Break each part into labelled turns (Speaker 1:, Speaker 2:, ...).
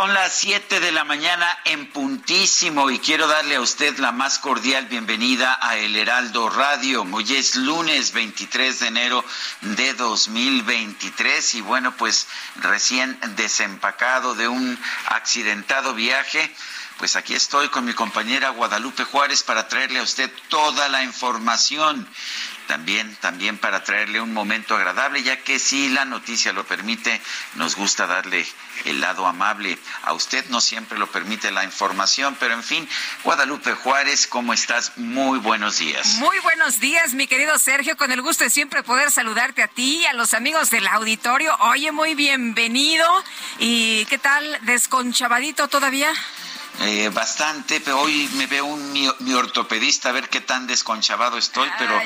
Speaker 1: Son las 7 de la mañana en puntísimo y quiero darle a usted la más cordial bienvenida a El Heraldo Radio. Hoy es lunes 23 de enero de 2023 y bueno, pues recién desempacado de un accidentado viaje. Pues aquí estoy con mi compañera Guadalupe Juárez para traerle a usted toda la información también, también para traerle un momento agradable, ya que si la noticia lo permite, nos gusta darle el lado amable. A usted no siempre lo permite la información, pero en fin, Guadalupe Juárez, ¿cómo estás? Muy buenos días.
Speaker 2: Muy buenos días, mi querido Sergio, con el gusto de siempre poder saludarte a ti y a los amigos del auditorio. Oye, muy bienvenido. ¿Y qué tal? ¿Desconchavadito todavía?
Speaker 1: Eh, bastante, pero hoy me veo un mi, ortopedista a ver qué tan desconchavado estoy, pero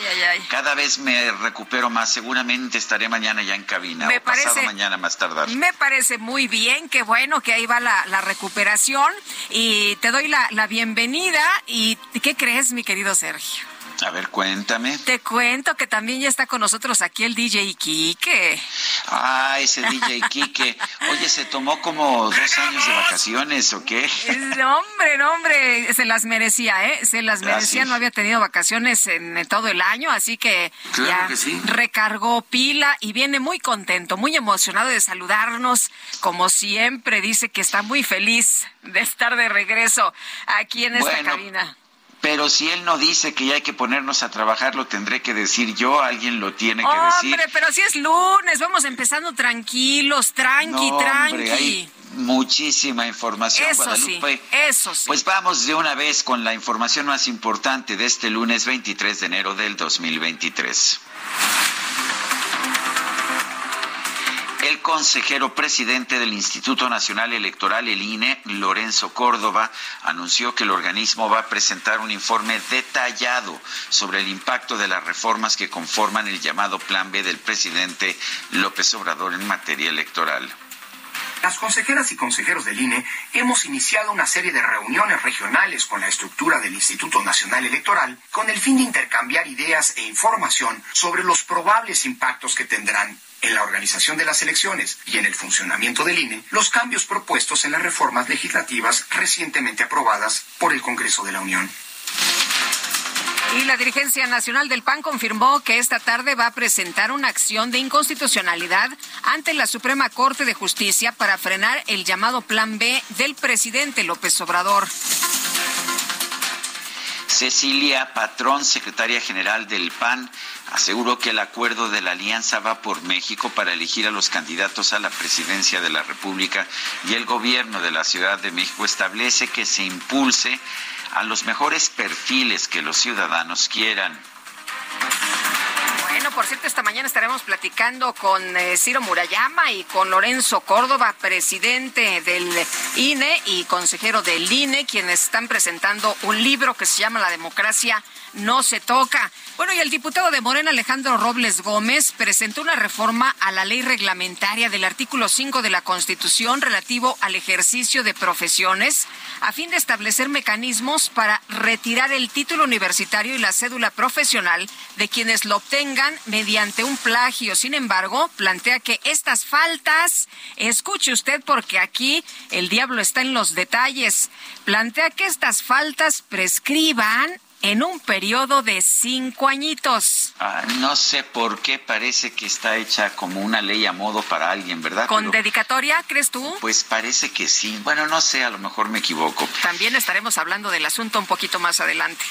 Speaker 1: cada vez me recupero más. Seguramente estaré mañana ya en cabina
Speaker 2: me
Speaker 1: o pasado mañana más tardar.
Speaker 2: Me parece muy bien, qué bueno que ahí va la, la recuperación y te doy la, la bienvenida. ¿Y qué crees, mi querido Sergio?
Speaker 1: A ver, cuéntame.
Speaker 2: Te cuento que también ya está con nosotros aquí el DJ Kike.
Speaker 1: Ah, ese DJ Kike. Oye, ¿se tomó como dos años de vacaciones o qué?
Speaker 2: No, hombre, no, hombre, se las merecía, ¿eh? Se las merecía, no había tenido vacaciones en todo el año, así que ya recargó pila y viene muy contento, muy emocionado de saludarnos. Como siempre, dice que está muy feliz de estar de regreso aquí en esta cabina.
Speaker 1: Pero si él no dice que ya hay que ponernos a trabajar, lo tendré que decir yo, alguien lo tiene que decir.
Speaker 2: Hombre, pero si es lunes, vamos empezando tranquilos, tranqui, tranqui. hay
Speaker 1: muchísima información,
Speaker 2: eso
Speaker 1: Guadalupe.
Speaker 2: Sí, eso sí.
Speaker 1: Pues vamos de una vez con la información más importante de este lunes 23 de enero del 2023. El consejero presidente del Instituto Nacional Electoral, el INE, Lorenzo Córdoba, anunció que el organismo va a presentar un informe detallado sobre el impacto de las reformas que conforman el llamado Plan B del presidente López Obrador en materia electoral.
Speaker 3: Las consejeras y consejeros del INE hemos iniciado una serie de reuniones regionales con la estructura del Instituto Nacional Electoral con el fin de intercambiar ideas e información sobre los probables impactos que tendrán en la organización de las elecciones y en el funcionamiento del INE los cambios propuestos en las reformas legislativas recientemente aprobadas por el Congreso de la Unión.
Speaker 2: Y la dirigencia nacional del PAN confirmó que esta tarde va a presentar una acción de inconstitucionalidad ante la Suprema Corte de Justicia para frenar el llamado Plan B del presidente López Obrador.
Speaker 1: Cecilia Patrón, secretaria general del PAN, aseguró que el acuerdo de la alianza va por México para elegir a los candidatos a la presidencia de la República y el gobierno de la Ciudad de México establece que se impulse a los mejores perfiles que los ciudadanos quieran.
Speaker 2: Bueno, por cierto, esta mañana estaremos platicando con eh, Ciro Murayama y con Lorenzo Córdoba, presidente del INE y consejero del INE, quienes están presentando un libro que se llama La democracia no se toca. Bueno, y el diputado de Morena, Alejandro Robles Gómez, presentó una reforma a la ley reglamentaria del artículo 5 de la Constitución relativo al ejercicio de profesiones a fin de establecer mecanismos para retirar el título universitario y la cédula profesional de quienes lo obtengan mediante un plagio. Sin embargo, plantea que estas faltas, escuche usted porque aquí el diablo está en los detalles, plantea que estas faltas prescriban en un periodo de cinco añitos.
Speaker 1: Ah, no sé por qué parece que está hecha como una ley a modo para alguien, ¿verdad?
Speaker 2: ¿Con dedicatoria, crees tú?
Speaker 1: Pues parece que sí. Bueno, no sé, a lo mejor me equivoco.
Speaker 2: También estaremos hablando del asunto un poquito más adelante.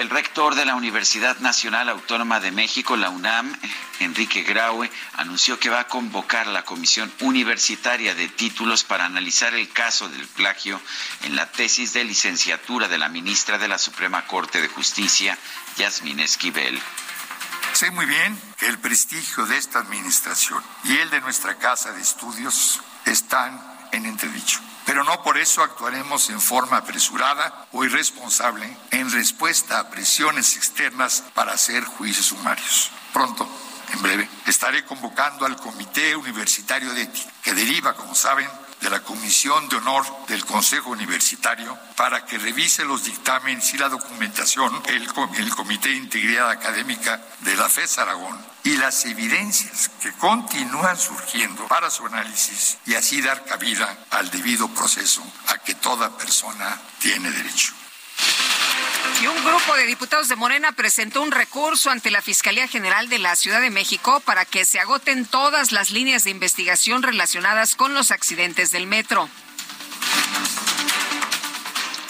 Speaker 1: El rector de la Universidad Nacional Autónoma de México, la UNAM, Enrique Graue, anunció que va a convocar la Comisión Universitaria de Títulos para analizar el caso del plagio en la tesis de licenciatura de la ministra de la Suprema Corte de Justicia, Yasmín Esquivel.
Speaker 4: Sé muy bien que el prestigio de esta administración y el de nuestra casa de estudios están en entredicho pero no por eso actuaremos en forma apresurada o irresponsable en respuesta a presiones externas para hacer juicios sumarios. Pronto, en breve, estaré convocando al Comité Universitario de Ética, que deriva, como saben, de la Comisión de Honor del Consejo Universitario para que revise los dictámenes y la documentación el, el Comité de Integridad Académica de la FES Aragón y las evidencias que continúan surgiendo para su análisis y así dar cabida al debido proceso a que toda persona tiene derecho.
Speaker 2: Y un grupo de diputados de Morena presentó un recurso ante la Fiscalía General de la Ciudad de México para que se agoten todas las líneas de investigación relacionadas con los accidentes del metro.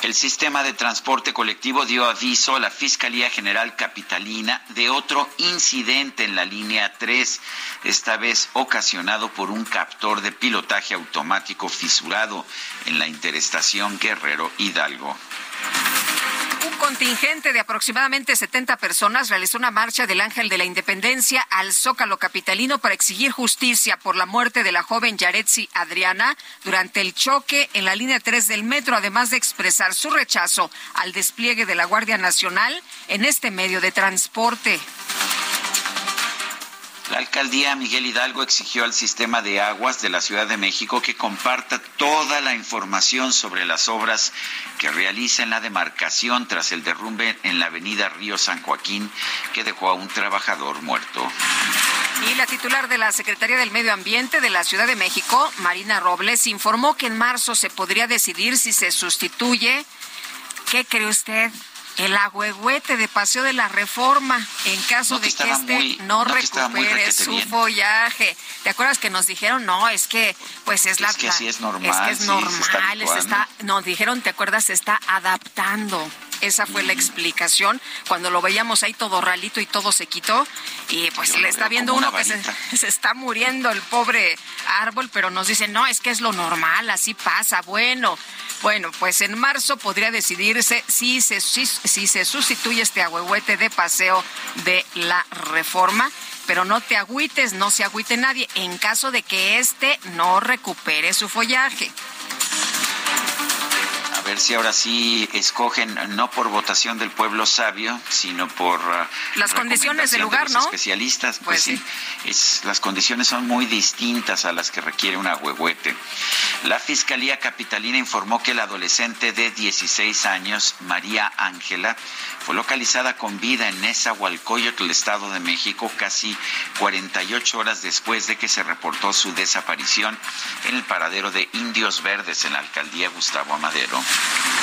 Speaker 1: El sistema de transporte colectivo dio aviso a la Fiscalía General Capitalina de otro incidente en la línea 3, esta vez ocasionado por un captor de pilotaje automático fisurado en la interestación Guerrero Hidalgo.
Speaker 2: Un contingente de aproximadamente 70 personas realizó una marcha del Ángel de la Independencia al Zócalo Capitalino para exigir justicia por la muerte de la joven Yaretsi Adriana durante el choque en la línea 3 del metro, además de expresar su rechazo al despliegue de la Guardia Nacional en este medio de transporte.
Speaker 1: La alcaldía Miguel Hidalgo exigió al sistema de aguas de la Ciudad de México que comparta toda la información sobre las obras que realiza en la demarcación tras el derrumbe en la avenida Río San Joaquín que dejó a un trabajador muerto.
Speaker 2: Y la titular de la Secretaría del Medio Ambiente de la Ciudad de México, Marina Robles, informó que en marzo se podría decidir si se sustituye, ¿qué cree usted? El agüehuete de Paseo de la Reforma en caso de que este no, recupere su follaje. ¿Te acuerdas que nos dijeron, no, es que pues es, la...
Speaker 1: Es que así es normal.
Speaker 2: Es que es normal, está, nos dijeron, ¿te acuerdas? Se está adaptando. Esa fue la explicación. Cuando lo veíamos ahí todo ralito y todo se quitó. Y pues le está viendo uno que se, se, está muriendo el pobre árbol, pero nos dicen, no, es que es lo normal, así pasa. Bueno, bueno, pues en marzo podría decidirse si se, si, se sustituye este agüehuete de paseo de la reforma pero no te agüites, no se agüite nadie en caso de que éste no recupere su follaje.
Speaker 1: A ver si ahora sí escogen no por votación del pueblo sabio, sino por uh,
Speaker 2: las condiciones del lugar, ¿no?
Speaker 1: Especialistas, pues, pues sí, Es, las condiciones son muy distintas a las que requiere un ahuehuete. La Fiscalía Capitalina informó que la adolescente de 16 años, María Ángela, localizada con vida en Nezahualcóyotl, Estado de México, casi 48 horas después de que se reportó su desaparición en el paradero de Indios Verdes en la alcaldía Gustavo Amadero.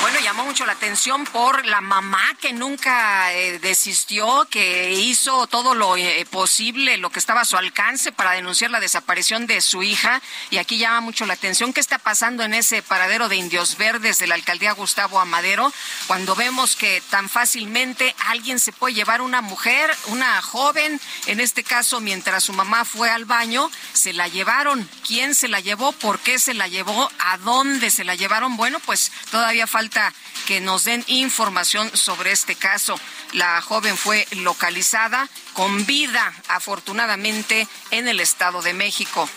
Speaker 2: Bueno, llamó mucho la atención por la mamá que nunca eh, desistió, que hizo todo lo eh, posible, lo que estaba a su alcance para denunciar la desaparición de su hija. Y aquí llama mucho la atención qué está pasando en ese paradero de Indios Verdes de la alcaldía Gustavo Amadero, cuando vemos que tan fácilmente alguien se puede llevar una mujer, una joven, en este caso mientras su mamá fue al baño, se la llevaron. ¿Quién se la llevó? ¿Por qué se la llevó? ¿A dónde se la llevaron? Bueno, pues todavía falta que nos den información sobre este caso. La joven fue localizada con vida, afortunadamente, en el Estado de México.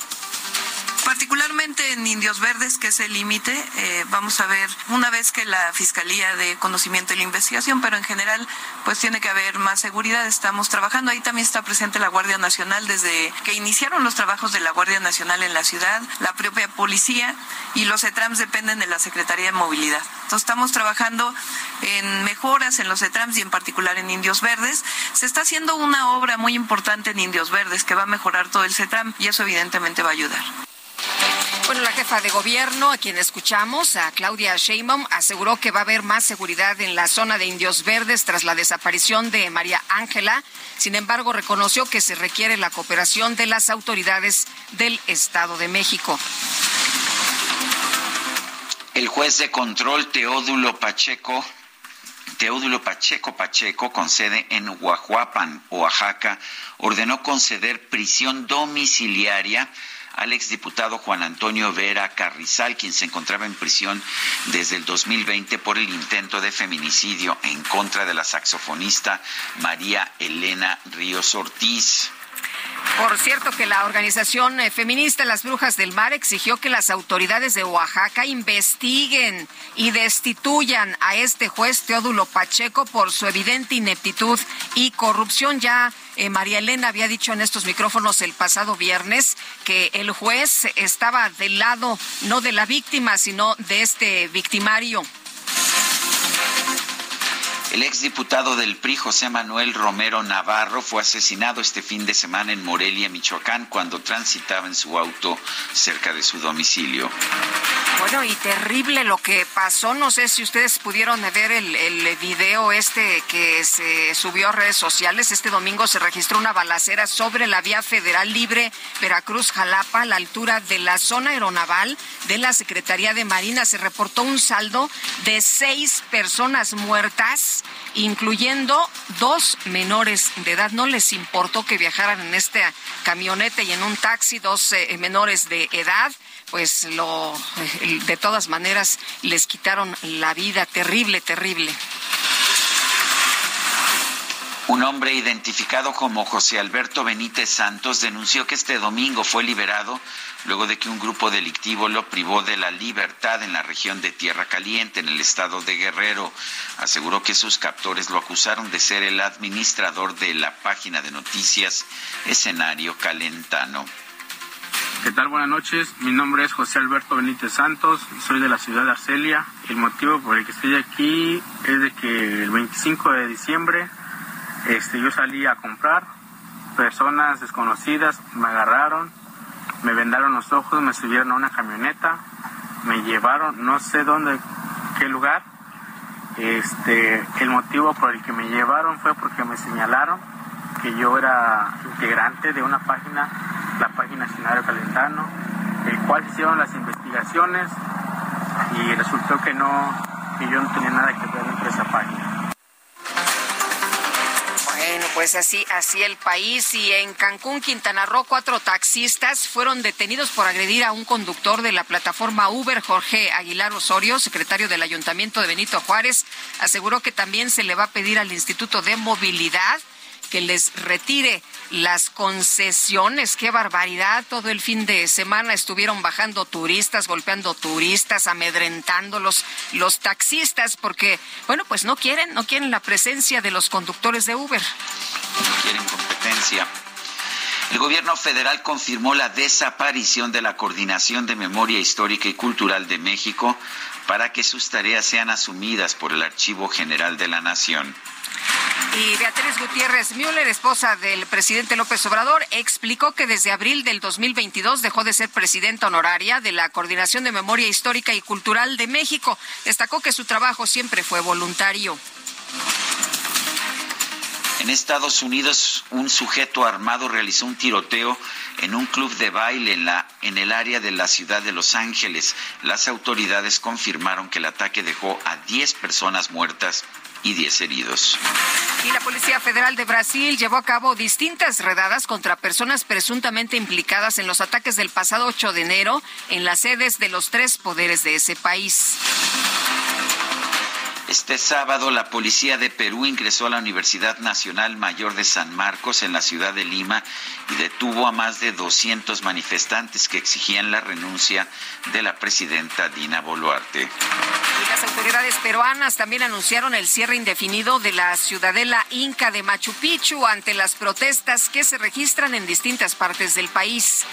Speaker 5: Particularmente en Indios Verdes, que es el límite, eh, vamos a ver, una vez que la Fiscalía de Conocimiento y la Investigación, pero en general, pues tiene que haber más seguridad. Estamos trabajando, ahí también está presente la Guardia Nacional desde que iniciaron los trabajos de la Guardia Nacional en la ciudad, la propia policía y los ETRAMS dependen de la Secretaría de Movilidad. Entonces estamos trabajando en mejoras en los ETRAMS y en particular en Indios Verdes. Se está haciendo una obra muy importante en Indios Verdes que va a mejorar todo el CETRAM y eso evidentemente va a ayudar.
Speaker 2: Bueno, la jefa de gobierno, a quien escuchamos, a Claudia Sheinbaum, aseguró que va a haber más seguridad en la zona de Indios Verdes tras la desaparición de María Ángela. Sin embargo, reconoció que se requiere la cooperación de las autoridades del Estado de México.
Speaker 1: El juez de control Teodulo Pacheco Teodulo Pacheco Pacheco, con sede en Huajuapan, Oaxaca, ordenó conceder prisión domiciliaria al exdiputado Juan Antonio Vera Carrizal, quien se encontraba en prisión desde el 2020 por el intento de feminicidio en contra de la saxofonista María Elena Ríos Ortiz.
Speaker 2: Por cierto que la organización eh, feminista Las Brujas del Mar exigió que las autoridades de Oaxaca investiguen y destituyan a este juez Teodulo Pacheco por su evidente ineptitud y corrupción. Ya eh, María Elena había dicho en estos micrófonos el pasado viernes que el juez estaba del lado no de la víctima, sino de este victimario.
Speaker 1: El exdiputado del PRI, José Manuel Romero Navarro, fue asesinado este fin de semana en Morelia, Michoacán, cuando transitaba en su auto cerca de su domicilio.
Speaker 2: Bueno, y terrible lo que pasó. No sé si ustedes pudieron ver el, el video este que se subió a redes sociales. Este domingo se registró una balacera sobre la vía federal libre Veracruz-Jalapa, a la altura de la zona aeronaval de la Secretaría de Marina. Se reportó un saldo de seis personas muertas incluyendo dos menores de edad. No les importó que viajaran en esta camioneta y en un taxi, dos eh, menores de edad pues lo eh, de todas maneras les quitaron la vida terrible terrible
Speaker 1: un hombre identificado como José Alberto Benítez Santos denunció que este domingo fue liberado luego de que un grupo delictivo lo privó de la libertad en la región de Tierra Caliente, en el estado de Guerrero. Aseguró que sus captores lo acusaron de ser el administrador de la página de noticias Escenario Calentano.
Speaker 6: ¿Qué tal? Buenas noches. Mi nombre es José Alberto Benítez Santos, soy de la ciudad de Arcelia. El motivo por el que estoy aquí es de que el 25 de diciembre este, yo salí a comprar, personas desconocidas me agarraron, me vendaron los ojos, me subieron a una camioneta, me llevaron, no sé dónde, qué lugar. Este, el motivo por el que me llevaron fue porque me señalaron que yo era integrante de una página, la página Escenario Calentano, el cual hicieron las investigaciones y resultó que no, que yo no tenía nada que ver entre esa página.
Speaker 2: Bueno, pues así, así el país. Y en Cancún, Quintana Roo, cuatro taxistas fueron detenidos por agredir a un conductor de la plataforma Uber, Jorge Aguilar Osorio, secretario del Ayuntamiento de Benito Juárez. Aseguró que también se le va a pedir al Instituto de Movilidad que les retire las concesiones. Qué barbaridad. Todo el fin de semana estuvieron bajando turistas, golpeando turistas, amedrentándolos los taxistas porque, bueno, pues no quieren, no quieren la presencia de los conductores de Uber.
Speaker 1: No quieren competencia. El gobierno federal confirmó la desaparición de la Coordinación de Memoria Histórica y Cultural de México para que sus tareas sean asumidas por el Archivo General de la Nación.
Speaker 2: Y Beatriz Gutiérrez Müller, esposa del presidente López Obrador, explicó que desde abril del 2022 dejó de ser presidenta honoraria de la Coordinación de Memoria Histórica y Cultural de México. Destacó que su trabajo siempre fue voluntario.
Speaker 1: En Estados Unidos, un sujeto armado realizó un tiroteo en un club de baile en, la, en el área de la ciudad de Los Ángeles. Las autoridades confirmaron que el ataque dejó a 10 personas muertas y 10 heridos.
Speaker 2: Y la Policía Federal de Brasil llevó a cabo distintas redadas contra personas presuntamente implicadas en los ataques del pasado 8 de enero en las sedes de los tres poderes de ese país.
Speaker 1: Este sábado la policía de Perú ingresó a la Universidad Nacional Mayor de San Marcos en la ciudad de Lima y detuvo a más de 200 manifestantes que exigían la renuncia de la presidenta Dina Boluarte.
Speaker 2: Y las autoridades peruanas también anunciaron el cierre indefinido de la ciudadela Inca de Machu Picchu ante las protestas que se registran en distintas partes del país.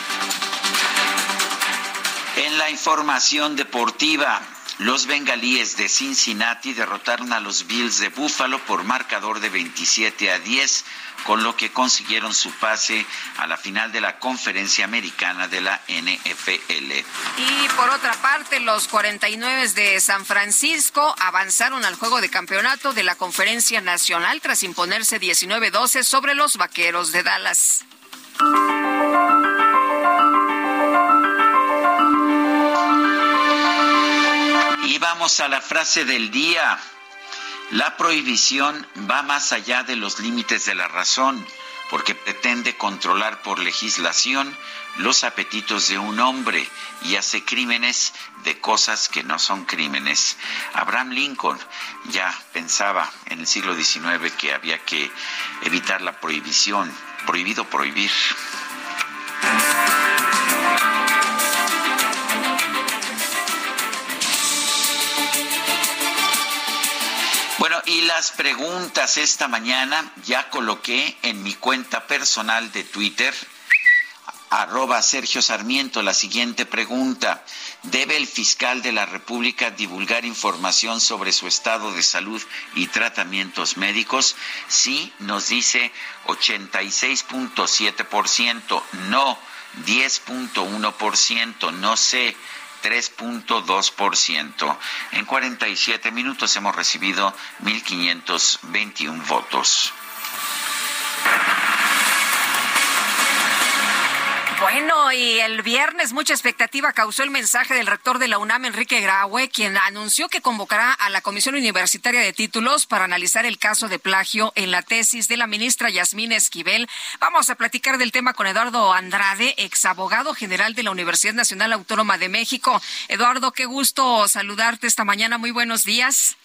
Speaker 1: En la información deportiva, los bengalíes de Cincinnati derrotaron a los Bills de Buffalo por marcador de 27 a 10, con lo que consiguieron su pase a la final de la conferencia americana de la NFL.
Speaker 2: Y por otra parte, los 49 de San Francisco avanzaron al juego de campeonato de la conferencia nacional tras imponerse 19-12 sobre los vaqueros de Dallas.
Speaker 1: Vamos a la frase del día. La prohibición va más allá de los límites de la razón, porque pretende controlar por legislación los apetitos de un hombre y hace crímenes de cosas que no son crímenes. Abraham Lincoln ya pensaba en el siglo XIX que había que evitar la prohibición, prohibido prohibir. Y las preguntas esta mañana ya coloqué en mi cuenta personal de Twitter, arroba Sergio Sarmiento, la siguiente pregunta. ¿Debe el fiscal de la República divulgar información sobre su estado de salud y tratamientos médicos? Sí, nos dice 86.7%, no 10.1%, no sé 3.2%. En 47 minutos hemos recibido 1.521 votos.
Speaker 2: Bueno, y el viernes mucha expectativa causó el mensaje del rector de la UNAM, Enrique Graue, quien anunció que convocará a la Comisión Universitaria de Títulos para analizar el caso de plagio en la tesis de la ministra Yasmín Esquivel. Vamos a platicar del tema con Eduardo Andrade, ex abogado general de la Universidad Nacional Autónoma de México. Eduardo, qué gusto saludarte esta mañana. Muy buenos días.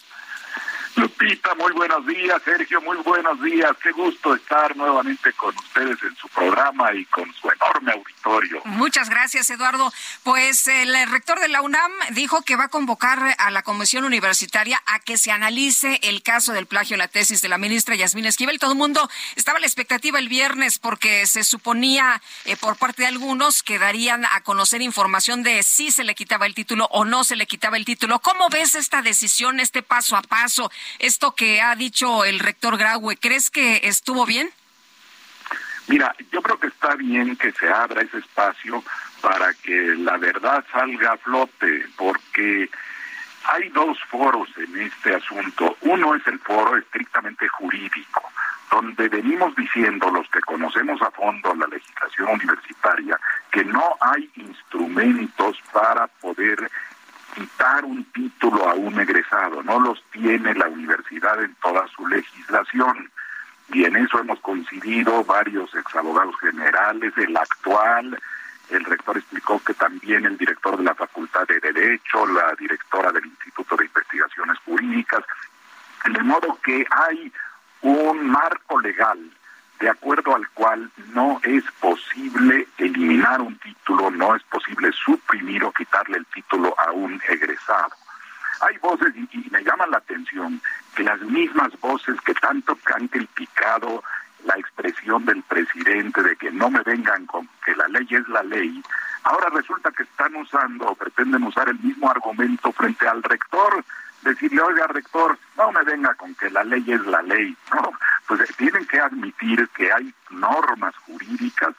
Speaker 7: Lupita, muy buenos días. Sergio, muy buenos días. Qué gusto estar nuevamente con ustedes en su programa y con su enorme auditorio.
Speaker 2: Muchas gracias, Eduardo. Pues el rector de la UNAM dijo que va a convocar a la Comisión Universitaria a que se analice el caso del plagio en la tesis de la ministra Yasmín Esquivel. Todo el mundo estaba a la expectativa el viernes porque se suponía eh, por parte de algunos que darían a conocer información de si se le quitaba el título o no se le quitaba el título. ¿Cómo ves esta decisión, este paso a paso? Esto que ha dicho el rector Graue, ¿crees que estuvo bien?
Speaker 7: Mira, yo creo que está bien que se abra ese espacio para que la verdad salga a flote, porque hay dos foros en este asunto. Uno es el foro estrictamente jurídico, donde venimos diciendo los que conocemos a fondo la legislación universitaria que no hay instrumentos para poder quitar un título a un egresado, no los tiene la universidad en toda su legislación. Y en eso hemos coincidido varios exabogados generales, el actual, el rector explicó que también el director de la Facultad de Derecho, la directora del Instituto de Investigaciones Jurídicas, de modo que hay un marco legal de acuerdo al cual no es posible eliminar un título, no es posible suprimir o quitarle el título a un egresado. Hay voces, y, me llama la atención, que las mismas voces que tanto han criticado la expresión del presidente de que no me vengan con que la ley es la ley, ahora resulta que están usando o pretenden usar el mismo argumento frente al rector decirle, oiga, rector, no me venga con que la ley es la ley, ¿no? Pues eh, tienen que admitir que hay normas jurídicas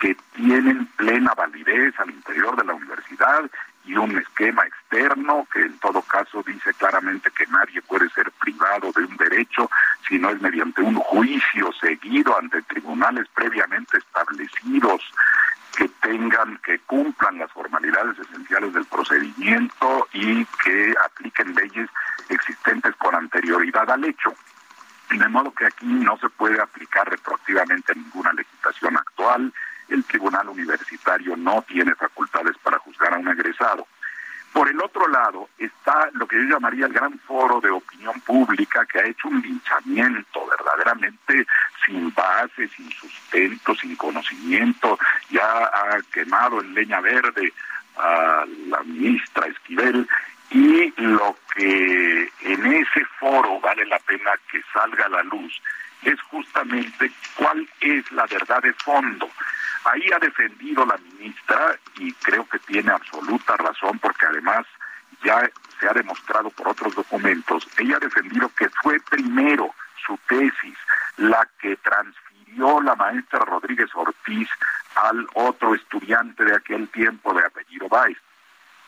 Speaker 7: que tienen plena validez al interior de la universidad y un esquema externo que en todo caso dice claramente que nadie puede ser privado de un derecho si no es mediante un juicio seguido ante tribunales previamente establecidos que tengan, que cumplan las formalidades esenciales del procedimiento y que apliquen leyes existentes con anterioridad al hecho. De modo que aquí no se puede aplicar retroactivamente ninguna legislación actual, el tribunal universitario no tiene facultades para juzgar a un egresado. Por el otro lado está lo que yo llamaría el gran foro de opinión pública que ha hecho un linchamiento verdaderamente sin base, sin sustento, sin conocimiento, ya ha quemado en leña verde a la ministra Esquivel y lo que en ese foro vale la pena que salga a la luz es justamente cuál es la verdad de fondo. Ahí ha defendido la ministra y creo que tiene absoluta razón porque además ya se ha demostrado por otros documentos, ella ha defendido que fue primero su tesis la que transfirió la maestra Rodríguez Ortiz al otro estudiante de aquel tiempo de apellido Báez.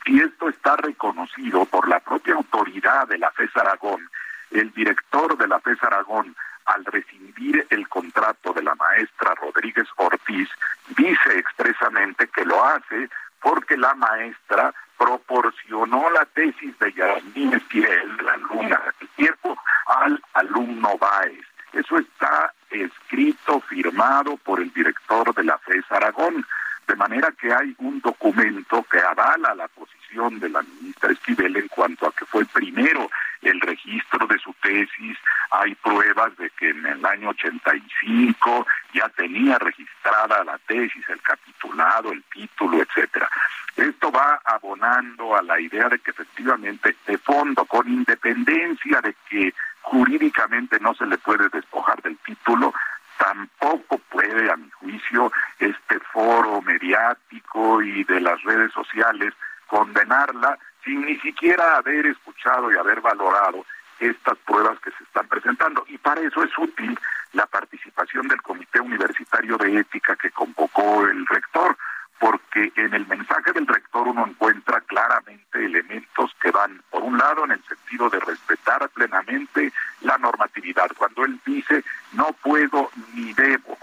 Speaker 7: Y esto está reconocido por la propia autoridad de la FES Aragón, el director de la FES Aragón, al recibir el contrato de la maestra Rodríguez Ortiz, dice expresamente que lo hace porque la maestra proporcionó la tesis de Yasmín Esquiel, la alumna del tiempo, al alumno Báez. Eso está escrito, firmado por el director de la FES Aragón, de manera que hay un documento que avala la posibilidad de la ministra Esquivel en cuanto a que fue primero el registro de su tesis, hay pruebas de que en el año 85 ya tenía registrada la tesis, el capitulado, el título, etcétera. Esto va abonando a la idea de que efectivamente de fondo, con independencia de que jurídicamente no se le puede despojar del título, tampoco puede, a mi juicio, este foro mediático y de las redes sociales condenarla sin ni siquiera haber escuchado y haber valorado estas pruebas que se están presentando. Y para eso es útil la participación del Comité Universitario de Ética que convocó el rector, porque en el mensaje del rector uno encuentra claramente elementos que van, por un lado, en el sentido de respetar plenamente la normatividad. Cuando él dice, no puedo ni debo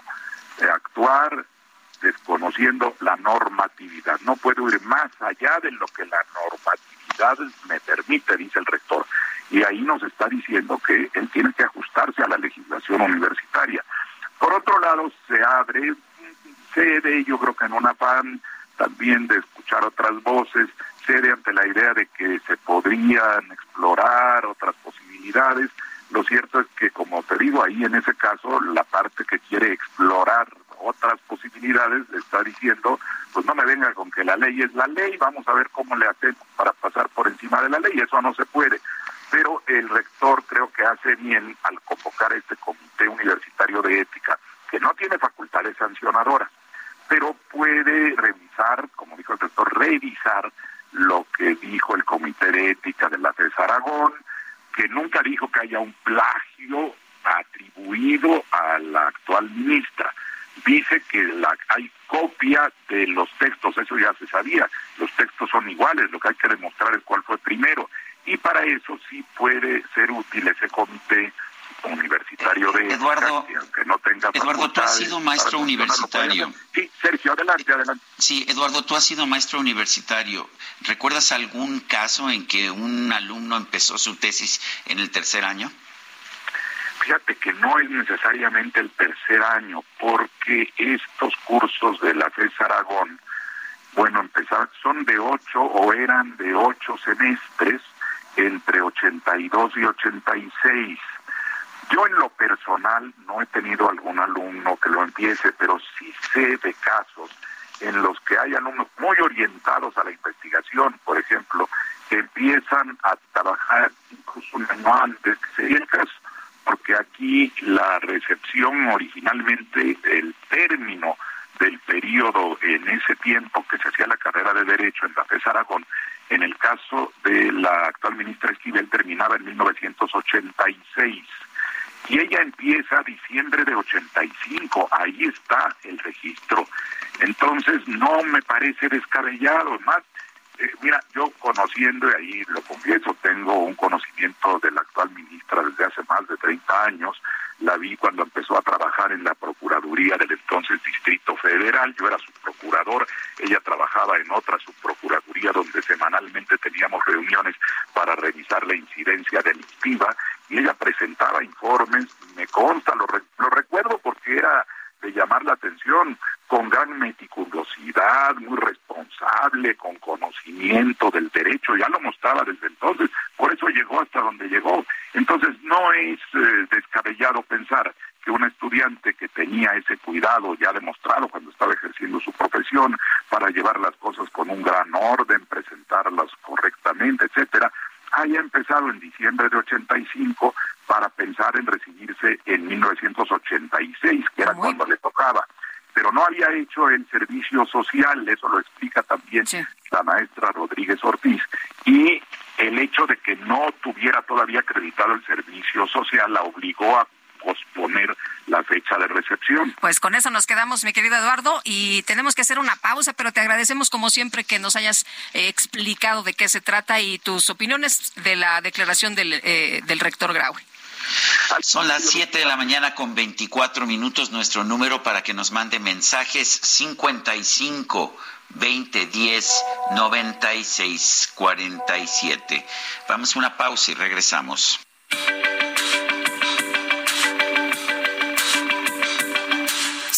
Speaker 7: actuar desconociendo la normatividad, no puedo ir más allá de lo que la normatividad me permite, dice el rector. Y ahí nos está diciendo que él tiene que ajustarse a la legislación universitaria. Por otro lado, se abre cede, yo creo que en un afán también de escuchar otras voces, cede ante la idea de que se podrían explorar otras posibilidades. Lo cierto es que, como te digo, ahí en ese caso, la parte que quiere explorar otras posibilidades está diciendo, pues no me venga con que la ley es la ley, vamos a ver cómo le hacemos para pasar por encima de la ley, eso no se puede. Pero el rector creo que hace bien al convocar este comité universitario de ética, que no tiene facultades sancionadoras, pero puede revisar, como dijo el rector, revisar lo que dijo el Comité de Ética de la FES Aragón, que nunca dijo que haya un plagio atribuido a la actual ministra. Dice que la, hay copia de los textos, eso ya se sabía, los textos son iguales, lo que hay que demostrar es cuál fue primero. Y para eso sí puede ser útil ese comité universitario de
Speaker 1: Eduardo, que no tenga Eduardo, tú has sido maestro universitario.
Speaker 7: Sí, Sergio, adelante, adelante.
Speaker 1: Sí, Eduardo, tú has sido maestro universitario. ¿Recuerdas algún caso en que un alumno empezó su tesis en el tercer año?
Speaker 7: Fíjate que no es necesariamente el tercer año, porque estos cursos de la FES Aragón, bueno, empezaron, son de ocho o eran de ocho semestres entre 82 y 86 yo en lo personal no he tenido algún alumno que lo empiece, pero sí sé de casos en los que hay alumnos muy orientados a la investigación, por ejemplo, que empiezan a trabajar incluso un año antes, que sería el porque aquí la recepción originalmente, el término del periodo en ese tiempo que se hacía la carrera de Derecho en la FES Aragón, en el caso de la actual ministra Esquivel terminaba en 1986 y ella empieza diciembre de 85, ahí está el registro. Entonces no me parece descabellado, más eh, mira, yo conociendo, y ahí lo confieso, tengo un conocimiento de la actual ministra desde hace más de 30 años, la vi cuando empezó a trabajar en la Procuraduría del entonces Distrito Federal, yo era su procurador, ella trabajaba en otra subprocuraduría donde semanalmente teníamos reuniones para revisar la incidencia delictiva y ella presentaba informes, me consta, lo, lo recuerdo porque era de llamar la atención con gran meticulosidad, muy responsable, con conocimiento del derecho, ya lo mostraba desde entonces, por eso llegó hasta donde llegó. Entonces no es eh, descabellado pensar que un estudiante que tenía ese cuidado ya demostrado cuando estaba ejerciendo su profesión para llevar las cosas con un gran orden, presentarlas correctamente, etcétera, haya empezado en diciembre de 85 para pensar en recibirse en 1986, que era cuando le tocaba. Pero no había hecho el servicio social, eso lo explica también la maestra Rodríguez Ortiz. Y el hecho de que no tuviera todavía acreditado el servicio social la obligó a posponer la fecha de recepción.
Speaker 2: Pues con eso nos quedamos, mi querido Eduardo, y tenemos que hacer una pausa, pero te agradecemos como siempre que nos hayas eh, explicado de qué se trata y tus opiniones de la declaración del, eh, del rector Graue.
Speaker 1: Son las 7 de la mañana con 24 minutos. Nuestro número para que nos mande mensajes 55 2010 96 47. Vamos a una pausa y regresamos.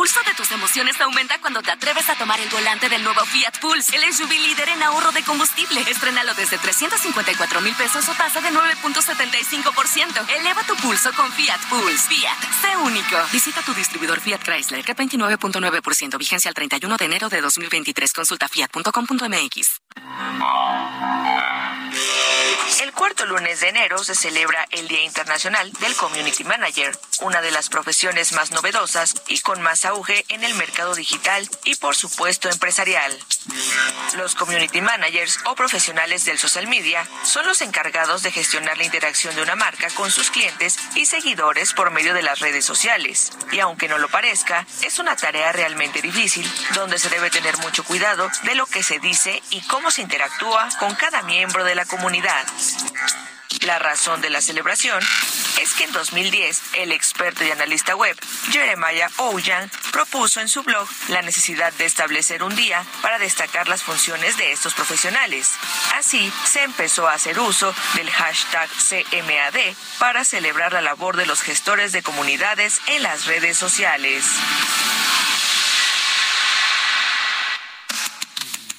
Speaker 8: Pulso de tus emociones aumenta cuando te atreves a tomar el volante del nuevo Fiat Pulse, el SUV líder en ahorro de combustible. Estrenalo desde 354 mil pesos o tasa de 9.75%. Eleva tu pulso con Fiat Pulse. Fiat, sé único. Visita tu distribuidor Fiat Chrysler, que 29.9%, vigencia al 31 de enero de 2023. Consulta fiat.com.mx.
Speaker 9: El cuarto lunes de enero se celebra el Día Internacional del Community Manager, una de las profesiones más novedosas y con más auge en el mercado digital y por supuesto empresarial. Los community managers o profesionales del social media son los encargados de gestionar la interacción de una marca con sus clientes y seguidores por medio de las redes sociales. Y aunque no lo parezca, es una tarea realmente difícil, donde se debe tener mucho cuidado de lo que se dice y cómo se interactúa con cada miembro de la comunidad. La razón de la celebración es que en 2010 el experto y analista web Jeremiah Ouyang propuso en su blog la necesidad de establecer un día para destacar las funciones de estos profesionales. Así se empezó a hacer uso del hashtag CMAD para celebrar la labor de los gestores de comunidades en las redes sociales.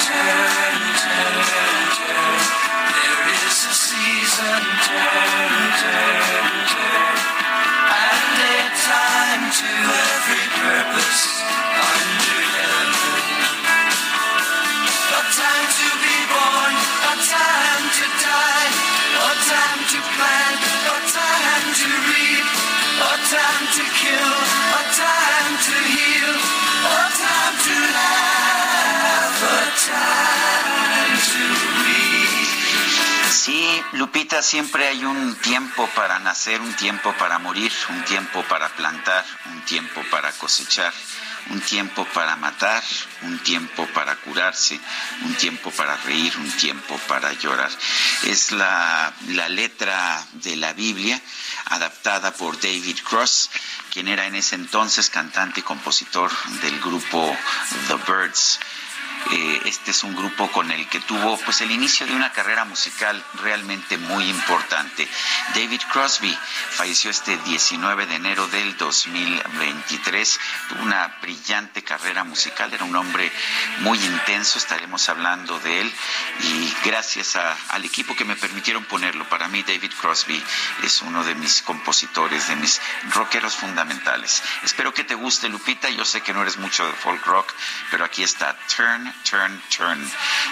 Speaker 10: turn,
Speaker 1: Lupita, siempre hay un tiempo para nacer, un tiempo para morir, un tiempo para plantar, un tiempo para cosechar, un tiempo para matar, un tiempo para curarse, un tiempo para reír, un tiempo para llorar. Es la, la letra de la Biblia adaptada por David Cross, quien era en ese entonces cantante y compositor del grupo The Birds. Eh, este es un grupo con el que tuvo pues el inicio de una carrera musical realmente muy importante. David Crosby falleció este 19 de enero del 2023. Tuvo una brillante carrera musical, era un hombre muy intenso, estaremos hablando de él y gracias al equipo que me permitieron ponerlo. Para mí David Crosby es uno de mis compositores, de mis rockeros fundamentales. Espero que te guste Lupita, yo sé que no eres mucho de folk rock, pero aquí está Turn turn, turn.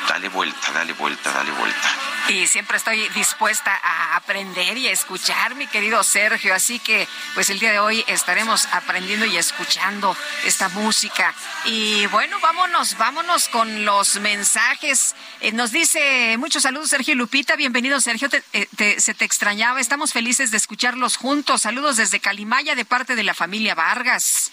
Speaker 1: Dale vuelta, dale vuelta, dale vuelta.
Speaker 2: Y siempre estoy dispuesta a aprender y a escuchar, mi querido Sergio. Así que, pues el día de hoy estaremos aprendiendo y escuchando esta música. Y bueno, vámonos, vámonos con los mensajes. Eh, nos dice muchos saludos, Sergio y Lupita. Bienvenido, Sergio. Eh, se te extrañaba. Estamos felices de escucharlos juntos. Saludos desde Calimaya de parte de la familia Vargas.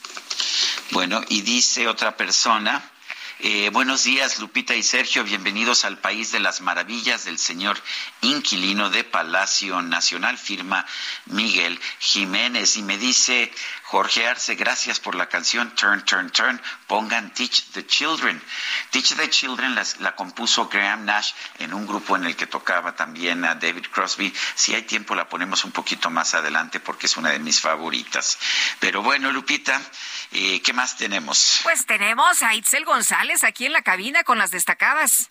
Speaker 1: Bueno, y dice otra persona. Eh, buenos días, Lupita y Sergio. Bienvenidos al país de las maravillas del señor inquilino de Palacio Nacional, firma Miguel Jiménez. Y me dice Jorge Arce, gracias por la canción Turn, Turn, Turn. Pongan Teach the Children. Teach the Children la, compuso Graham Nash en un grupo en el que tocaba también a David Crosby. Si hay tiempo la ponemos un poquito más adelante porque es una de mis favoritas. Pero bueno, Lupita, eh, ¿qué más tenemos?
Speaker 2: Pues tenemos a Itzel González aquí en la cabina con las destacadas.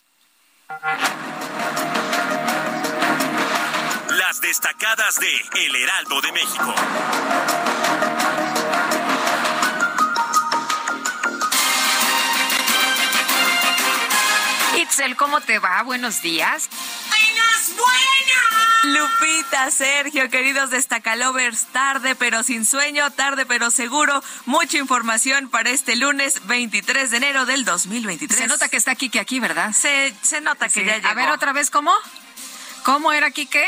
Speaker 11: Las destacadas de El Heraldo de México.
Speaker 2: Itzel, ¿cómo te va? Buenos días.
Speaker 12: ¡Buenas, buenas!
Speaker 5: Lupita, Sergio, queridos destacalovers, tarde pero sin sueño, tarde pero seguro. Mucha información para este lunes 23 de enero del 2023.
Speaker 2: Se nota que está Kike aquí, ¿verdad?
Speaker 5: Se, se nota que
Speaker 2: Sí.
Speaker 5: ya llegó.
Speaker 2: A ver, otra vez, ¿cómo? ¿Cómo era Kike?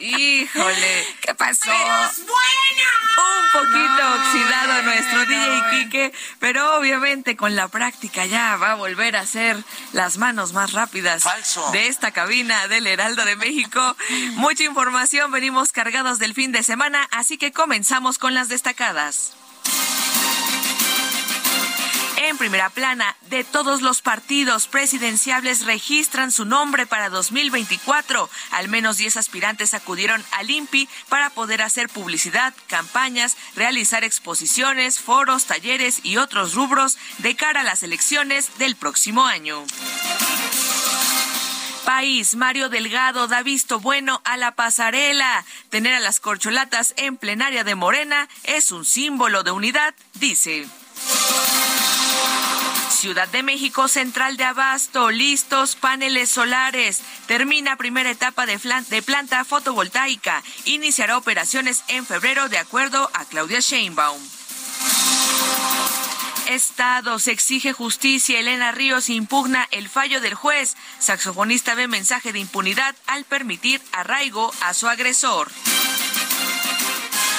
Speaker 5: Híjole.
Speaker 2: ¿Qué pasó?
Speaker 12: ¡Buenas, buenas!
Speaker 5: Un poquito
Speaker 2: No,
Speaker 5: oxidado nuestro DJ
Speaker 2: bueno.
Speaker 5: Quique, pero obviamente con la práctica ya va a volver a ser las manos más rápidas
Speaker 1: Falso.
Speaker 5: de esta cabina del Heraldo de México. Mucha información, venimos cargados del fin de semana, así que comenzamos con las destacadas. En primera plana, de todos los partidos presidenciables registran su nombre para 2024. Al menos 10 aspirantes acudieron al INPI para poder hacer publicidad, campañas, realizar exposiciones, foros, talleres y otros rubros de cara a las elecciones del próximo año. País, Mario Delgado da visto bueno a la pasarela. Tener a las corcholatas en plenaria de Morena es un símbolo de unidad, dice. Ciudad de México, Central de Abasto, listos paneles solares. Termina primera etapa de, planta fotovoltaica. Iniciará operaciones en febrero de acuerdo a Claudia Sheinbaum. Estados exige justicia. Elena Ríos impugna el fallo del juez. Saxofonista ve mensaje de impunidad al permitir arraigo a su agresor.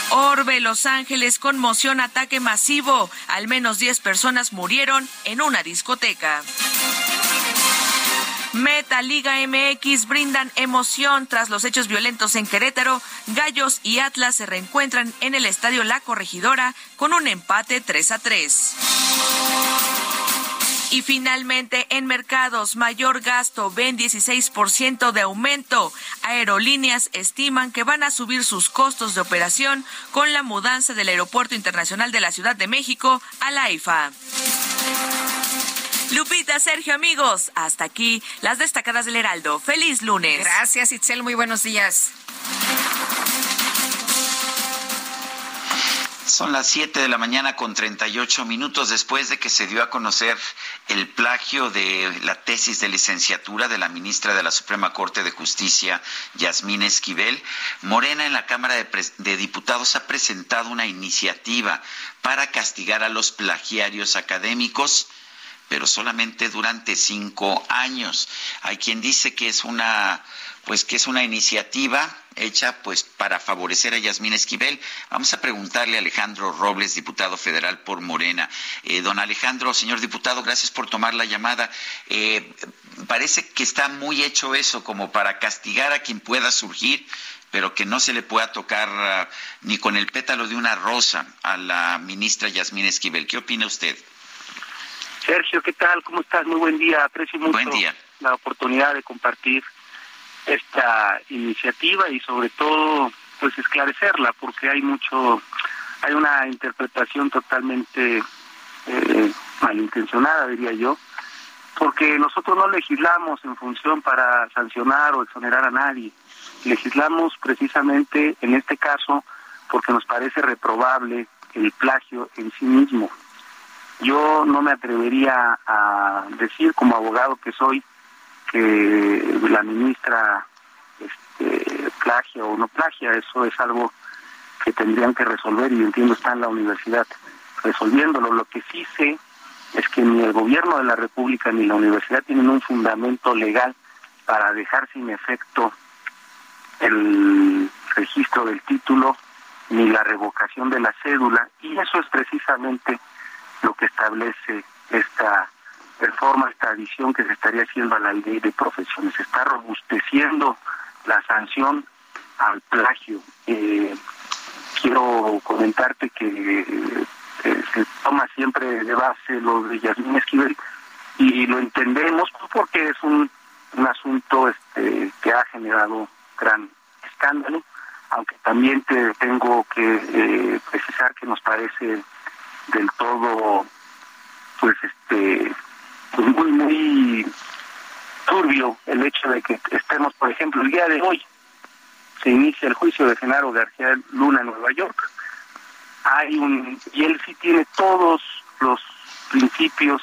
Speaker 5: Orbe, Los Ángeles, conmoción, ataque masivo. Al menos 10 personas murieron en una discoteca. Meta Liga MX brindan emoción tras los hechos violentos en Querétaro. Gallos y Atlas se reencuentran en el estadio La Corregidora con un empate 3 a 3. Y finalmente, en mercados, mayor gasto, ven 16% de aumento. Aerolíneas estiman que van a subir sus costos de operación con la mudanza del Aeropuerto Internacional de la Ciudad de México a la IFA. Lupita, Sergio, amigos, hasta aquí las destacadas del Heraldo. Feliz lunes.
Speaker 2: Gracias, Itzel. Muy buenos días.
Speaker 1: Son las 7 de la mañana con 38 minutos después de que se dio a conocer el plagio de la tesis de licenciatura de la ministra de la Suprema Corte de Justicia, Yasmín Esquivel. Morena en la Cámara de, de Diputados ha presentado una iniciativa para castigar a los plagiarios académicos pero solamente durante cinco años. Hay quien dice que es una, pues que es una iniciativa hecha pues para favorecer a Yasmín Esquivel. Vamos a preguntarle a Alejandro Robles, diputado federal por Morena. Eh, don Alejandro, señor diputado, gracias por tomar la llamada. Eh, parece que está muy hecho eso como para castigar a quien pueda surgir pero que no se le pueda tocar ah, ni con el pétalo de una rosa a la ministra Yasmín Esquivel. ¿Qué opina usted?
Speaker 13: Sergio, ¿qué tal? ¿Cómo estás? Muy buen día. Aprecio mucho
Speaker 1: Buen día.
Speaker 13: la oportunidad de compartir esta iniciativa y sobre todo pues esclarecerla porque hay mucho hay una interpretación totalmente eh, malintencionada diría yo porque nosotros no legislamos en función para sancionar o exonerar a nadie. Legislamos precisamente en este caso porque nos parece reprobable el plagio en sí mismo. Yo no me atrevería a decir como abogado que soy que la ministra este, plagia o no plagia, eso es algo que tendrían que resolver y entiendo está en la universidad resolviéndolo. Lo que sí sé es que ni el gobierno de la República ni la universidad tienen un fundamento legal para dejar sin efecto el registro del título ni la revocación de la cédula y eso es precisamente lo que establece esta reforma, esta adición que se estaría haciendo a la ley de profesiones. Se está robusteciendo la sanción al plagio. Eh, quiero comentarte que eh, se toma siempre de base lo de Yasmín Esquivel y lo entendemos porque es un, un asunto este, que ha generado gran escándalo, aunque también te tengo que eh, precisar que nos parece del todo pues este pues muy muy turbio el hecho de que estemos, por ejemplo, el día de hoy se inicia el juicio de Genaro García Luna en Nueva York. Hay un y él sí tiene todos los principios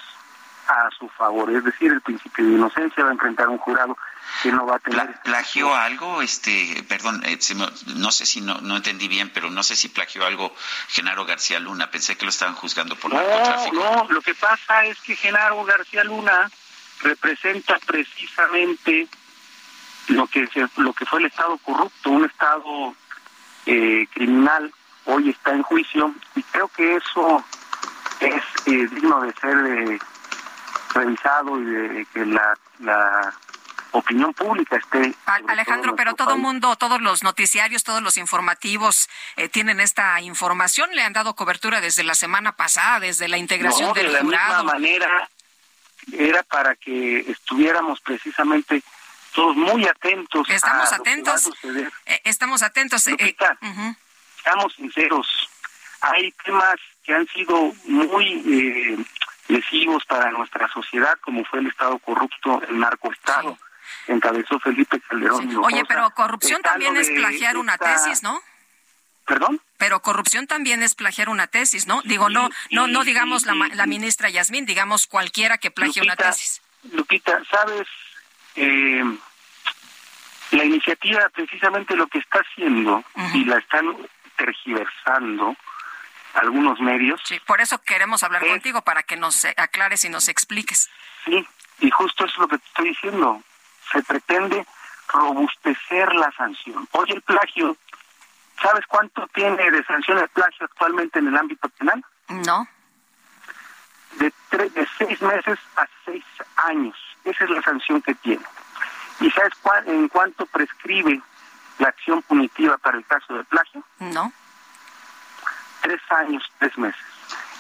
Speaker 13: a su favor, es decir, el principio de inocencia va a enfrentar un jurado que no va a tener
Speaker 1: Pla- ¿Plagió algo? Este, perdón, eh, no sé si no, no entendí bien, pero no sé si plagió algo Genaro García Luna. Pensé que lo estaban juzgando por
Speaker 13: No,
Speaker 1: narcotráfico.
Speaker 13: no, lo que pasa es que Genaro García Luna representa precisamente lo que se- lo que fue el Estado corrupto, un Estado eh, criminal, hoy está en juicio y creo que eso es eh, digno de ser eh, revisado y de que la, la opinión pública esté
Speaker 2: Al- Alejandro, pero todo el mundo, todos los noticiarios, todos los informativos eh, tienen esta información. Le han dado cobertura desde la semana pasada, desde la integración
Speaker 13: No,
Speaker 2: del
Speaker 13: de la
Speaker 2: jurado.
Speaker 13: misma manera era para que estuviéramos precisamente todos muy atentos.
Speaker 2: Estamos
Speaker 13: a lo que va a
Speaker 2: atentos.
Speaker 13: suceder.
Speaker 2: Eh, estamos atentos. eh, eh, ujú.
Speaker 13: Seamos sinceros, hay temas que han sido muy eh, lesivos para nuestra sociedad, como fue el Estado corrupto, el narcoestado, que encabezó Felipe Calderón.
Speaker 2: Oye,
Speaker 13: Hinojosa.
Speaker 2: pero corrupción también es plagiar una
Speaker 13: esta-
Speaker 2: tesis, ¿no?
Speaker 13: ¿Perdón?
Speaker 2: Pero corrupción también es plagiar una tesis, ¿no? Digo, no, no, no
Speaker 13: sí,
Speaker 2: digamos la,
Speaker 13: sí,
Speaker 2: la ministra Yasmín, digamos cualquiera que plagie una tesis.
Speaker 13: Lupita, ¿sabes? Eh, la iniciativa precisamente lo que está haciendo y la están tergiversando algunos medios.
Speaker 2: Sí, por eso queremos hablar
Speaker 13: Sí.
Speaker 2: contigo para que nos eh, aclares y nos expliques.
Speaker 13: Sí, y justo eso es lo que te estoy diciendo. Se pretende robustecer la sanción. Hoy el plagio, ¿sabes cuánto tiene de sanción el plagio actualmente en el ámbito penal?
Speaker 2: No.
Speaker 13: De, tre- de seis meses a seis años. Esa es la sanción que tiene. ¿Y sabes cuál, en cuánto prescribe la acción punitiva para el caso de plagio?
Speaker 2: No.
Speaker 13: Tres años, tres meses.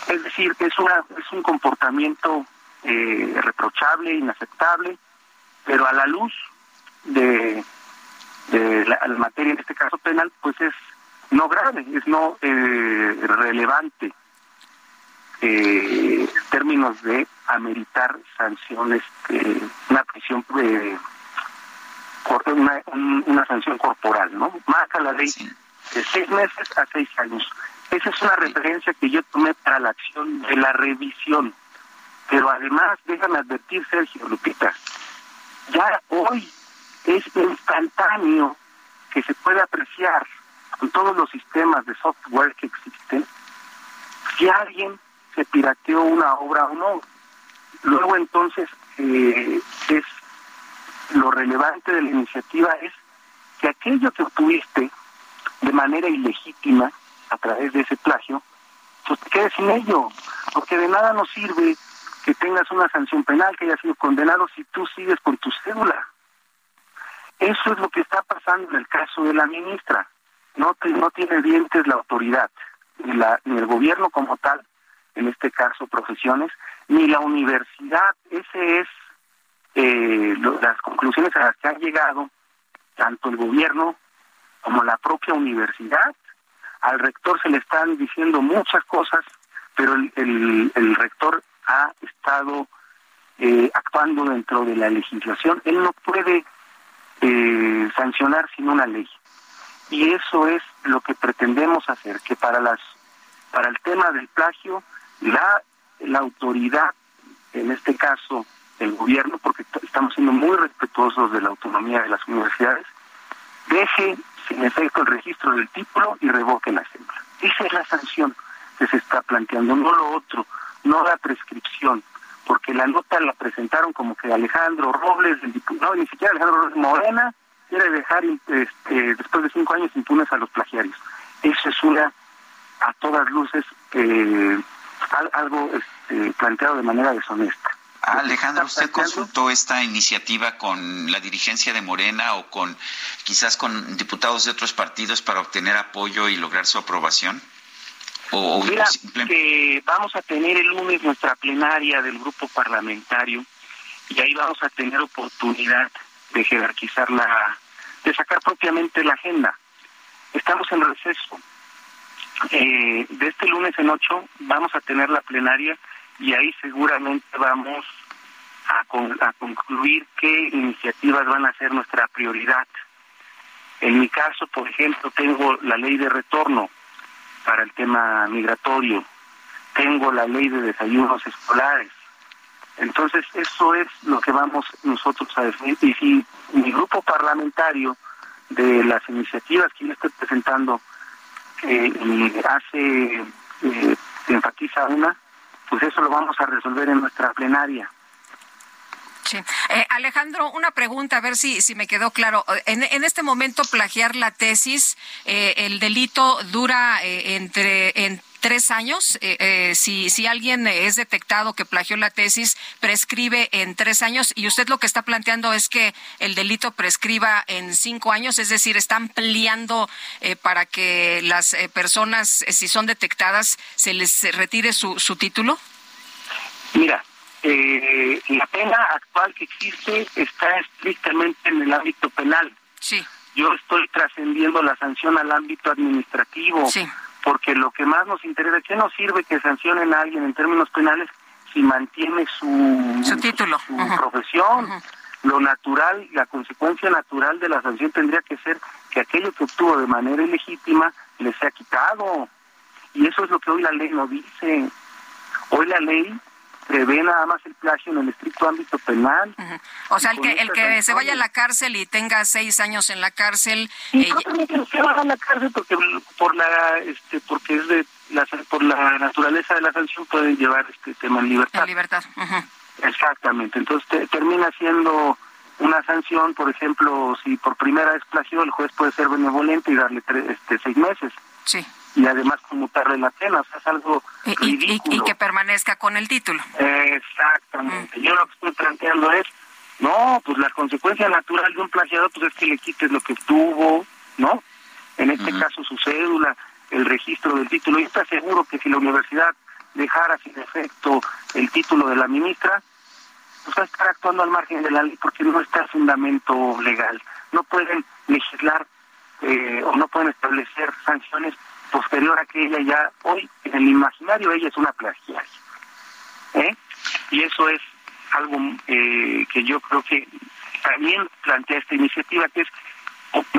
Speaker 13: Es decir, es, una, es un comportamiento eh, reprochable, inaceptable, pero a la luz de, de la, la materia, en este caso penal, pues es no grave, es no eh, relevante eh, en términos de ameritar sanciones, eh, una prisión, eh, una, un- una sanción corporal, ¿no? Marca la ley de seis meses a seis años. Esa es una referencia que yo tomé para la acción de la revisión. Pero además, déjame advertir, Sergio Lupita, ya hoy es instantáneo que se puede apreciar con todos los sistemas de software que existen si alguien se pirateó una obra o no. Luego entonces eh, es lo relevante de la iniciativa es que aquello que obtuviste de manera ilegítima a través de ese plagio, pues te quedes sin ello, porque de nada nos sirve que tengas una sanción penal, que hayas sido condenado si tú sigues con tu cédula. Eso es lo que está pasando en el caso de la ministra. No, no tiene dientes la autoridad, ni, la, ni el gobierno como tal, en este caso profesiones, ni la universidad. Ese es eh, lo- las conclusiones a las que ha llegado tanto el gobierno como la propia universidad. Al rector se le están diciendo muchas cosas, pero el, el- el rector ha estado eh, actuando dentro de la legislación. Él no puede eh, sancionar sin una ley. Y eso es lo que pretendemos hacer, que para las para el tema del plagio, la, la autoridad, en este caso el gobierno, porque estamos siendo muy respetuosos de la autonomía de las universidades, deje sin efecto el registro del título y revoque la cédula. Esa es la sanción que se está planteando, no lo otro, no la prescripción, porque la nota la presentaron como que Alejandro Robles, el no, ni siquiera Alejandro Robles Morena, quiere dejar este, después de cinco años impunes a los plagiarios. Eso es una, a todas luces, eh, al- algo este, planteado de manera deshonesta.
Speaker 1: Ah, Alejandro, ¿usted consultó esta iniciativa con la dirigencia de Morena o con quizás con diputados de otros partidos para obtener apoyo y lograr su aprobación? O, o
Speaker 13: Mira, que vamos a tener el lunes nuestra plenaria del grupo parlamentario y ahí vamos a tener oportunidad de jerarquizar la, de sacar propiamente la agenda. Estamos en receso. Eh, de este lunes en ocho vamos a tener la plenaria y ahí seguramente vamos a, a concluir qué iniciativas van a ser nuestra prioridad. En mi caso, por ejemplo, tengo la ley de retorno para el tema migratorio, tengo la ley de desayunos escolares. Entonces, eso es lo que vamos nosotros a definir. Y si mi grupo parlamentario de las iniciativas que yo estoy presentando eh, hace, eh, enfatiza una, pues eso lo vamos a resolver en nuestra plenaria.
Speaker 2: Sí. Eh, Alejandro, una pregunta, a ver si, si me quedó claro. En, en este momento, plagiar la tesis, eh, el delito dura eh, entre, en tres años. Eh, eh, si, si alguien es detectado que plagió la tesis, prescribe en tres años y usted lo que está planteando es que el delito prescriba en cinco años, es decir, está ampliando para que las personas, si son detectadas, se les retire su, su título.
Speaker 13: Mira, eh, la pena actual que existe está estrictamente en el ámbito penal.
Speaker 2: Sí.
Speaker 13: Yo estoy trascendiendo la sanción al ámbito administrativo.
Speaker 2: Sí.
Speaker 13: Porque lo que más nos interesa, ¿qué nos sirve que sancionen a alguien en términos penales si mantiene su,
Speaker 2: Su título.
Speaker 13: su profesión? Lo natural, la consecuencia natural de la sanción tendría que ser que aquello que obtuvo de manera ilegítima le sea quitado. Y eso es lo que hoy la ley no dice. Hoy la ley prevé nada más el plagio en el estricto ámbito penal.
Speaker 2: O sea, el
Speaker 13: Y
Speaker 2: que, el que se vaya a la cárcel y tenga seis años en la cárcel,
Speaker 13: Y
Speaker 2: eh,
Speaker 13: no tiene que se a la cárcel porque por la este porque es de la, por la naturaleza de la sanción pueden llevar este tema en libertad.
Speaker 2: en libertad.
Speaker 13: Exactamente. Entonces te- termina siendo una sanción, por ejemplo, si por primera vez plagió, el juez puede ser benevolente y darle tres, este, seis meses
Speaker 2: Sí.
Speaker 13: Y además conmutarle la pena. O sea, es algo
Speaker 2: Y,
Speaker 13: ridículo.
Speaker 2: y que permanezca con el título.
Speaker 13: Exactamente. Yo lo que estoy planteando es, no, pues la consecuencia natural de un plagiador pues es que le quites lo que tuvo, ¿no? En este caso su cédula, el registro del título. Y está seguro que si la universidad dejara sin efecto el título de la ministra, pues va a estar actuando al margen de la ley porque no está fundamento legal. No pueden legislar eh, o no pueden establecer sanciones posterior a que ella ya, hoy en el imaginario ella es una plagiaria. ¿eh? Y eso es algo eh, que yo creo que también plantea esta iniciativa, que es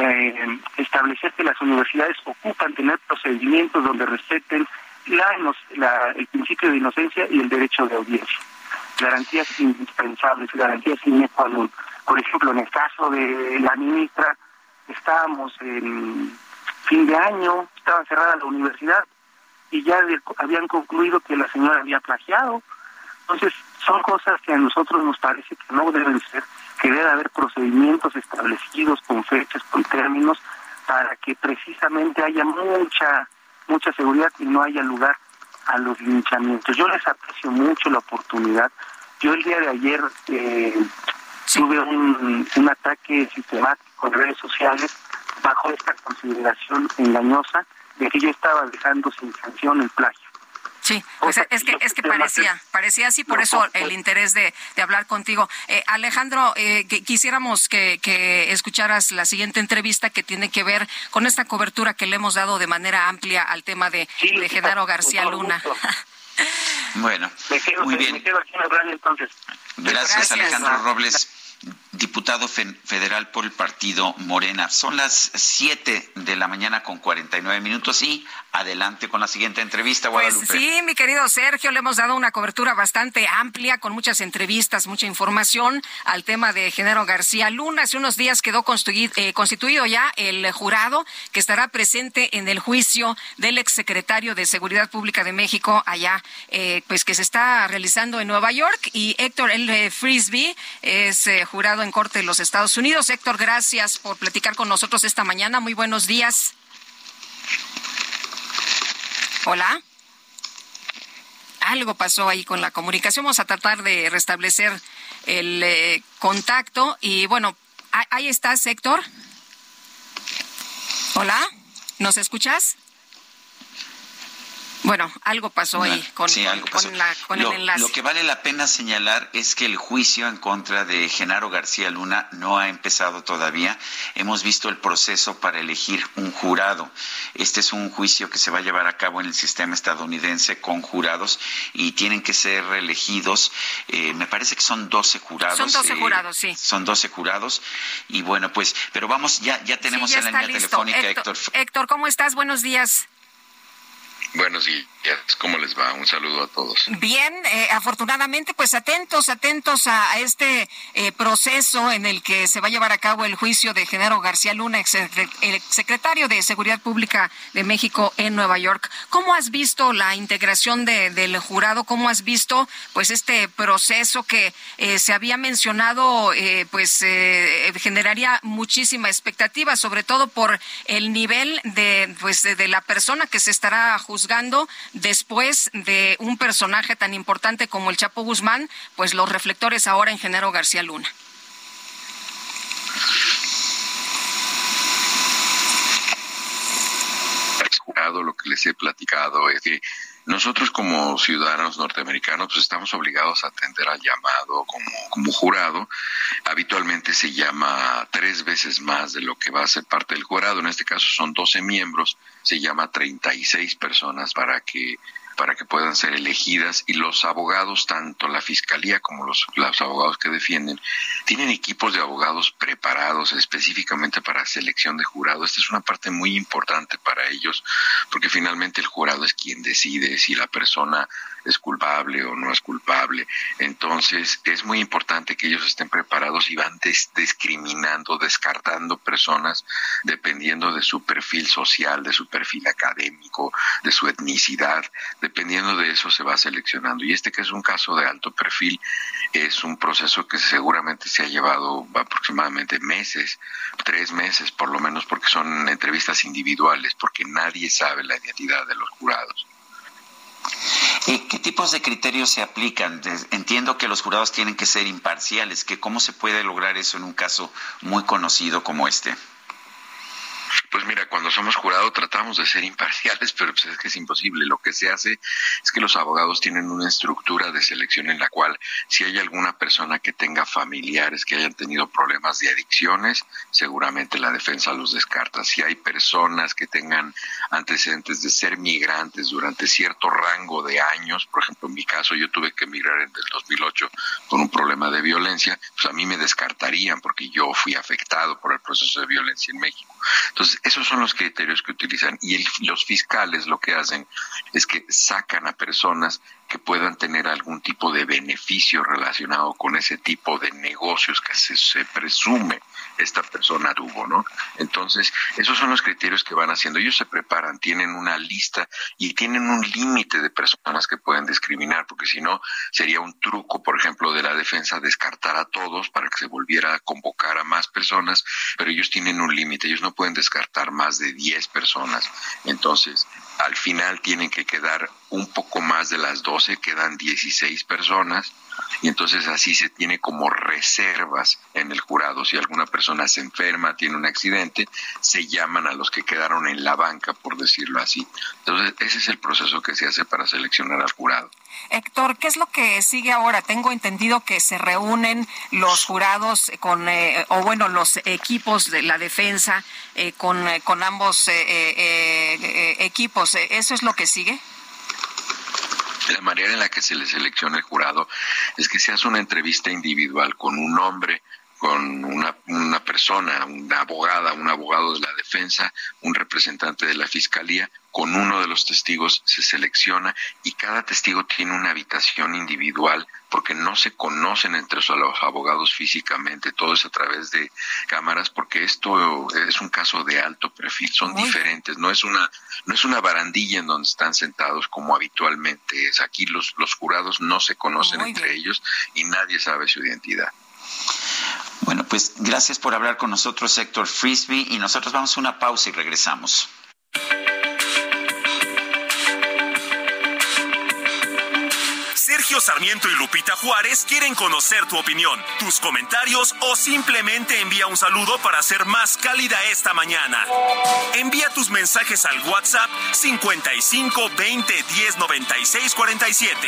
Speaker 13: eh, establecer que las universidades ocupan tener procedimientos donde respeten la, el principio de inocencia y el derecho de audiencia. Garantías indispensables, garantías non. Por ejemplo, en el caso de la ministra, estábamos en fin de año, estaba cerrada la universidad y ya habían concluido que la señora había plagiado. Entonces, son cosas que a nosotros nos parece que no deben ser, que debe haber procedimientos establecidos con fechas, con términos, para que precisamente haya mucha, mucha seguridad y no haya lugar a los linchamientos. Yo les aprecio mucho la oportunidad. Yo el día de ayer eh, tuve un, un ataque sistemático en redes sociales bajo esta consideración engañosa de que yo estaba dejando sin sanción el plagio.
Speaker 2: Sí, pues es que es que parecía, parecía así, por eso el interés de, de hablar contigo. Eh, Alejandro, eh, que quisiéramos que, que escucharas la siguiente entrevista que tiene que ver con esta cobertura que le hemos dado de manera amplia al tema de, de Genaro García Luna.
Speaker 1: Bueno,
Speaker 13: Me quedo,
Speaker 1: muy
Speaker 13: me
Speaker 1: bien.
Speaker 13: quedo aquí en el radio entonces.
Speaker 1: Gracias,
Speaker 2: Gracias.
Speaker 1: Alejandro Robles, diputado fe- federal por el partido Morena. Son las 7 de la mañana con 49 minutos y adelante con la siguiente entrevista,
Speaker 2: Pues
Speaker 1: Guadalupe.
Speaker 2: sí, mi querido Sergio, le hemos dado una cobertura bastante amplia, con muchas entrevistas, mucha información al tema de Genaro García Luna. Hace unos días quedó constituido, eh, constituido ya el jurado que estará presente en el juicio del exsecretario de Seguridad Pública de México allá, eh, pues que se está realizando en Nueva York. Y Héctor L. Frisbee es eh, jurado en Corte de los Estados Unidos. Héctor, gracias por platicar con nosotros esta mañana. Muy buenos días. Hola. Algo pasó ahí con la comunicación. Vamos a tratar de restablecer el eh, contacto. Y bueno, ahí- estás, Héctor. Hola. ¿Nos escuchas? Bueno, algo pasó ahí con, el enlace.
Speaker 1: Lo que vale la pena señalar es que el juicio en contra de Genaro García Luna no ha empezado todavía. Hemos visto el proceso para elegir un jurado. Este es un juicio que se va a llevar a cabo en el sistema estadounidense con jurados y tienen que ser elegidos. Eh, me parece que son 12 jurados.
Speaker 2: Son 12
Speaker 1: eh,
Speaker 2: jurados, sí.
Speaker 1: Son 12 jurados. Y bueno, pues, pero vamos, ya, ya tenemos en la línea telefónica Héctor.
Speaker 2: Héctor, ¿cómo estás? Buenos días.
Speaker 14: Buenos días, ¿cómo les va? Un saludo a todos.
Speaker 2: Bien, eh, afortunadamente, pues atentos, atentos a, este eh, proceso en el que se va a llevar a cabo el juicio de Genaro García Luna, ex, secretario de Seguridad Pública de México en Nueva York. ¿Cómo has visto la integración del jurado? ¿Cómo has visto, pues, este proceso que eh, se había mencionado, pues, generaría muchísima expectativa, sobre todo por el nivel de, pues, de la persona que se estará juzgando juzgando después de un personaje tan importante como el Chapo Guzmán, pues los reflectores ahora en Genaro García Luna.
Speaker 14: Lo que les he platicado es que nosotros como ciudadanos norteamericanos pues estamos obligados a atender al llamado como, como jurado. Habitualmente se llama tres veces más de lo que va a ser parte del jurado. En este caso son 12 miembros, se llama 36 personas para que para que puedan ser elegidas y los abogados, tanto la fiscalía como los, los abogados que defienden, tienen equipos de abogados preparados específicamente para selección de jurado. Esta es una parte muy importante para ellos porque finalmente el jurado es quien decide si la persona es culpable o no es culpable. Entonces es muy importante que ellos estén preparados y van discriminando, descartando personas dependiendo de su perfil social, de su perfil académico, de su etnicidad. Dependiendo de eso se va seleccionando. Y este que es un caso de alto perfil es un proceso que seguramente se ha llevado aproximadamente meses, tres meses por lo menos, porque son entrevistas individuales, porque nadie sabe la identidad de los jurados.
Speaker 1: ¿Qué tipos de criterios se aplican? Entiendo que los jurados tienen que ser imparciales, que cómo se puede lograr eso en un caso muy conocido como este.
Speaker 14: Cuando somos jurados tratamos de ser imparciales, pero pues es que es imposible. Lo que se hace es que los abogados tienen una estructura de selección en la cual si hay alguna persona que tenga familiares que hayan tenido problemas de adicciones, seguramente la defensa los descarta. Si hay personas que tengan antecedentes de ser migrantes durante cierto rango de años, por ejemplo, en mi caso yo tuve que emigrar en el 2008 con un problema de violencia, pues a mí me descartarían porque yo fui afectado por el proceso de violencia en México. Entonces, esos son los criterios que utilizan y los fiscales lo que hacen es que sacan a personas que puedan tener algún tipo de beneficio relacionado con ese tipo de negocios que se, presume esta persona tuvo, ¿no? Entonces, esos son los criterios que van haciendo. Ellos se preparan, tienen una lista y tienen un límite de personas que pueden discriminar, porque si no, sería un truco, por ejemplo, de la defensa descartar a todos para que se volviera a convocar a más personas, pero ellos tienen un límite, ellos no pueden descartar más de 10 personas. Entonces, al final tienen que quedar un poco más de las 12, quedan 16 personas y entonces así se tiene como reservas en el jurado. Si alguna persona se enferma, tiene un accidente, se llaman a los que quedaron en la banca, por decirlo así. Entonces ese es el proceso que se hace para seleccionar al jurado.
Speaker 2: Héctor, ¿qué es lo que sigue ahora? Tengo entendido que se reúnen los jurados con, eh, o bueno, los equipos de la defensa eh, con, eh, con ambos equipos. ¿Eso es lo que sigue?
Speaker 14: La manera en la que se le selecciona el jurado es que se hace una entrevista individual con un hombre, con una, una persona, una abogada, un abogado de la defensa, un representante de la fiscalía, con uno de los testigos se selecciona y cada testigo tiene una habitación individual porque no se conocen entre los abogados físicamente, todo es a través de cámaras porque esto es un caso de alto perfil, son diferentes, no es una no es una barandilla en donde están sentados como habitualmente es. Aquí los los jurados no se conocen entre ellos y nadie sabe su identidad.
Speaker 1: Bueno, pues gracias por hablar con nosotros, Héctor Frisby, y nosotros vamos a una pausa y regresamos.
Speaker 11: Sergio Sarmiento y Lupita Juárez quieren conocer tu opinión, tus comentarios o simplemente envía un saludo para ser más cálida esta mañana. Envía tus mensajes al WhatsApp 55 20 10 96 47.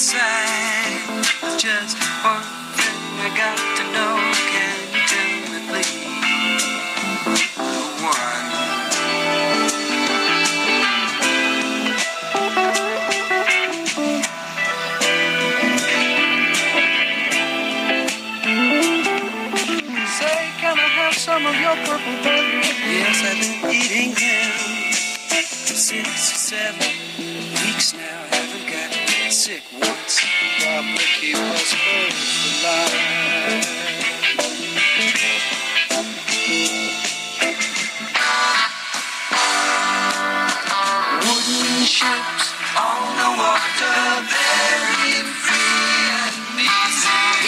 Speaker 10: side. Just one thing I got to know. Can you tell me, please? One. Say, can I have some of your purple belly? Yes, I've been eating them six seven weeks now.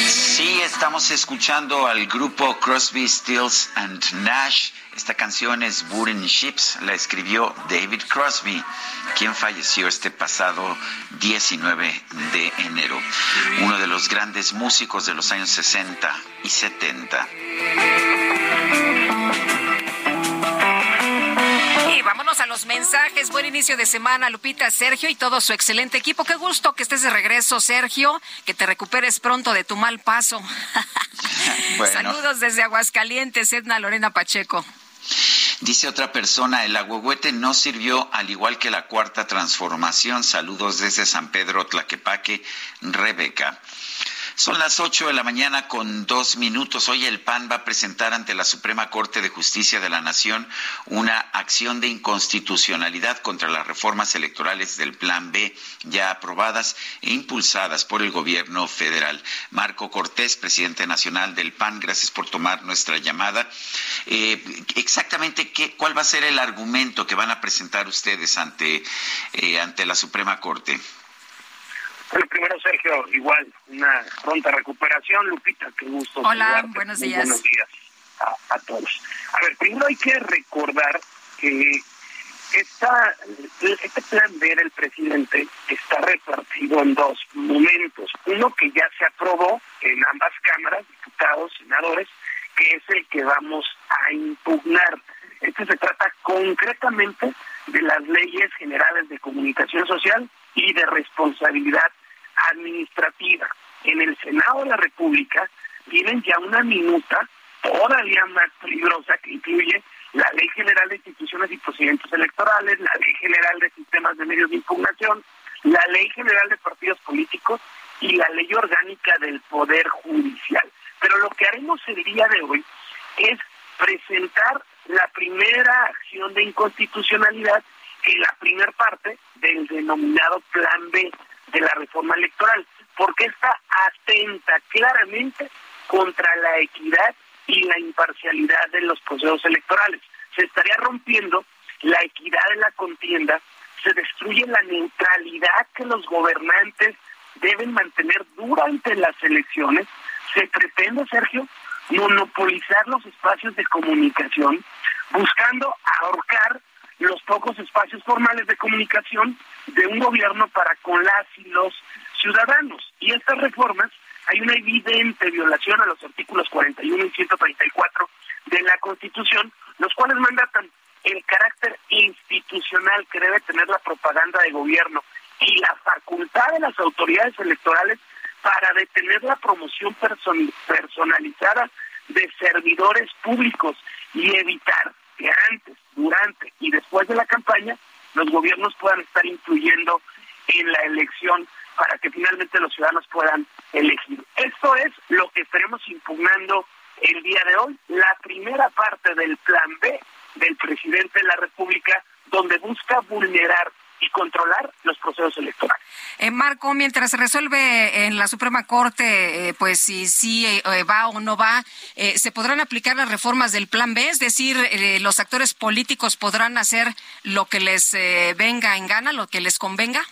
Speaker 1: Sí, estamos escuchando al grupo Crosby, Stills and Nash. Esta canción es Wooden Ships, la escribió David Crosby, quien falleció este pasado 19 de enero. Uno de los grandes músicos de los años 60 y 70.
Speaker 2: Y vámonos a los mensajes. Buen inicio de semana, Lupita, Sergio y todo su excelente equipo. Qué gusto que estés de regreso, Sergio. Que te recuperes pronto de tu mal paso.
Speaker 1: Bueno.
Speaker 2: Saludos desde Aguascalientes, Edna Lorena Pacheco.
Speaker 1: Dice otra persona, el agüehuete no sirvió al igual que la cuarta transformación. Saludos desde San Pedro, Tlaquepaque, Rebeca. Son las 8 de la mañana con dos minutos. Hoy el PAN va a presentar ante la Suprema Corte de Justicia de la Nación una acción de inconstitucionalidad contra las reformas electorales del Plan B ya aprobadas e impulsadas por el gobierno federal. Marco Cortés, presidente nacional del PAN, gracias por tomar nuestra llamada. Eh, exactamente qué, cuál va a ser el argumento que van a presentar ustedes ante, eh, ante la Suprema Corte.
Speaker 15: Bueno, primero, Sergio, igual, una pronta recuperación. Lupita, qué gusto.
Speaker 2: Hola,
Speaker 15: saludarte.
Speaker 2: buenos
Speaker 15: Muy
Speaker 2: días.
Speaker 15: buenos días a, a todos. A ver, primero hay que recordar que esta, este plan B del presidente está repartido en dos momentos. Uno que ya se aprobó en ambas cámaras, diputados, senadores, que es el que vamos a impugnar. Este se trata concretamente de las leyes generales de comunicación social y de responsabilidad administrativa. En el Senado de la República tienen ya una minuta todavía más peligrosa que incluye la Ley General de Instituciones y Procedimientos Electorales, la Ley General de Sistemas de Medios de Impugnación, la Ley General de Partidos Políticos y la Ley Orgánica del Poder Judicial. Pero lo que haremos el día de hoy es presentar la primera acción de inconstitucionalidad en la primera parte del denominado Plan B de la reforma electoral, porque está atenta claramente contra la equidad y la imparcialidad de los procesos electorales. Se estaría rompiendo la equidad de la contienda, se destruye la neutralidad que los gobernantes deben mantener durante las elecciones, se pretende, Sergio, monopolizar los espacios de comunicación, buscando ahorcar los pocos espacios formales de comunicación de un gobierno para con las y los ciudadanos. Y estas reformas, hay una evidente violación a los artículos 41 y 134 de la Constitución, los cuales mandatan el carácter institucional que debe tener la propaganda de gobierno y la facultad de las autoridades electorales para detener la promoción personalizada de servidores públicos y evitar que antes, durante y después de la campaña los gobiernos puedan estar influyendo en la elección para que finalmente los ciudadanos puedan elegir. Esto es lo que estaremos impugnando el día de hoy, la primera parte del plan B del presidente de la República, donde busca vulnerar y controlar los procesos electorales.
Speaker 2: Eh, Marco, mientras se resuelve en la Suprema Corte, eh, pues si sí eh, va o no va, eh, ¿se podrán aplicar las reformas del Plan B? Es decir, los actores políticos podrán hacer lo que les venga en gana, lo que les convenga.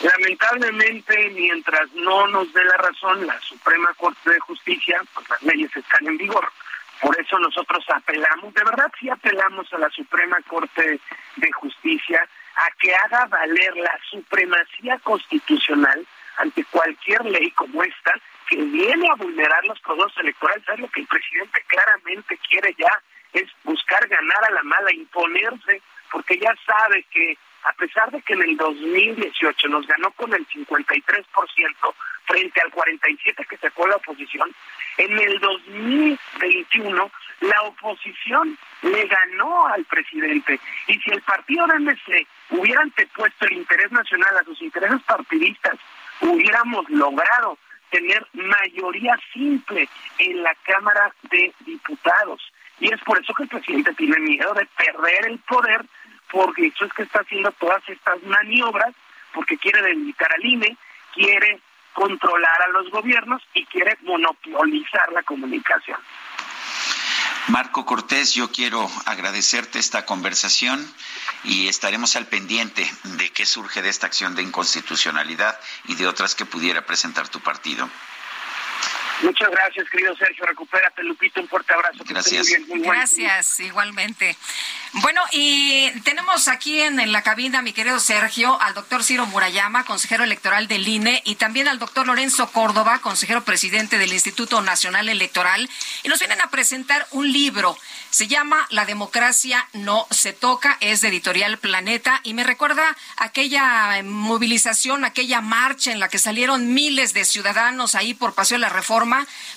Speaker 15: Lamentablemente, mientras no nos dé la razón la Suprema Corte de Justicia, pues las leyes están en vigor. Por eso nosotros apelamos, de verdad sí apelamos a la Suprema Corte de Justicia a que haga valer la supremacía constitucional ante cualquier ley como esta que viene a vulnerar los procesos electorales. ¿Sabes lo que el presidente claramente quiere ya? Es buscar ganar a la mala, imponerse, porque ya sabe que a pesar de que en el 2018 nos ganó con el 53% frente al 47% que sacó la oposición, en el 2021 la oposición le ganó al presidente. Y si el partido de MC hubiera antepuesto el interés nacional a sus intereses partidistas, hubiéramos logrado tener mayoría simple en la Cámara de Diputados. Y es por eso que el presidente tiene miedo de perder el poder, porque eso es que está haciendo todas estas maniobras, porque quiere debilitar al INE, quiere controlar a los gobiernos y quiere monopolizar la comunicación.
Speaker 1: Marco Cortés, yo quiero agradecerte esta conversación y estaremos al pendiente de qué surge de esta acción de inconstitucionalidad y de otras que pudiera presentar tu partido.
Speaker 15: Muchas gracias, querido Sergio. Recupérate, Lupito. Un fuerte abrazo.
Speaker 1: Gracias.
Speaker 2: gracias, igualmente. Bueno, y tenemos aquí en, la cabina, mi querido Sergio, al doctor Ciro Murayama, consejero electoral del INE, y también al doctor Lorenzo Córdoba, consejero presidente del Instituto Nacional Electoral, y nos vienen a presentar un libro. Se llama La democracia no se toca, es de editorial Planeta, y me recuerda aquella movilización, aquella marcha en la que salieron miles de ciudadanos ahí por Paseo de la Reforma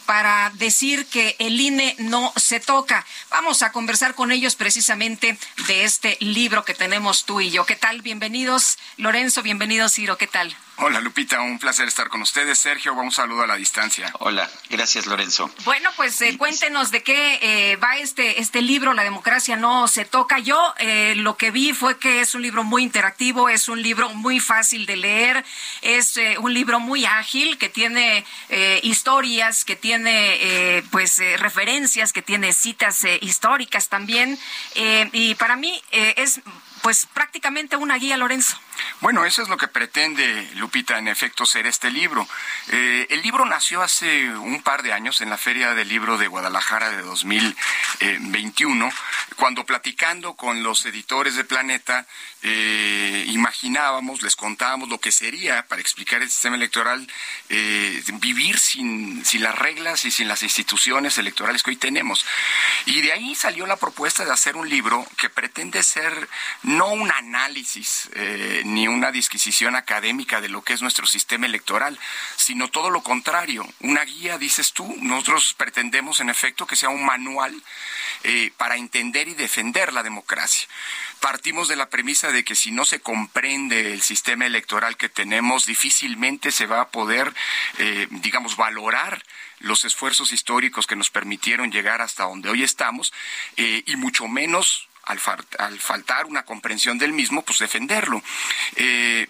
Speaker 2: para decir que el INE no se toca. Vamos a conversar con ellos precisamente de este libro que tenemos tú y yo. ¿Qué tal? Bienvenidos, Lorenzo, bienvenido, Ciro, ¿qué tal?
Speaker 16: Hola Lupita, un placer estar con ustedes. Sergio, un saludo a la distancia.
Speaker 1: Hola, gracias Lorenzo.
Speaker 2: Bueno, pues eh, cuéntenos de qué eh, va este, este libro, La democracia no se toca. Yo eh, lo que vi fue que es un libro muy interactivo, es un libro muy fácil de leer, es un libro muy ágil que tiene historias, que tiene pues referencias, que tiene citas históricas también. y para mí es pues prácticamente una guía, Lorenzo.
Speaker 16: Bueno, eso es lo que pretende, Lupita, en efecto, ser este libro. Eh, el libro nació hace un par de años en la Feria del Libro de Guadalajara de 2021, cuando platicando con los editores de Planeta, eh, imaginábamos, les contábamos lo que sería, para explicar el sistema electoral, eh, vivir sin, sin las reglas y sin las instituciones electorales que hoy tenemos. Y de ahí salió la propuesta de hacer un libro que pretende ser no un análisis ni una disquisición académica de lo que es nuestro sistema electoral, sino todo lo contrario, una guía, dices tú, nosotros pretendemos en efecto que sea un manual para entender y defender la democracia. Partimos de la premisa de que si no se comprende el sistema electoral que tenemos, difícilmente se va a poder, eh, digamos, valorar los esfuerzos históricos que nos permitieron llegar hasta donde hoy estamos, eh, y mucho menos al, faltar una comprensión del mismo, pues defenderlo. Eh,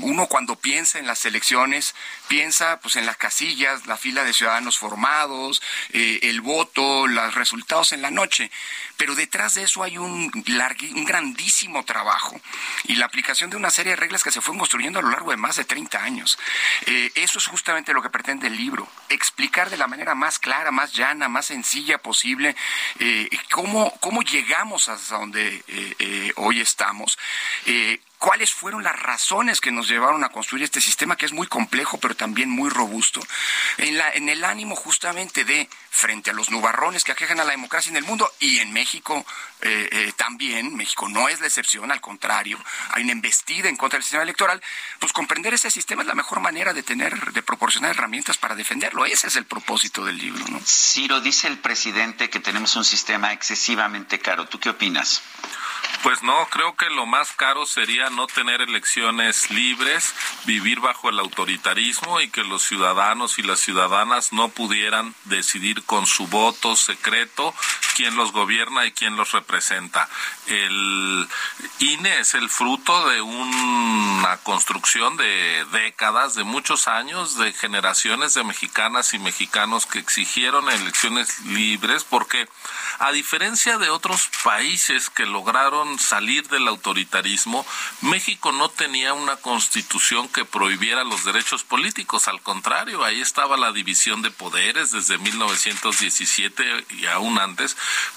Speaker 16: uno cuando piensa en las elecciones, piensa pues en las casillas, la fila de ciudadanos formados, el voto, los resultados en la noche pero detrás de eso hay un, un grandísimo trabajo y la aplicación de una serie de reglas que se fueron construyendo a lo largo de más de 30 años. Eh, eso es justamente lo que pretende el libro, explicar de la manera más clara, más llana, más sencilla posible eh, cómo, cómo hasta donde eh, hoy estamos cuáles fueron las razones que nos llevaron a construir este sistema que es muy complejo pero también muy robusto, en, la, en el ánimo justamente de, frente a los nubarrones que aquejan a la democracia en el mundo y en México eh, eh, también, México no es la excepción, al contrario, hay una embestida en contra del sistema electoral, pues comprender ese sistema es la mejor manera de tener, de proporcionar herramientas para defenderlo. Ese es el propósito del libro, ¿no?
Speaker 1: Ciro, dice el presidente que tenemos un sistema excesivamente caro. ¿Tú qué opinas?
Speaker 17: Pues no, creo que lo más caro sería no tener elecciones libres, vivir bajo el autoritarismo y que los ciudadanos y las ciudadanas no pudieran decidir con su voto secreto quién los gobierna y quién los representa. El INE es el fruto de una construcción de décadas, de muchos años, de generaciones de mexicanas y mexicanos que exigieron elecciones libres porque a diferencia de otros países que lograron salir del autoritarismo, México no tenía una constitución que prohibiera los derechos políticos, al contrario, ahí estaba la división de poderes desde 1917 y aún antes,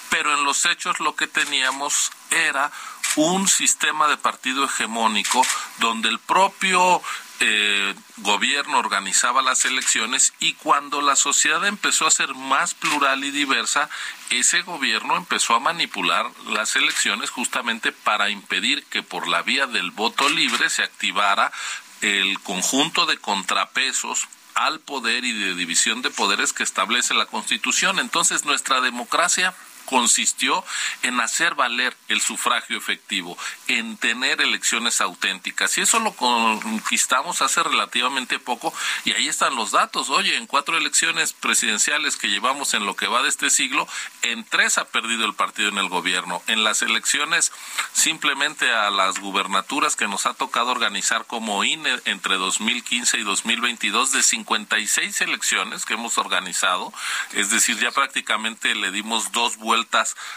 Speaker 17: pero en los hechos lo que teníamos era un sistema de partido hegemónico donde el propio eh, gobierno organizaba las elecciones y cuando la sociedad empezó a ser más plural y diversa, ese gobierno empezó a manipular las elecciones justamente para impedir que por la vía del voto libre se activara el conjunto de contrapesos al poder y de división de poderes que establece la Constitución. Entonces nuestra democracia consistió en hacer valer el sufragio efectivo, en tener elecciones auténticas. Y eso lo conquistamos hace relativamente poco y ahí están los datos. Oye, en cuatro elecciones presidenciales que llevamos en lo que va de este siglo, en tres ha perdido el partido en el gobierno. En las elecciones simplemente a las gubernaturas que nos ha tocado organizar como INE entre 2015 y 2022 de 56 elecciones que hemos organizado, es decir, ya prácticamente le dimos dos vueltas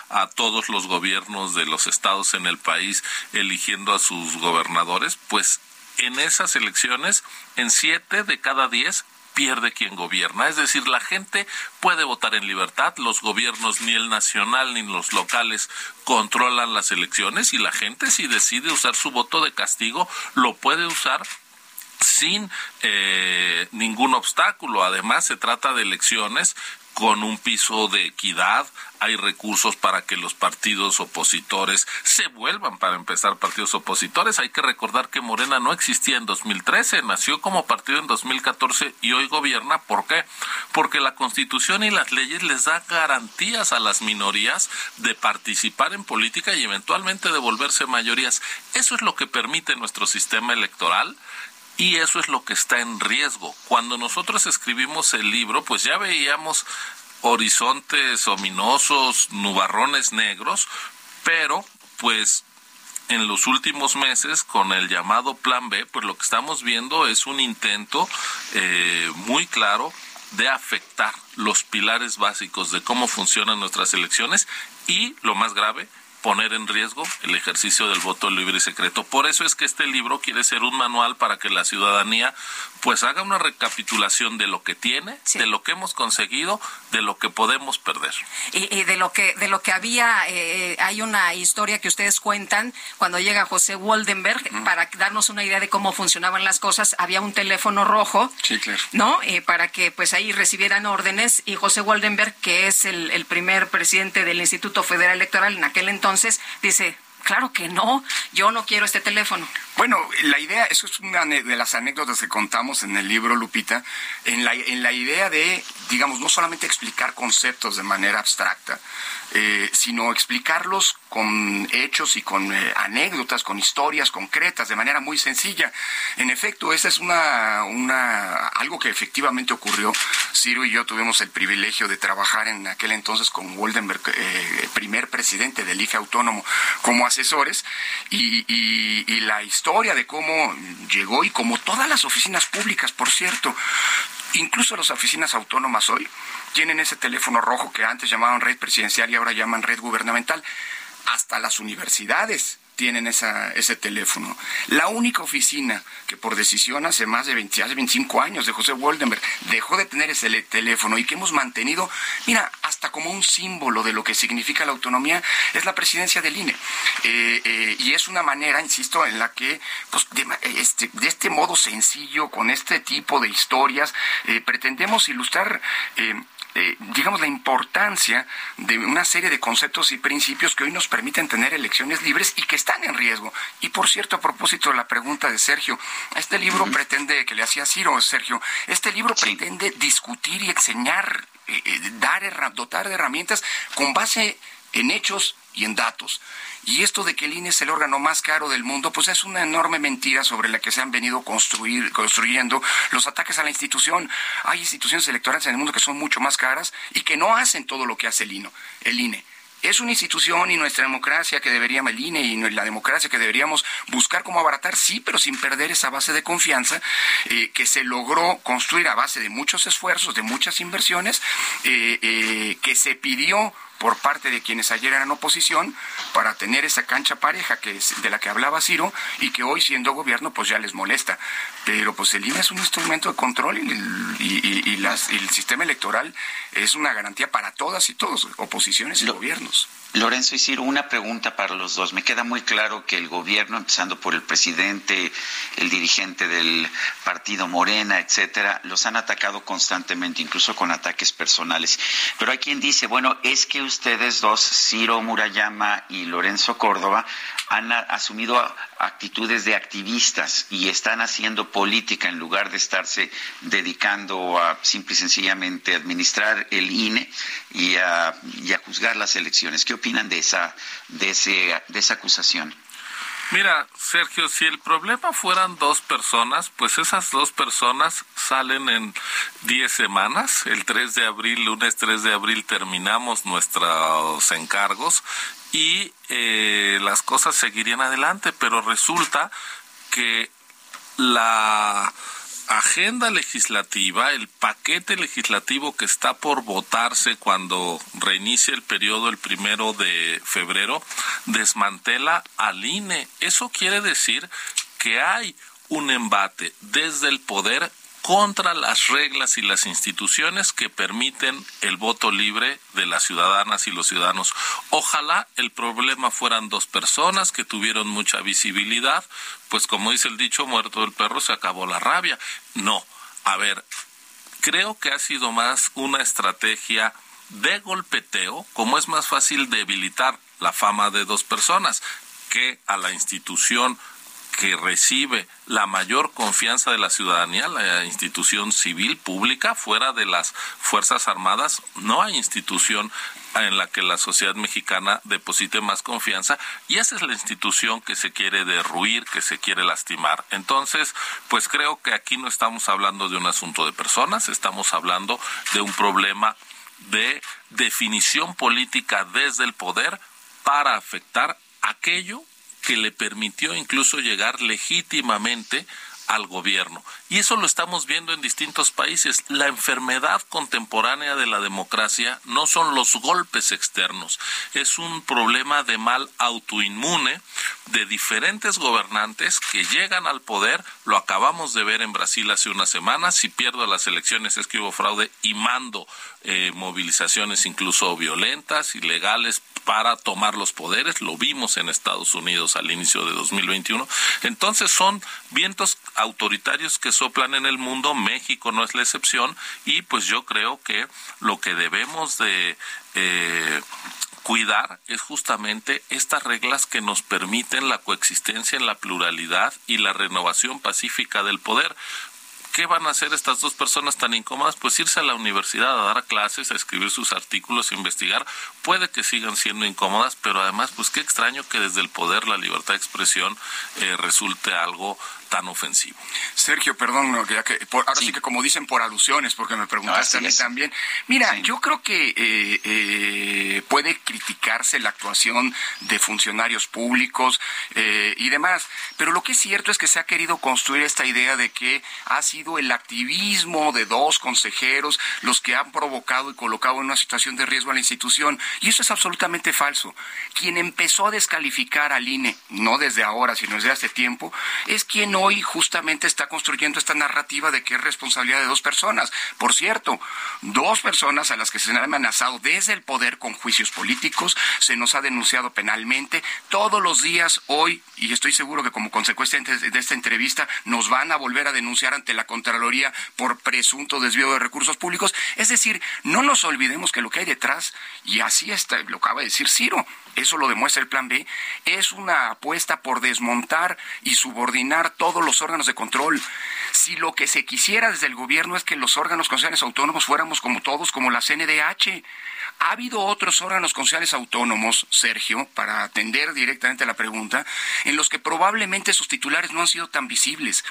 Speaker 17: a todos los gobiernos de los estados en el país eligiendo a sus gobernadores, pues en esas elecciones, en siete de cada diez pierde quien gobierna. Es decir, la gente puede votar en libertad, los gobiernos ni el nacional ni los locales controlan las elecciones y la gente si decide usar su voto de castigo lo puede usar sin eh, ningún obstáculo. Además, se trata de elecciones con un piso de equidad, hay recursos para que los partidos opositores se vuelvan para empezar partidos opositores. Hay que recordar que Morena no existía en 2013, nació como partido en 2014 y hoy gobierna. ¿Por qué? Porque la Constitución y las leyes les da garantías a las minorías de participar en política y eventualmente de volverse mayorías. Eso es lo que permite nuestro sistema electoral y eso es lo que está en riesgo. Cuando nosotros escribimos el libro, pues ya veíamos horizontes ominosos, nubarrones negros, pero pues en los últimos meses con el llamado Plan B, pues lo que estamos viendo es un intento eh, muy claro de afectar los pilares básicos de cómo funcionan nuestras elecciones y, lo más grave, poner en riesgo el ejercicio del voto libre y secreto. Por eso es que este libro quiere ser un manual para que la ciudadanía pues haga una recapitulación de lo que tiene, de lo que hemos conseguido, de lo que podemos perder.
Speaker 2: Y, de lo que de lo que había eh, hay una historia que ustedes cuentan cuando llega José Waldenberg para darnos una idea de cómo funcionaban las cosas. Había un teléfono rojo,
Speaker 16: sí, claro.
Speaker 2: ¿no? Eh, para que pues ahí recibieran órdenes y José Waldenberg, que es el, el primer presidente del Instituto Federal Electoral en aquel entonces entonces dice, claro que no, yo no quiero este teléfono.
Speaker 16: Bueno, la idea, eso es una de las anécdotas que contamos en el libro, Lupita, en la, en la idea de, digamos, no solamente explicar conceptos de manera abstracta, eh, sino explicarlos con hechos y con eh, anécdotas, con historias concretas, de manera muy sencilla. En efecto, esa es una, una algo que efectivamente ocurrió. Ciro y yo tuvimos el privilegio de trabajar en aquel entonces con Woldenberg, eh, primer presidente del IFE autónomo, como asesores, y, y la historia de cómo llegó y como todas las oficinas públicas, por cierto, incluso las oficinas autónomas hoy tienen ese teléfono rojo que antes llamaban red presidencial y ahora llaman red gubernamental. Hasta las universidades tienen esa, ese teléfono. La única oficina que por decisión hace más de 20, hace 25 años de José Woldenberg dejó de tener ese teléfono y que hemos mantenido, mira, hasta como un símbolo de lo que significa la autonomía, es la presidencia del INE. Eh, eh, y es una manera, insisto, en la que, pues, de, este, de este modo sencillo, con este tipo de historias, eh, pretendemos ilustrar eh, digamos, la importancia de una serie de conceptos y principios que hoy nos permiten tener elecciones libres y que están en riesgo. Y por cierto, a propósito de la pregunta de Sergio, este libro pretende, que le hacía Ciro, Sergio, este libro pretende discutir y enseñar, eh, eh, dar, dotar de herramientas con base en hechos y en datos. Y esto de que el INE es el órgano más caro del mundo, pues es una enorme mentira sobre la que se han venido construir, construyendo los ataques a la institución. Hay instituciones electorales en el mundo que son mucho más caras y que no hacen todo lo que hace el INE. El INE. Es una institución y nuestra democracia que deberíamos, el INE y la democracia que deberíamos buscar cómo abaratar, sí, pero sin perder esa base de confianza eh, que se logró construir a base de muchos esfuerzos, de muchas inversiones, eh, eh, que se pidió por parte de quienes ayer eran oposición para tener esa cancha pareja que es de la que hablaba Ciro y que hoy siendo gobierno pues ya les molesta. Pero pues el INE es un instrumento de control y, y, las, el sistema electoral es una garantía para todas y todos, oposiciones y gobiernos.
Speaker 1: Lorenzo y Ciro, una pregunta para los dos. Me queda muy claro que el gobierno, empezando por el presidente, el dirigente del partido Morena, etcétera, los han atacado constantemente, incluso con ataques personales. Pero hay quien dice, bueno, es que ustedes dos, Ciro Murayama y Lorenzo Córdoba, han asumido actitudes de activistas y están haciendo política en lugar de estarse dedicando a simple y sencillamente administrar el INE y a, juzgar las elecciones. ¿Qué opinan de esa, de, de esa acusación?
Speaker 17: Mira, Sergio, si el problema fueran dos personas, pues esas dos personas salen en 10 semanas. El 3 de abril, lunes 3 de abril, terminamos nuestros encargos y eh, las cosas seguirían adelante, pero resulta que la agenda legislativa, el paquete legislativo que está por votarse cuando reinicie el periodo el primero de febrero, desmantela al INE. Eso quiere decir que hay un embate desde el poder contra las reglas y las instituciones que permiten el voto libre de las ciudadanas y los ciudadanos. Ojalá el problema fueran dos personas que tuvieron mucha visibilidad, pues como dice el dicho, muerto el perro se acabó la rabia. No, a ver, creo que ha sido más una estrategia de golpeteo, como es más fácil debilitar la fama de dos personas que a la institución que recibe la mayor confianza de la ciudadanía, la institución civil pública, fuera de las Fuerzas Armadas, no hay institución en la que la sociedad mexicana deposite más confianza y esa es la institución que se quiere derruir, que se quiere lastimar. Entonces, pues creo que aquí no estamos hablando de un asunto de personas, estamos hablando de un problema de definición política desde el poder para afectar aquello que le permitió incluso llegar legítimamente al gobierno. Y eso lo estamos viendo en distintos países. La enfermedad contemporánea de la democracia no son los golpes externos, es un problema de mal autoinmune de diferentes gobernantes que llegan al poder. Lo acabamos de ver en Brasil hace unas semanas. Si pierdo las elecciones es fraude y mando eh, movilizaciones incluso violentas, ilegales para tomar los poderes. Lo vimos en Estados Unidos al inicio de 2021. Entonces son vientos autoritarios que soplan en el mundo. México no es la excepción y pues yo creo que lo que debemos de eh, cuidar es justamente estas reglas que nos permiten la coexistencia en la pluralidad y la renovación pacífica del poder. ¿Qué van a hacer estas dos personas tan incómodas? Pues irse a la universidad a dar clases, a escribir sus artículos, a investigar. Puede que sigan siendo incómodas, pero además, pues qué extraño que desde el poder la libertad de expresión eh, resulte algo tan ofensivo.
Speaker 16: Sergio, perdón, ahora sí. que como dicen por alusiones, porque me preguntaste a mí también. Mira, yo creo que eh, eh, puede criticarse la actuación de funcionarios públicos eh, y demás, pero lo que es cierto es que se ha querido construir esta idea de que ha sido el activismo de dos consejeros los que han provocado y colocado en una situación de riesgo a la institución, y eso es absolutamente falso. Quien empezó a descalificar al INE, no desde ahora, sino desde hace tiempo, es quien hoy justamente está construyendo esta narrativa de que es responsabilidad de dos personas. Por cierto, dos personas a las que se han amenazado desde el poder con juicios políticos, se nos ha denunciado penalmente. Todos los días hoy, y estoy seguro que como consecuencia de esta entrevista, nos van a volver a denunciar ante la Contraloría por presunto desvío de recursos públicos. Es decir, no nos olvidemos que lo que hay detrás, y así está, lo acaba de decir Ciro, eso lo demuestra el plan B, es una apuesta por desmontar y subordinar todos los órganos de control. Si lo que se quisiera desde el gobierno es que los órganos constitucionales autónomos fuéramos como todos, como la CNDH, ha habido otros órganos constitucionales autónomos, Sergio, para atender directamente la pregunta, en los que probablemente sus titulares no han sido tan visibles,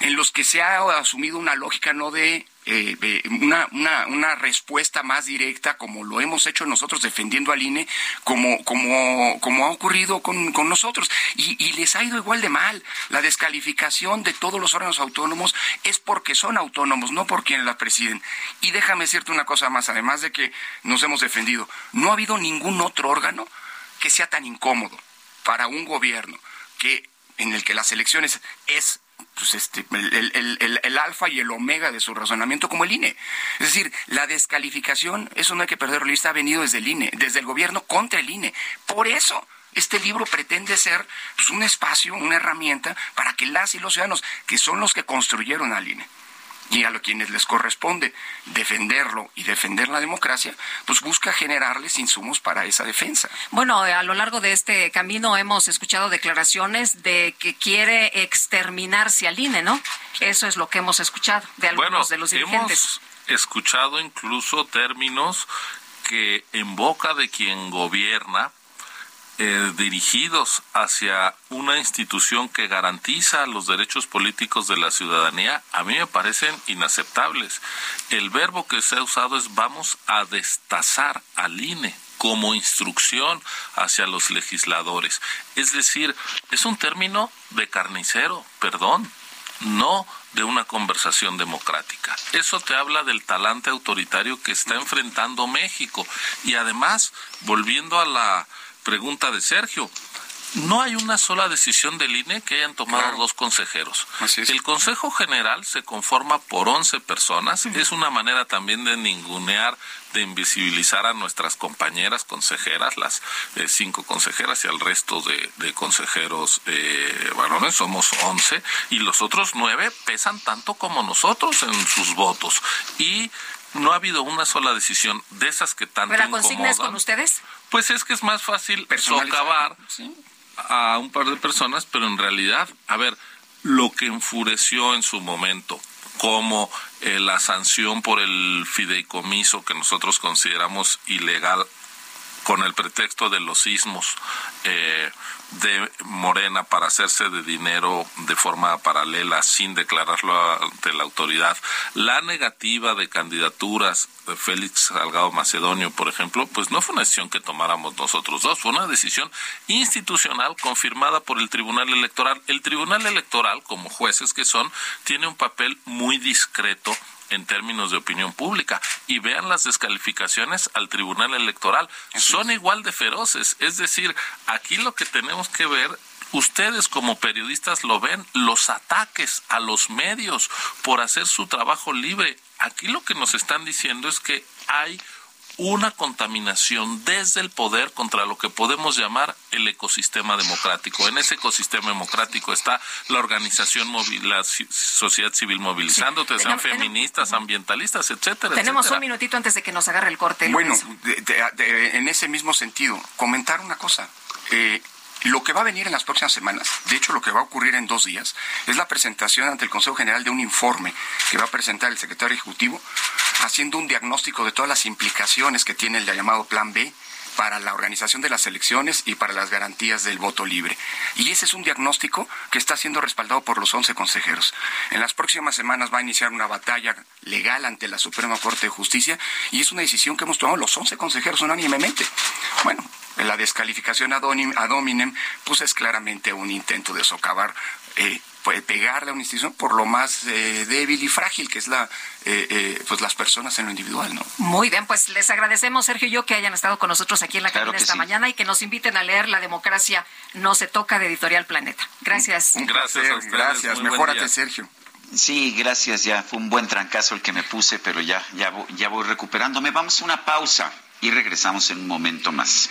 Speaker 16: en los que se ha asumido una lógica no de eh, una, una, una, respuesta más directa, como lo hemos hecho nosotros defendiendo al INE, como, como, como ha ocurrido con, con nosotros. Y, y, les ha ido igual de mal. La descalificación de todos los órganos autónomos es porque son autónomos, no por quienes la presiden. Y déjame decirte una cosa más, además de que nos hemos defendido, no ha habido ningún otro órgano que sea tan incómodo para un gobierno que en el que las elecciones es pues este, el, alfa y el omega de su razonamiento como el INE. Es decir, la descalificación, eso no hay que perderlo, lista, ha venido desde el INE, desde el gobierno contra el INE. Por eso, este libro pretende ser pues, un espacio, una herramienta para que las y los ciudadanos, que son los que construyeron al INE, y a los quienes les corresponde defenderlo y defender la democracia, pues busca generarles insumos para esa defensa.
Speaker 2: Bueno, a lo largo de este camino hemos escuchado declaraciones de que quiere exterminarse al INE, ¿no? Eso es lo que hemos escuchado de algunos de los dirigentes.
Speaker 17: Hemos escuchado incluso términos que en boca de quien gobierna eh, dirigidos hacia una institución que garantiza los derechos políticos de la ciudadanía, a mí me parecen inaceptables. El verbo que se ha usado es vamos a destazar al INE como instrucción hacia los legisladores. Es decir, es un término de carnicero, perdón, no de una conversación democrática. Eso te habla del talante autoritario que está enfrentando México. Y además, volviendo a la pregunta de Sergio. No hay una sola decisión del INE que hayan tomado dos consejeros. El Consejo General se conforma por 11 personas. Es una manera también de ningunear, de invisibilizar a nuestras compañeras consejeras, las eh, cinco consejeras y al resto de, consejeros eh, varones. Somos 11 y los otros nueve pesan tanto como nosotros en sus votos. Y no ha habido una sola decisión de esas que tanto
Speaker 2: ¿La consigna es con ustedes?
Speaker 17: Pues es que es más fácil socavar a un par de personas, pero en realidad, a ver, lo que enfureció en su momento, como eh, la sanción por el fideicomiso que nosotros consideramos ilegal con el pretexto de los sismos eh, de Morena para hacerse de dinero de forma paralela sin declararlo ante la autoridad, la negativa de candidaturas de Félix Salgado Macedonio, por ejemplo, pues no fue una decisión que tomáramos nosotros dos, fue una decisión institucional confirmada por el Tribunal Electoral. El Tribunal Electoral, como jueces que son, tiene un papel muy discreto en términos de opinión pública y vean las descalificaciones al Tribunal Electoral. Son igual de feroces. Es decir, aquí lo que tenemos que ver ustedes como periodistas lo ven, los ataques a los medios por hacer su trabajo libre. Aquí lo que nos están diciendo es que hay una contaminación desde el poder contra lo que podemos llamar el ecosistema democrático. En ese ecosistema democrático está la organización, la sociedad civil movilizándote, sean feministas, ambientalistas, etcétera.
Speaker 2: Tenemos un minutito antes de que nos agarre el corte.
Speaker 16: Bueno, en ese mismo sentido, comentar una cosa. Eh, lo que va a venir en las próximas semanas, de hecho lo que va a ocurrir en dos días, es la presentación ante el Consejo General de un informe que va a presentar el secretario ejecutivo, haciendo un diagnóstico de todas las implicaciones que tiene el llamado Plan B para la organización de las elecciones y para las garantías del voto libre. Y ese es un diagnóstico que está siendo respaldado por los 11 consejeros. En las próximas semanas va a iniciar una batalla legal ante la Suprema Corte de Justicia y es una decisión que hemos tomado los 11 consejeros unánimemente. bueno, la descalificación ad hominem, pues es claramente un intento de socavar eh, pegarle a una institución por lo más eh, débil y frágil que es la eh, eh, pues las personas en lo individual no
Speaker 2: muy bien pues les agradecemos Sergio y yo que hayan estado con nosotros aquí en la cabina esta mañana y que nos inviten a leer la democracia no se toca de editorial Planeta. Gracias.
Speaker 17: Gracias a
Speaker 16: gracias mejórate Sergio.
Speaker 1: Sí, gracias, ya fue un buen trancazo el que me puse, pero ya, ya, ya voy recuperándome. Vamos a una pausa y regresamos en un momento más.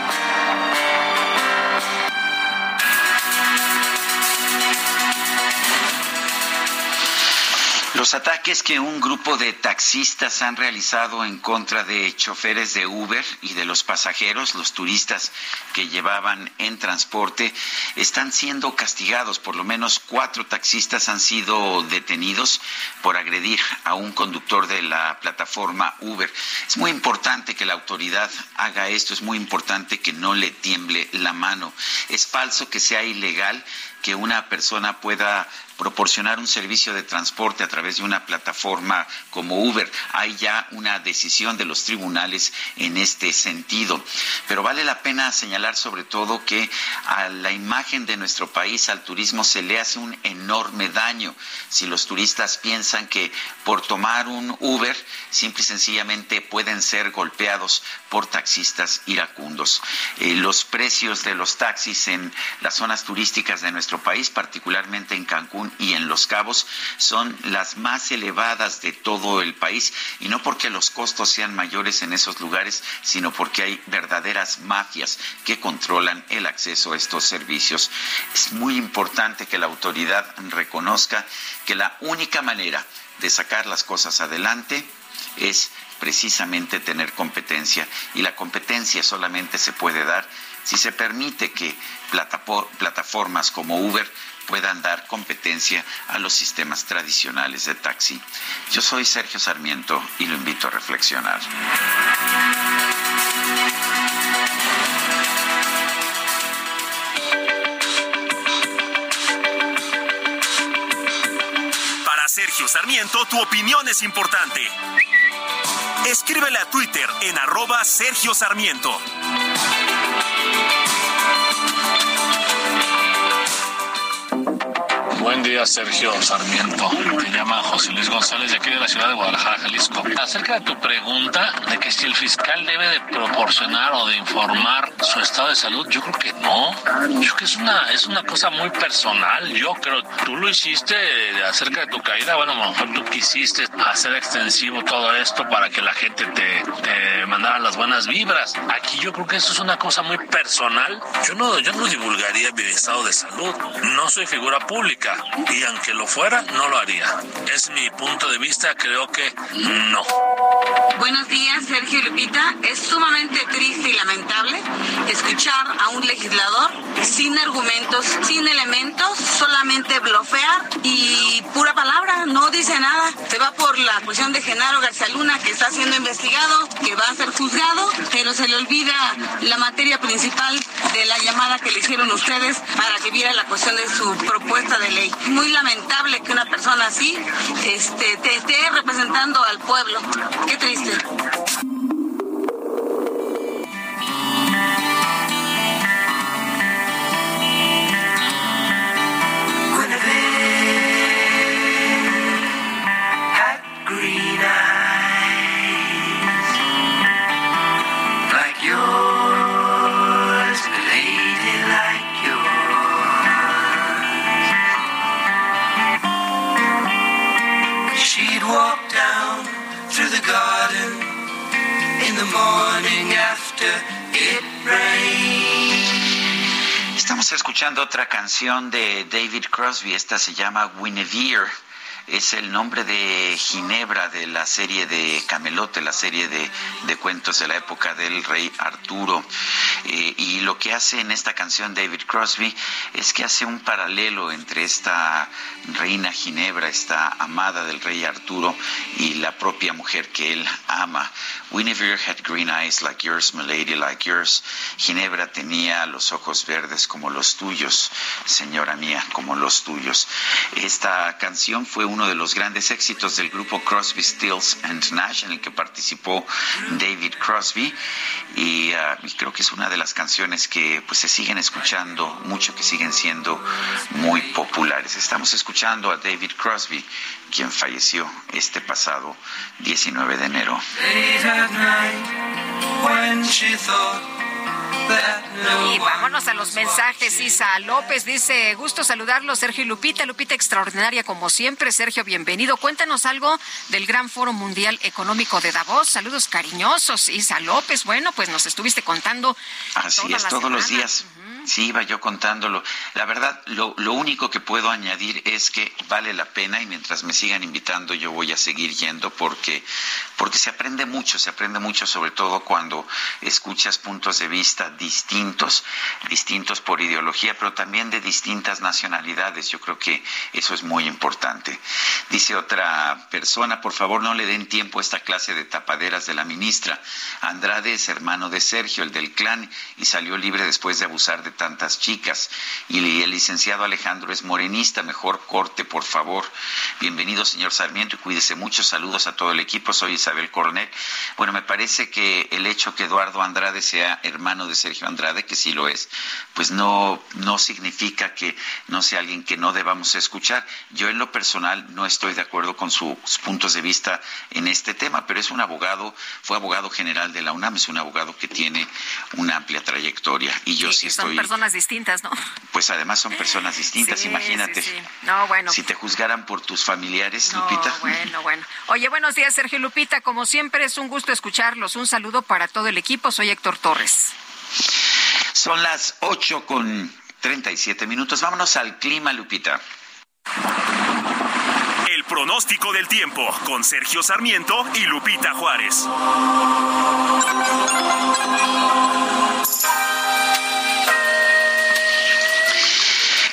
Speaker 1: Los ataques que un grupo de taxistas han realizado en contra de choferes de Uber y de los pasajeros, los turistas que llevaban en transporte, están siendo castigados. Por lo menos cuatro taxistas han sido detenidos por agredir a un conductor de la plataforma Uber. Es muy importante que la autoridad haga esto, es muy importante que no le tiemble la mano. Es falso que sea ilegal que una persona pueda proporcionar un servicio de transporte a través de una plataforma como Uber. Hay ya una decisión de los tribunales en este sentido. Pero vale la pena señalar sobre todo que a la imagen de nuestro país, al turismo, se le hace un enorme daño si los turistas piensan que por tomar un Uber, simple y sencillamente pueden ser golpeados por taxistas iracundos. Eh, los precios de los taxis en las zonas turísticas de nuestro país, particularmente en Cancún y en Los Cabos, son las más elevadas de todo el país y no porque los costos sean mayores en esos lugares, sino porque hay verdaderas mafias que controlan el acceso a estos servicios. Es muy importante que la autoridad reconozca que la única manera de sacar las cosas adelante es precisamente tener competencia y la competencia solamente se puede dar si se permite que plataformas como Uber puedan dar competencia a los sistemas tradicionales de taxi. Yo soy Sergio Sarmiento y lo invito a reflexionar.
Speaker 11: Para Sergio Sarmiento, tu opinión es importante. Escríbele a Twitter en arroba Sergio Sarmiento.
Speaker 18: Buen día, Sergio Sarmiento. Te llama José Luis González de aquí de la ciudad de Guadalajara, Jalisco. Acerca de tu pregunta de que si el fiscal debe de proporcionar o de informar su estado de salud, yo creo que no. Yo creo que es una, es una cosa muy personal. Yo creo, tú lo hiciste acerca de tu caída, bueno, a lo mejor tú quisiste hacer extensivo todo esto para que la gente te, te mandara las buenas vibras. Aquí yo creo que eso es una cosa muy personal. Yo no, yo no divulgaría mi estado de salud. No soy figura pública y aunque lo fuera, no lo haría. Es mi punto de vista, creo que no.
Speaker 19: Buenos días, Sergio Lupita. Es sumamente triste y lamentable escuchar a un legislador sin argumentos, sin elementos, solamente blofear y pura palabra, no dice nada. Se va por la cuestión de Genaro García Luna, que está siendo investigado, que va a ser juzgado, pero se le olvida la materia principal de la llamada que le hicieron ustedes para que viera la cuestión de su propuesta de ley. Muy lamentable que una persona así este, te esté representando al pueblo. Qué triste.
Speaker 1: Estamos escuchando otra canción de David Crosby, esta se llama Guinevere. Es el nombre de Ginebra de la serie de Camelote, la serie de, de cuentos de la época del rey Arturo. Eh, y lo que hace en esta canción David Crosby es que hace un paralelo entre esta reina Ginebra, esta amada del rey Arturo, y la propia mujer que él ama. Guinevere had green eyes like yours, my lady, like yours. Ginebra tenía los ojos verdes como los tuyos, señora mía, como los tuyos. Esta canción fue uno de los grandes éxitos del grupo Crosby, Stills and Nash, en el que participó David Crosby, y, ah, y creo que es una de las canciones que pues se siguen escuchando mucho, que siguen siendo muy populares. Estamos escuchando a David Crosby, quien falleció este pasado 19 de enero.
Speaker 2: Y vámonos a los mensajes. Isa López dice, gusto saludarlos, Sergio y Lupita. Lupita extraordinaria como siempre. Sergio, bienvenido. Cuéntanos algo del Gran Foro Mundial Económico de Davos. Saludos cariñosos. Isa López, bueno, pues nos estuviste contando.
Speaker 1: Así es, todos los días. Sí, iba yo contándolo. La verdad, lo, lo único que puedo añadir es que vale la pena y mientras me sigan invitando yo voy a seguir yendo porque, porque se aprende mucho, se aprende mucho sobre todo cuando escuchas puntos de vista distintos, distintos por ideología, pero también de distintas nacionalidades. Yo creo que eso es muy importante. Dice otra persona, por favor no le den tiempo a esta clase de tapaderas de la ministra. Andrade es hermano de Sergio, el del clan, y salió libre después de abusar de tantas chicas. Y el licenciado Alejandro es morenista, mejor corte, por favor. Bienvenido, señor Sarmiento, y cuídese mucho. Saludos a todo el equipo. Soy Isabel Coronel. Bueno, me parece que el hecho que Eduardo Andrade sea hermano de Sergio Andrade, que sí lo es, pues no, no significa que no sea alguien que no debamos escuchar. Yo en lo personal no estoy de acuerdo con sus puntos de vista en este tema, pero es un abogado, fue abogado general de la UNAM, es un abogado que tiene una amplia trayectoria y yo sí, estoy,
Speaker 2: personas distintas, ¿no?
Speaker 1: pues además son personas distintas,
Speaker 2: Sí,
Speaker 1: imagínate.
Speaker 2: sí, sí. No, bueno.
Speaker 1: Si te juzgaran por tus familiares,
Speaker 2: No,
Speaker 1: Lupita.
Speaker 2: bueno, bueno. Oye, buenos días, Sergio Lupita. Como siempre, es un gusto escucharlos. Un saludo para todo el equipo. Soy Héctor Torres.
Speaker 1: Son las 8 con 37 minutos. Vámonos al clima, Lupita.
Speaker 11: El pronóstico del tiempo con Sergio Sarmiento y Lupita Juárez.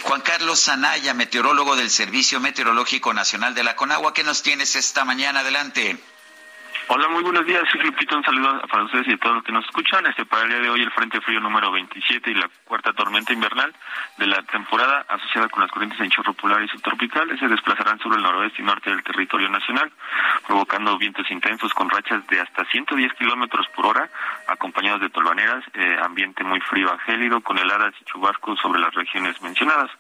Speaker 1: Juan Carlos Zanaya, meteorólogo del Servicio Meteorológico Nacional de la Conagua, ¿qué nos tienes esta mañana? Adelante.
Speaker 20: Hola, muy buenos días. Soy Lupita. Un saludo para ustedes y a todos los que nos escuchan. Este para el día de hoy el Frente Frío número 27 y la cuarta tormenta invernal de la temporada asociada con las corrientes en chorro polar y subtropical se desplazarán sobre el noroeste y norte del territorio nacional, provocando vientos intensos con rachas de hasta 110 kilómetros por hora, acompañados de tolvaneras, eh, ambiente muy frío a gélido, con heladas y chubascos sobre las regiones mencionadas.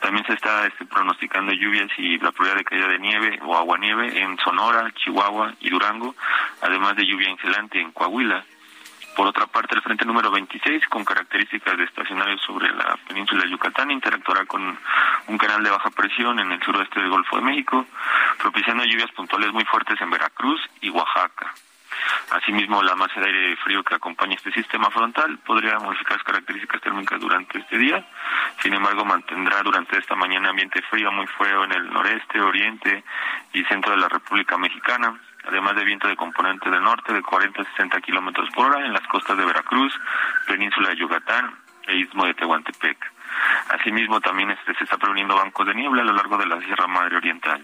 Speaker 20: También se está este, pronosticando lluvias y la probabilidad de caída de nieve o aguanieve en Sonora, Chihuahua y Durango, además de lluvia ingelante en Coahuila. Por otra parte, el frente número 26, con características de estacionario sobre la península de Yucatán, interactuará con un canal de baja presión en el suroeste del Golfo de México, propiciando lluvias puntuales muy fuertes en Veracruz y Oaxaca. Asimismo, la masa de aire frío que acompaña este sistema frontal podría modificar las características térmicas durante este día. Sin embargo, mantendrá durante esta mañana ambiente frío muy frío en el noreste, oriente y centro de la República Mexicana. Además de viento de componente del norte de 40 a 60 kilómetros por hora en las costas de Veracruz, península de Yucatán e istmo de Tehuantepec. Asimismo, también este, se está preveniendo bancos de niebla a lo largo de la Sierra Madre Oriental.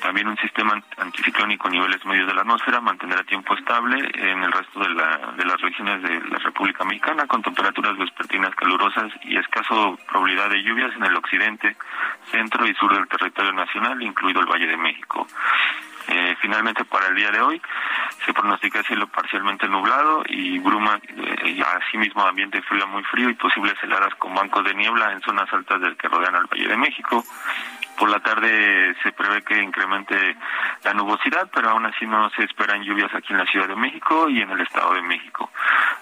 Speaker 20: También un sistema anticiclónico a niveles medios de la atmósfera mantendrá tiempo estable en el resto de, la, de las regiones de la República Mexicana con temperaturas vespertinas calurosas y escaso probabilidad de lluvias en el occidente, centro y sur del territorio nacional, incluido el Valle de México. Eh, finalmente, para el día de hoy, se pronostica cielo parcialmente nublado y bruma, eh, y asimismo ambiente frío muy frío y posibles heladas con bancos de niebla en zonas altas del que rodean al Valle de México. Por la tarde se prevé que incremente la nubosidad, pero aún así no se esperan lluvias aquí en la Ciudad de México y en el Estado de México.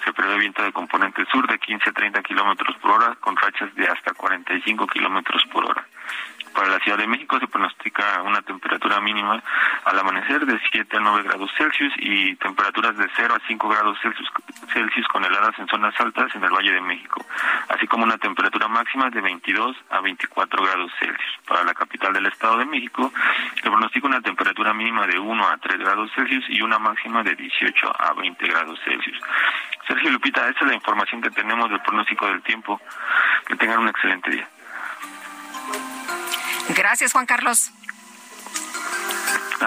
Speaker 20: Se prevé viento de componente sur de 15 a 30 kilómetros por hora, con rachas de hasta 45 kilómetros por hora. Para la Ciudad de México se pronostica una temperatura mínima al amanecer de 7 a 9 grados Celsius y temperaturas de 0 a 5 grados Celsius, Celsius con heladas en zonas altas en el Valle de México, así como una temperatura máxima de 22 a 24 grados Celsius. Para la capital del Estado de México se pronostica una temperatura mínima de 1 a 3 grados Celsius y una máxima de 18 a 20 grados Celsius. Sergio Lupita, esta es la información que tenemos del pronóstico del tiempo. Que tengan un excelente día.
Speaker 2: Gracias, Juan Carlos.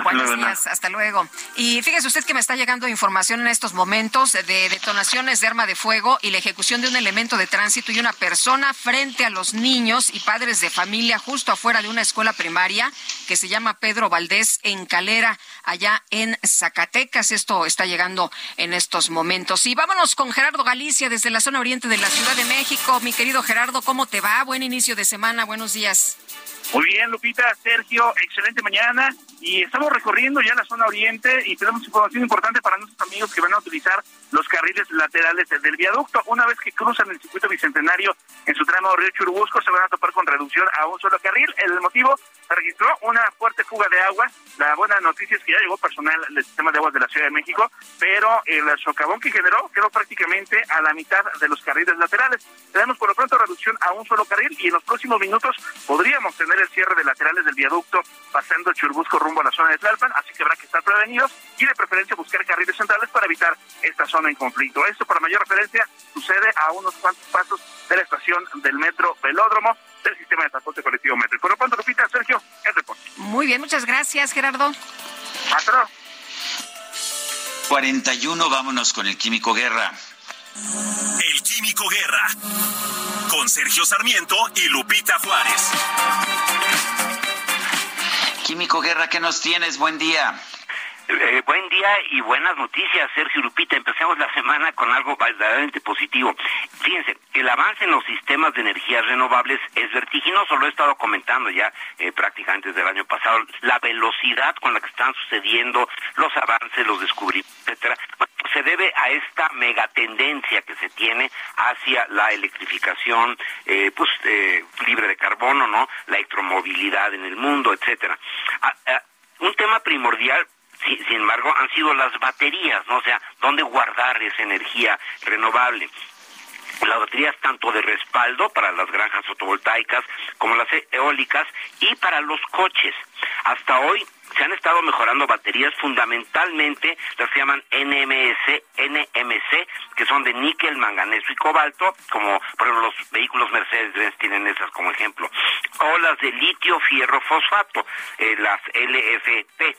Speaker 2: Buenos días, hasta luego. Y fíjese usted que me está llegando información en estos momentos de detonaciones de arma de fuego y la ejecución de un elemento de tránsito y una persona frente a los niños y padres de familia justo afuera de una escuela primaria que se llama Pedro Valdés en Calera, allá en Zacatecas. Esto está llegando en estos momentos. Y vámonos con Gerardo Galicia desde la zona oriente de la Ciudad de México. Mi querido Gerardo, ¿cómo te va? Buen inicio de semana, buenos días.
Speaker 21: Muy bien, Lupita, Sergio, excelente mañana. Y estamos recorriendo ya la zona oriente y tenemos información importante para nuestros amigos que van a utilizar los carriles laterales del viaducto. Una vez que cruzan el circuito bicentenario en su tramo Río Churubusco, se van a topar con reducción a un solo carril. El motivo se registró una fuerte fuga de agua. La buena noticia es que ya llegó personal del sistema de aguas de la Ciudad de México, pero el socavón que generó quedó prácticamente a la mitad de los carriles laterales. Tenemos por lo pronto reducción a un solo carril y en los próximos minutos podríamos tener el cierre de laterales del viaducto pasando Churubusco rumbo a la zona de Tlalpan, así que habrá que estar prevenidos y de preferencia buscar carriles centrales para evitar esta zona en conflicto. Esto, para mayor referencia, sucede a unos cuantos pasos de la estación del metro Velódromo del sistema de transporte colectivo metro. Y por lo pronto, Lupita, Sergio, el reporte.
Speaker 2: Muy bien, muchas gracias, Gerardo.
Speaker 21: Hasta luego.
Speaker 1: 41, vámonos con el Químico Guerra.
Speaker 11: El Químico Guerra. Con Sergio Sarmiento y Lupita Juárez.
Speaker 1: Químico Guerra, ¿qué nos tienes? Buen día.
Speaker 22: Eh, buen día y buenas noticias, Sergio Lupita. Empecemos la semana con algo verdaderamente positivo. Fíjense, el avance en los sistemas de energías renovables es vertiginoso, lo he estado comentando ya eh, prácticamente desde el año pasado. La velocidad con la que están sucediendo los avances, los descubrimientos, etcétera, se debe a esta megatendencia que se tiene hacia la electrificación, eh, pues eh, libre de carbono, ¿no? La electromovilidad en el mundo, etcétera. Ah, ah, un tema primordial sin, embargo, han sido las baterías, ¿no? O sea, ¿dónde guardar esa energía renovable? Las baterías tanto de respaldo para las granjas fotovoltaicas como las eólicas y para los coches. Hasta hoy se han estado mejorando baterías fundamentalmente las que llaman NMS, NMC, que son de níquel, manganeso y cobalto, como por ejemplo los vehículos Mercedes-Benz tienen esas como ejemplo, o las de litio, fierro, fosfato, eh, las LFP.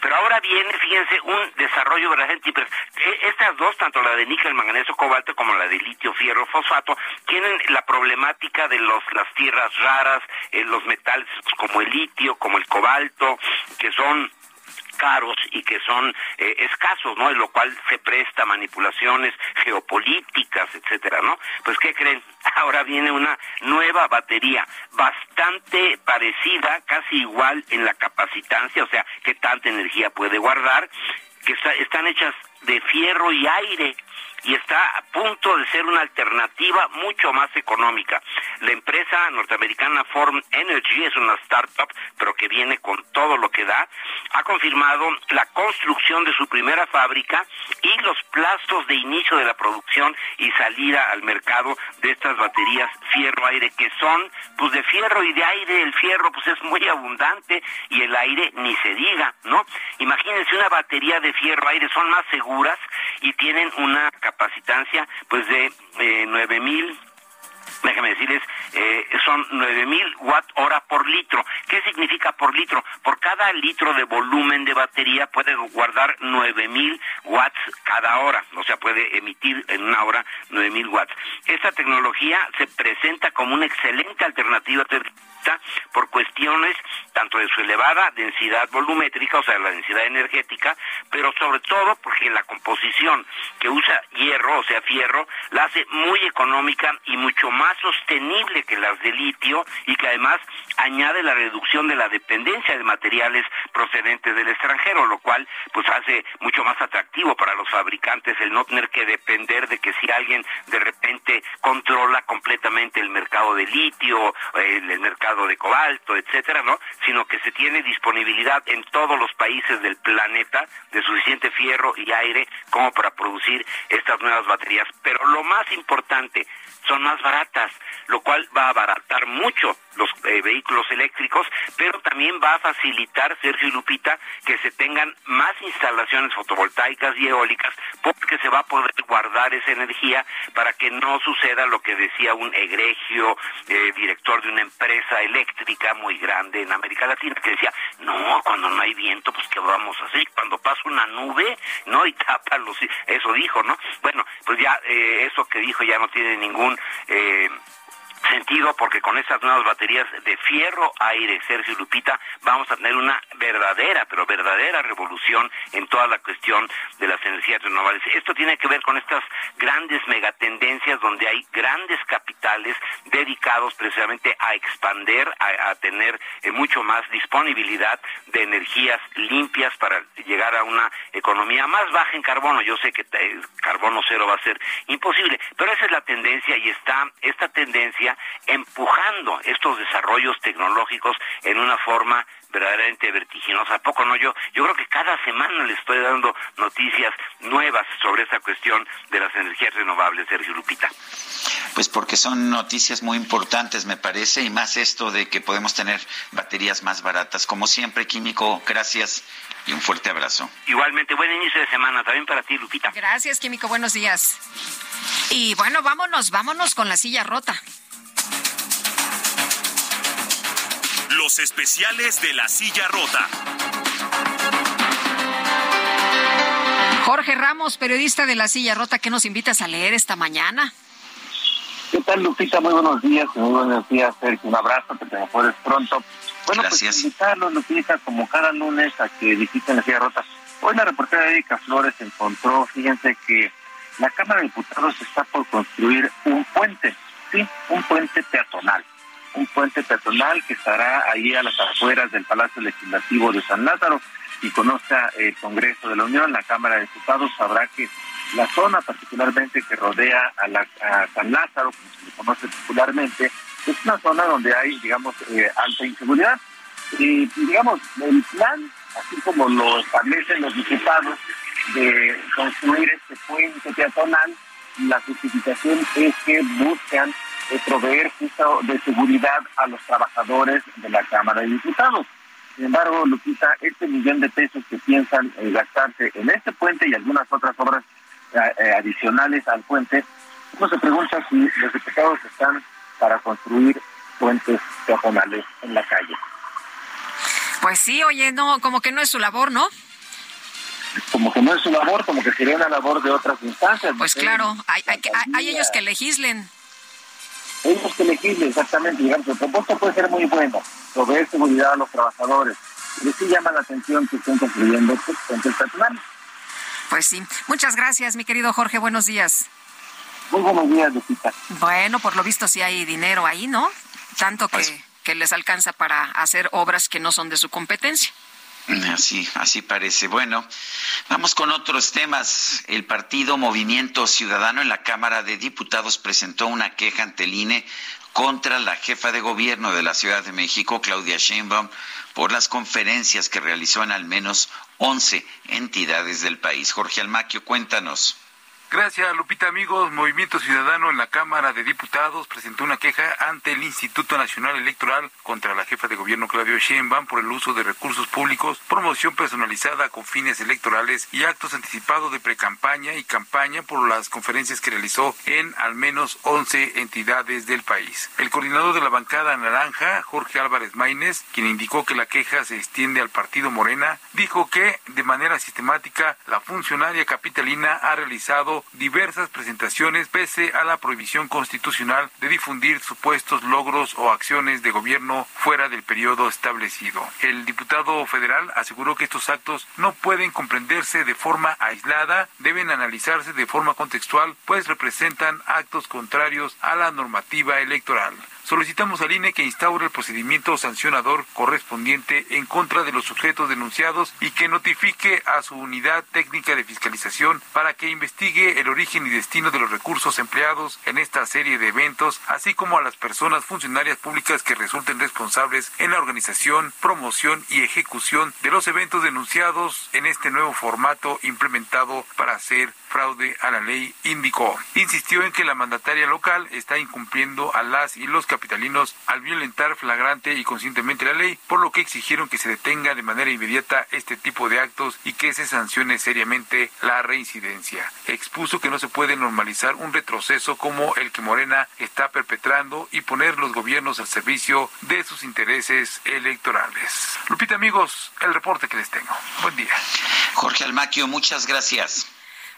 Speaker 22: Pero ahora viene, fíjense, un desarrollo verdaderamente impresionante. Estas dos, tanto la de níquel, manganeso, cobalto, como la de litio, fierro, fosfato, tienen la problemática de los, las tierras raras, eh, los metales como el litio, como el cobalto, son caros y que son eh, escasos, ¿no? En lo cual se presta manipulaciones geopolíticas, etcétera, ¿no? Pues ¿qué creen? Ahora viene una nueva batería bastante parecida, casi igual en la capacitancia, o sea, qué tanta energía puede guardar, que está, están hechas de fierro y aire y está a punto de ser una alternativa mucho más económica. La empresa norteamericana Form Energy es una startup, pero que viene con todo lo que da, ha confirmado la construcción de su primera fábrica y los plazos de inicio de la producción y salida al mercado de estas baterías fierro-aire que son pues de fierro y de aire. El fierro pues es muy abundante y el aire ni se diga, ¿no? Imagínense una batería de fierro-aire, son más seguras y tienen una capacitancia pues de eh, 9000 déjame decirles, eh, son 9000 watt hora por litro. ¿Qué significa por litro? Por cada litro de volumen de batería puede guardar 9000 watts cada hora, o sea, puede emitir en una hora 9000 watts. Esta tecnología se presenta como una excelente alternativa por cuestiones tanto de su elevada densidad volumétrica, o sea, la densidad energética, pero sobre todo porque la composición que usa hierro, o sea, fierro, la hace muy económica y mucho más sostenible que las de litio y que además añade la reducción de la dependencia de materiales procedentes del extranjero, lo cual pues hace mucho más atractivo para los fabricantes el no tener que depender de que si alguien de repente controla completamente el mercado de litio, el, el mercado de cobalto, etcétera, ¿no? Sino que se tiene disponibilidad en todos los países del planeta de suficiente fierro y aire como para producir estas nuevas baterías. Pero lo más importante, son más baratas, lo cual va a abaratar mucho los eh, vehículos eléctricos, pero también va a facilitar, Sergio Lupita, que se tengan más instalaciones fotovoltaicas y eólicas, porque se va a poder guardar esa energía para que no suceda lo que decía un egregio eh, director de una empresa eléctrica muy grande en América Latina, que decía, no, cuando no hay viento, pues ¿qué vamos a hacer? Cuando pasa una nube, ¿no? Y tapa los... Eso dijo, ¿no? Bueno, pues ya eh, eso que dijo ya no tiene ningún eh, sentido porque con estas nuevas baterías de fierro aire, Sergio Lupita, vamos a tener una verdadera, pero verdadera revolución en toda la cuestión de las energías renovables. Esto tiene que ver con estas grandes megatendencias donde hay grandes capitales dedicados precisamente a expander, a, a tener eh, mucho más disponibilidad de energías limpias para llegar a una economía más baja en carbono. Yo sé que eh, carbono cero va a ser imposible, pero esa es la tendencia y está esta tendencia empujando estos desarrollos tecnológicos en una forma verdaderamente vertiginosa. ¿A poco no? Yo, yo creo que cada semana le estoy dando noticias nuevas sobre esta cuestión de las energías renovables, Sergio Lupita.
Speaker 1: Pues porque son noticias muy importantes, me parece, y más esto de que podemos tener baterías más baratas. Como siempre, Químico, gracias y un fuerte abrazo.
Speaker 22: Igualmente, buen inicio de semana también para ti, Lupita.
Speaker 2: Gracias, Químico, buenos días. Y bueno, vámonos, vámonos con la silla rota.
Speaker 11: Los especiales de la silla rota.
Speaker 2: Jorge Ramos, periodista de la silla rota, ¿qué nos invitas a leer esta mañana?
Speaker 23: ¿Qué tal, Lupita? Muy buenos días, muy buenos días, Sergio. Un abrazo, que te mejores pronto. Bueno,
Speaker 1: Gracias.
Speaker 23: pues invitarlos, Lupita, como cada lunes, a que visiten la silla rota. Hoy la reportera Erika Flores encontró, fíjense que la Cámara de Diputados está por construir un puente, un puente peatonal. Un puente peatonal que estará ahí a las afueras del Palacio Legislativo de San Lázaro. Y conozca el Congreso de la Unión, la Cámara de Diputados, sabrá que la zona particularmente que rodea a, la, San Lázaro, como se le conoce popularmente, es una zona donde hay, digamos, eh, alta inseguridad. Y, digamos, el plan, así como lo establecen los diputados, de construir este puente peatonal, la justificación es que buscan eh, proveer justo de seguridad a los trabajadores de la Cámara de Diputados. Sin embargo, Lupita, este millón de pesos que piensan eh, gastarse en este puente y algunas otras obras eh, eh, adicionales al puente, uno se pregunta si los diputados están para construir puentes peatonales en la calle.
Speaker 2: Pues sí, oye, no, como que no es su labor, ¿no?
Speaker 23: Como que no es su labor, como que sería una labor de otras instancias.
Speaker 2: Pues claro, hay, hay, que- hay- hay ellos que legislen.
Speaker 23: Ellos que legislen, exactamente, digamos, el propósito puede ser muy bueno, proveer seguridad a los trabajadores, pero sí llama la atención que estén construyendo pues, peatonales.
Speaker 2: Pues sí. Muchas gracias, mi querido Jorge. Buenos días.
Speaker 23: Muy buenos días, Lupita.
Speaker 2: Bueno, por lo visto sí hay dinero ahí, ¿no? Tanto que, que les alcanza para hacer obras que no son de su competencia.
Speaker 1: Así, así parece. Bueno, vamos con otros temas. El partido Movimiento Ciudadano en la Cámara de Diputados presentó una queja ante el INE contra la jefa de gobierno de la Ciudad de México, Claudia Sheinbaum, por las conferencias que realizó en al menos 11 entidades del país. Jorge Almaquio, cuéntanos.
Speaker 24: Gracias, Lupita. Amigos, Movimiento Ciudadano en la Cámara de Diputados presentó una queja ante el Instituto Nacional Electoral contra la jefa de gobierno Claudio Sheinbaum por el uso de recursos públicos, promoción personalizada con fines electorales y actos anticipados de precampaña y campaña por las conferencias que realizó en al menos 11 entidades del país. El coordinador de la bancada naranja, Jorge Álvarez Maínez, quien indicó que la queja se extiende al partido Morena, dijo que de manera sistemática la funcionaria capitalina ha realizado diversas presentaciones pese a la prohibición constitucional de difundir supuestos logros o acciones de gobierno fuera del periodo establecido. El diputado federal aseguró que estos actos no pueden comprenderse de forma aislada, deben analizarse de forma contextual, pues representan actos contrarios a la normativa electoral. Solicitamos al INE que instaure el procedimiento sancionador correspondiente en contra de los sujetos denunciados y que notifique a su unidad técnica de fiscalización para que investigue el origen y destino de los recursos empleados en esta serie de eventos, así como a las personas funcionarias públicas que resulten responsables en la organización, promoción y ejecución de los eventos denunciados en este nuevo formato implementado para hacer fraude a la ley, indicó. Insistió en que la mandataria local está incumpliendo a las y los capitalinos al violentar flagrante y conscientemente la ley, por lo que exigieron que se detenga de manera inmediata este tipo de actos y que se sancione seriamente la reincidencia. Expuso que no se puede normalizar un retroceso como el que Morena está perpetrando y poner los gobiernos al servicio de sus intereses electorales. Lupita, amigos, el reporte que les tengo. Buen día.
Speaker 1: Jorge Almaquio, muchas gracias.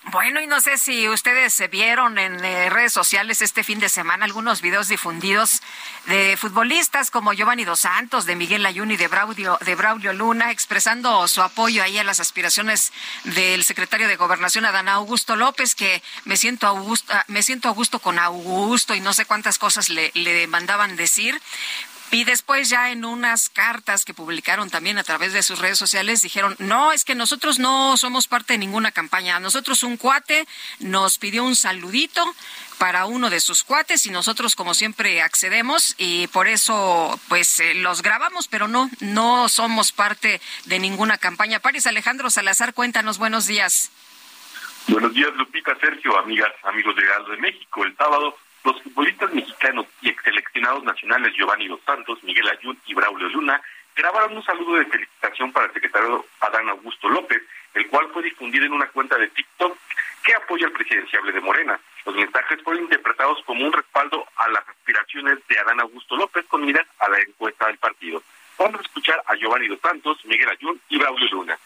Speaker 2: Bueno, y no sé si ustedes se vieron en eh, redes sociales este fin de semana algunos videos difundidos de futbolistas como Giovanni Dos Santos, de Miguel Ayuni, de Braulio, de Braulio Luna, expresando su apoyo ahí a las aspiraciones del secretario de Gobernación, Adán Augusto López, que me siento Augusto, me siento Augusto con Augusto y no sé cuántas cosas le, le mandaban decir. Y después ya en unas cartas que publicaron también a través de sus redes sociales dijeron, no, es que nosotros no somos parte de ninguna campaña. A nosotros un cuate nos pidió un saludito para uno de sus cuates y nosotros como siempre accedemos y por eso pues eh, los grabamos, pero no, no somos parte de ninguna campaña. Paris Alejandro Salazar, cuéntanos, buenos días.
Speaker 23: Buenos días, Lupita, Sergio, amigas, amigos de Galdo de México. El sábado los futbolistas mexicanos y exseleccionados nacionales Giovanni Dos Santos, Miguel Ayun y Braulio Luna grabaron un saludo de felicitación para el secretario Adán Augusto López, el cual fue difundido en una cuenta de TikTok que apoya al presidenciable de Morena. Los mensajes fueron interpretados como un respaldo a las aspiraciones de Adán Augusto López con miras a la encuesta del partido. Vamos a escuchar a Giovanni Dos Santos, Miguel Ayun y Braulio Luna.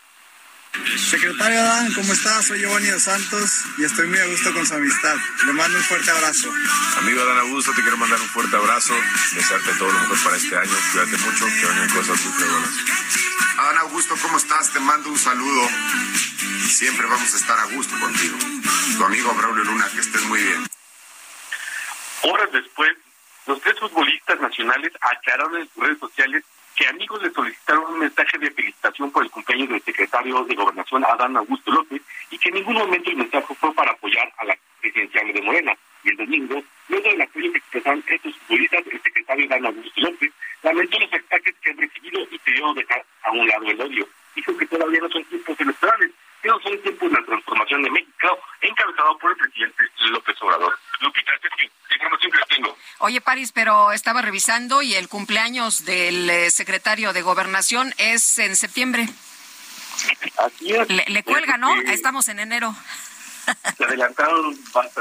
Speaker 25: Secretario Adán, ¿cómo estás? Soy Giovanni Dos Santos y estoy muy a gusto con su amistad. Le mando un fuerte abrazo.
Speaker 26: Amigo Adán Augusto, te quiero mandar un fuerte abrazo, desearte todo lo mejor para este año. Cuídate mucho, que vengan cosas muy buenas.
Speaker 27: Adán Augusto, ¿cómo estás? Te mando un saludo. Siempre vamos a estar a gusto contigo. Tu amigo Braulio Luna, que estés muy bien.
Speaker 23: Horas después, los tres futbolistas nacionales aclararon en sus redes sociales que amigos le solicitaron un mensaje de felicitación por el cumpleaños del secretario de Gobernación Adán Augusto López y que en ningún momento el mensaje fue para apoyar a la presidencial de Morena. Y el domingo, luego del apoyo que expresaron estos futbolistas, el secretario Adán Augusto López lamentó los ataques que han recibido y pidió dejar a un lado el odio. Dijo que todavía no son tiempos electorales, que no son tiempos de la transformación de México, encabezado por el presidente López Obrador. Lupita, Sergio, información que tengo.
Speaker 2: Oye, París, pero estaba revisando y el cumpleaños del eh, secretario de Gobernación es en septiembre.
Speaker 23: Así es.
Speaker 2: Le, le cuelga, ¿no?
Speaker 23: Este,
Speaker 2: Estamos en enero.
Speaker 23: Se adelantaron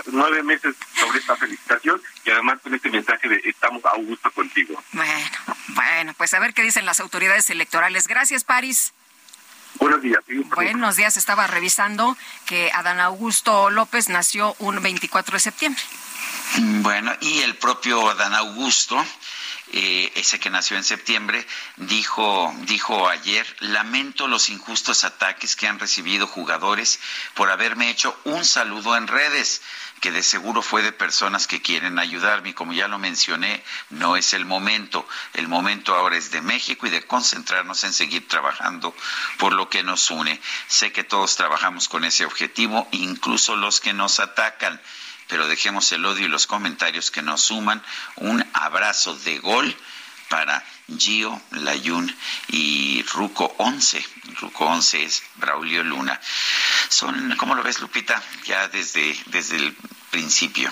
Speaker 23: nueve meses sobre esta felicitación y además con este mensaje de estamos a gusto contigo.
Speaker 2: Bueno, bueno, pues a ver qué dicen las autoridades electorales. Gracias, París.
Speaker 23: Buenos días.
Speaker 2: Buenos días. Estaba revisando que Adán Augusto López nació un 24 de septiembre.
Speaker 1: Bueno, y el propio Adán Augusto eh, ese que nació en septiembre, dijo, dijo ayer, lamento los injustos ataques que han recibido jugadores por haberme hecho un saludo en redes que de seguro fue de personas que quieren ayudarme. Como ya lo mencioné, no es el momento. El momento ahora es de México y de concentrarnos en seguir trabajando por lo que nos une. Sé que todos trabajamos con ese objetivo, incluso los que nos atacan. Pero dejemos el odio y los comentarios que nos suman. Un abrazo de gol para Gio Layun y Ruco 11. Ruco 11 es Braulio Luna. Son, ¿cómo lo ves, Lupita? Ya desde, desde el principio.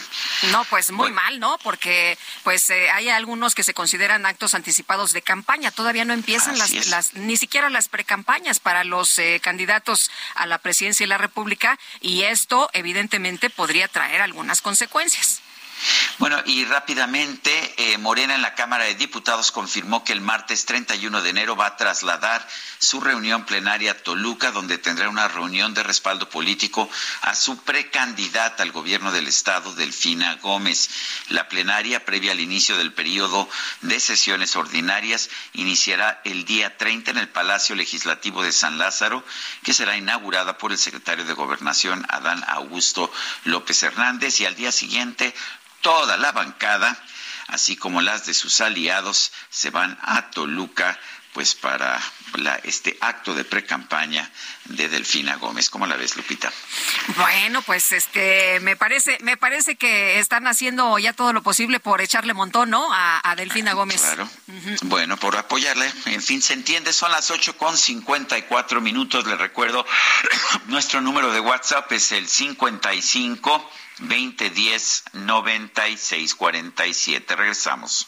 Speaker 2: No, pues muy mal, ¿no? Porque pues eh, hay algunos que se consideran actos anticipados de campaña. Todavía no empiezan las, las, ni siquiera las precampañas para los eh, candidatos a la presidencia de la República y esto evidentemente podría traer algunas consecuencias.
Speaker 1: Bueno, y rápidamente, eh, Morena en la Cámara de Diputados confirmó que el martes 31 de enero va a trasladar su reunión plenaria a Toluca, donde tendrá una reunión de respaldo político a su precandidata al gobierno del Estado, Delfina Gómez. La plenaria, previa al inicio del periodo de sesiones ordinarias, iniciará el día 30 en el Palacio Legislativo de San Lázaro, que será inaugurada por el secretario de Gobernación, Adán Augusto López Hernández, y al día siguiente toda la bancada, así como las de sus aliados, se van a Toluca pues para este acto de precampaña de Delfina Gómez. ¿Cómo la ves, Lupita?
Speaker 2: Bueno, pues este me parece me parece que están haciendo ya todo lo posible por echarle montón, ¿no? A, Delfina Gómez.
Speaker 1: Claro. Bueno, por apoyarle. En fin, se entiende. Son las ocho con cincuenta y cuatro minutos. Le recuerdo nuestro número de WhatsApp es el 55 2010 9647. Regresamos.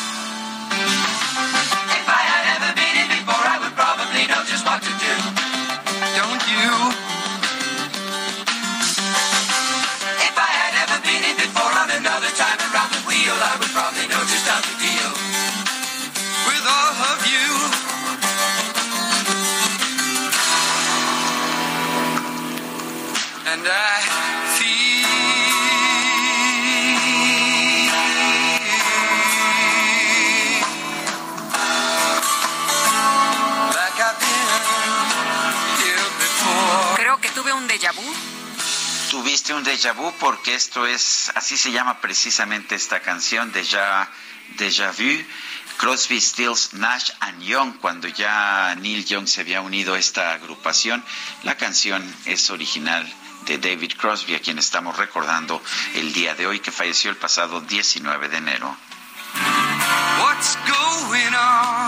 Speaker 10: And I
Speaker 2: déjà vu?
Speaker 1: Tuviste un déjà vu porque esto es, así se llama precisamente esta canción, Déjà, déjà Vu. Crosby, Stills, Nash and Young, cuando ya Neil Young se había unido a esta agrupación. La canción es original de David Crosby, a quien estamos recordando el día de hoy, que falleció el pasado 19 de enero.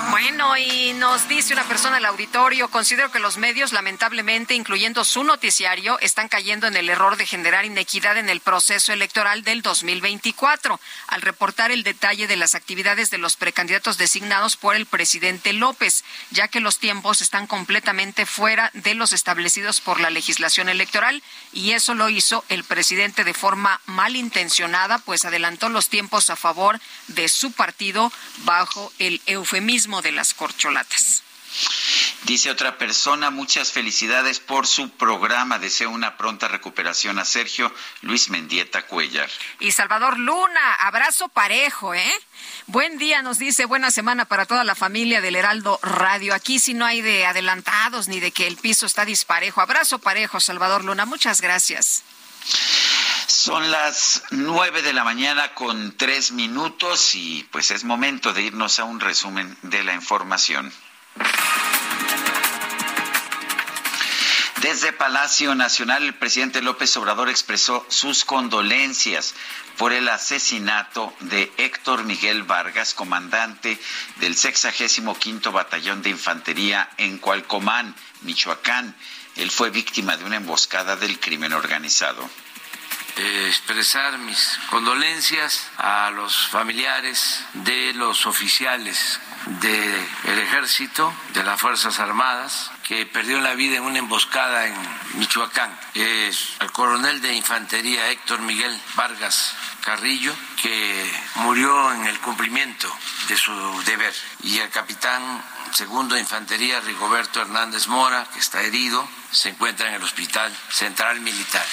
Speaker 2: Bueno, y nos dice una persona al auditorio, considero que los medios, lamentablemente, incluyendo su noticiario, están cayendo en el error de generar inequidad en el proceso electoral del 2024, al reportar el detalle de las actividades de los precandidatos designados por el presidente López, ya que los tiempos están completamente fuera de los establecidos por la legislación electoral, y eso lo hizo el presidente de forma malintencionada, pues adelantó los tiempos a favor de su partido bajo el eufemismo de las corcholatas.
Speaker 1: Dice otra persona, muchas felicidades por su programa. Deseo una pronta recuperación a Sergio Luis Mendieta Cuellar.
Speaker 2: Y Salvador Luna, abrazo parejo, ¿eh? Buen día, nos dice, buena semana para toda la familia del Heraldo Radio. Aquí sí no hay de adelantados ni de que el piso está disparejo. Abrazo parejo, Salvador Luna. Muchas gracias.
Speaker 1: Son las nueve de la mañana con tres minutos y pues es momento de irnos a un resumen de la información. Desde Palacio Nacional, el presidente López Obrador expresó sus condolencias por el asesinato de Héctor Miguel Vargas, comandante del 65 Batallón de Infantería en Cualcomán, Michoacán. Él fue víctima de una emboscada del crimen organizado.
Speaker 28: Eh, expresar mis condolencias a los familiares de los oficiales del ejército, de las Fuerzas Armadas, que perdió la vida en una emboscada en Michoacán. Es al coronel de infantería Héctor Miguel Vargas Carrillo, que murió en el cumplimiento de su deber, y el capitán segundo de infantería Rigoberto Hernández Mora, que está herido, se encuentra en el Hospital Central Militar.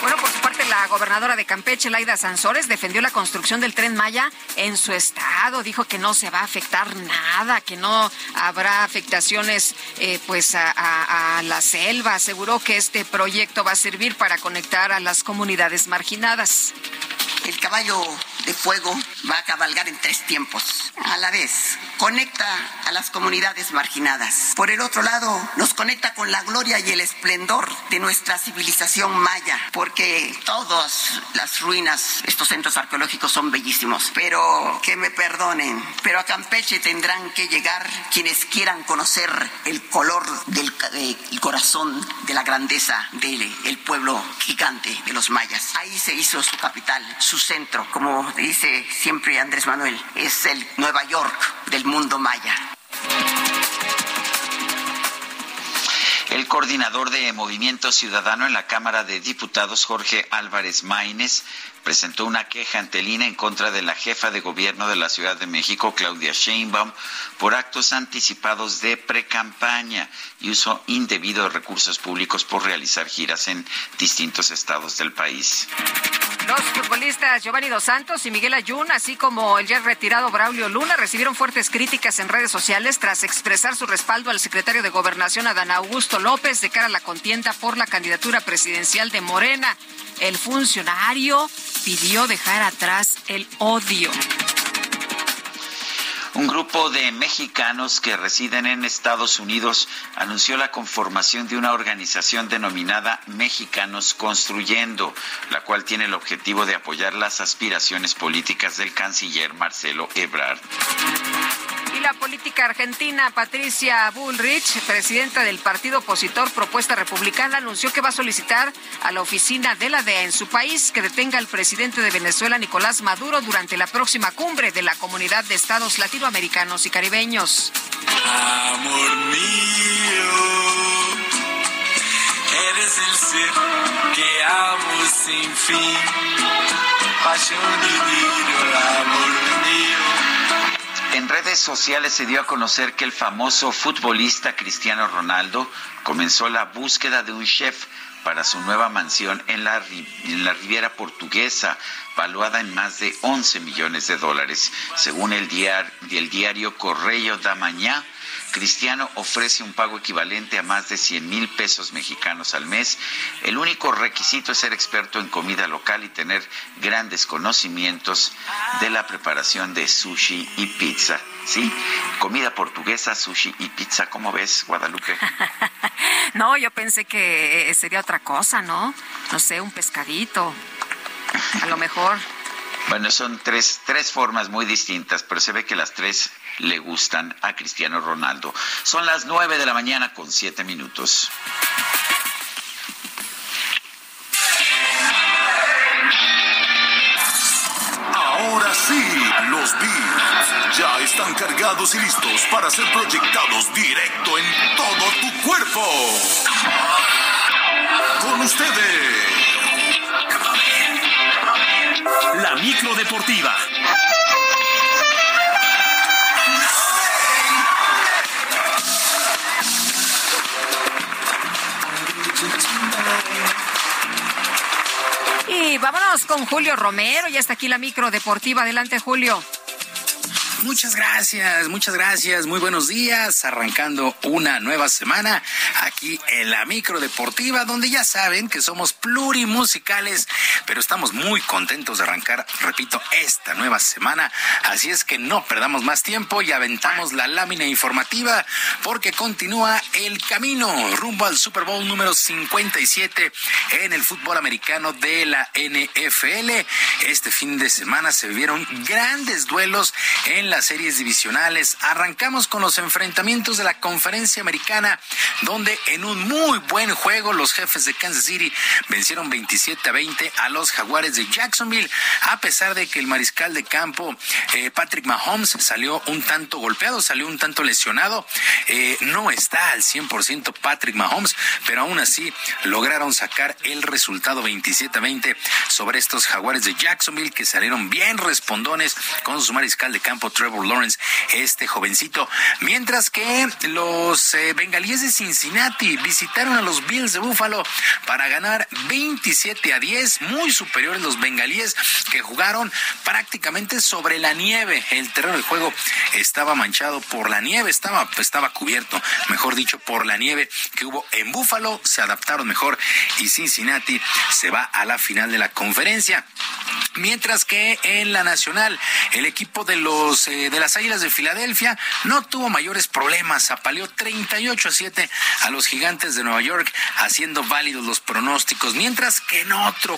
Speaker 2: Bueno, por su parte, la gobernadora de Campeche, Laida Sansores, defendió la construcción del tren Maya en su estado. Dijo que no se va a afectar nada, que no habrá afectaciones eh, pues a, la selva. Aseguró que este proyecto va a servir para conectar a las comunidades marginadas.
Speaker 29: El caballo de fuego va a cabalgar en tres tiempos. A la vez, conecta a las comunidades marginadas. Por el otro lado, nos conecta con la gloria y el esplendor de nuestra civilización maya, porque todas las ruinas, estos centros arqueológicos son bellísimos. Pero que me perdonen, pero a Campeche tendrán que llegar quienes quieran conocer el color del eh, el corazón de la grandeza del pueblo gigante de los mayas. Ahí se hizo su capital, su centro, como dice siempre Andrés Manuel, es el Nueva York del mundo maya.
Speaker 1: El coordinador de Movimiento Ciudadano en la Cámara de Diputados, Jorge Álvarez Maínez, presentó una queja ante el en contra de la jefa de gobierno de la Ciudad de México, Claudia Sheinbaum, por actos anticipados de precampaña y uso indebido de recursos públicos por realizar giras en distintos estados del país.
Speaker 2: Los futbolistas Giovanni Dos Santos y Miguel Ayun, así como el ya retirado Braulio Luna, recibieron fuertes críticas en redes sociales tras expresar su respaldo al secretario de Gobernación, Adán Augusto López, de cara a la contienda por la candidatura presidencial de Morena. El funcionario pidió dejar atrás el odio.
Speaker 1: Un grupo de mexicanos que residen en Estados Unidos anunció la conformación de una organización denominada Mexicanos Construyendo, la cual tiene el objetivo de apoyar las aspiraciones políticas del canciller Marcelo Ebrard.
Speaker 2: Y la política argentina, Patricia Bullrich, presidenta del partido opositor Propuesta Republicana, anunció que va a solicitar a la oficina de la DEA en su país que detenga al presidente de Venezuela, Nicolás Maduro, durante la próxima cumbre de la Comunidad de Estados Latinoamericanos y Caribeños.
Speaker 10: Amor mío, eres el ser que amo sin fin. Pasión divino, amor mío.
Speaker 1: En redes sociales se dio a conocer que el famoso futbolista Cristiano Ronaldo comenzó la búsqueda de un chef para su nueva mansión en la, en la Riviera Portuguesa, valuada en más de 11 millones de dólares. Según el, diario, el diario Correo da Mañá, Cristiano ofrece un pago equivalente a más de 100 mil pesos mexicanos al mes. El único requisito es ser experto en comida local y tener grandes conocimientos de la preparación de sushi y pizza. ¿Sí? Comida portuguesa, sushi y pizza. ¿Cómo ves, Guadalupe?
Speaker 2: no, yo pensé que sería otra cosa, ¿no? No sé, un pescadito. A lo mejor.
Speaker 1: Bueno, son tres, tres formas muy distintas, pero se ve que las tres le gustan a Cristiano Ronaldo. Son las nueve de la mañana con siete minutos.
Speaker 30: Ahora sí, los Bills ya están cargados y listos para ser proyectados directo en todo tu cuerpo. Con ustedes.
Speaker 11: La micro deportiva.
Speaker 2: Vámonos con Julio Romero. Ya está aquí la micro deportiva. Adelante, Julio.
Speaker 31: Muchas gracias, muchas gracias. Muy buenos días. Arrancando una nueva semana aquí en la micro deportiva, donde ya saben que somos plurimusicales, pero estamos muy contentos de arrancar, repito, esta nueva semana. Así es que no perdamos más tiempo y aventamos la lámina informativa porque continúa el camino rumbo al Super Bowl número 57 en el fútbol americano de la NFL. Este fin de semana se vivieron grandes duelos en las series divisionales. Arrancamos con los enfrentamientos de la conferencia americana, donde en un muy buen juego los jefes de Kansas City vencieron 27 a 20 a los jaguares de Jacksonville, a pesar de que el mariscal de campo eh, Patrick Mahomes salió un tanto golpeado, salió un tanto lesionado. Eh, no está al 100% Patrick Mahomes, pero aún así lograron sacar el resultado 27 a 20 sobre estos jaguares de Jacksonville que salieron bien respondones con su mariscal de campo Trevor Lawrence, este jovencito. Mientras que los eh, bengalíes de Cincinnati visitaron a los Bills de Buffalo para ganar 27 a 10, muy superiores los bengalíes que jugaron prácticamente sobre la nieve. El terreno del juego estaba manchado por la nieve, estaba, estaba cubierto, mejor dicho, por la nieve que hubo en Buffalo. Se adaptaron mejor y Cincinnati se va a la final de la conferencia. Mientras que en la nacional, el equipo de los eh, de las Águilas de Filadelfia no tuvo mayores problemas, apaleó 38 a 7 a los Gigantes de Nueva York, haciendo válidos los pronósticos, mientras que en otro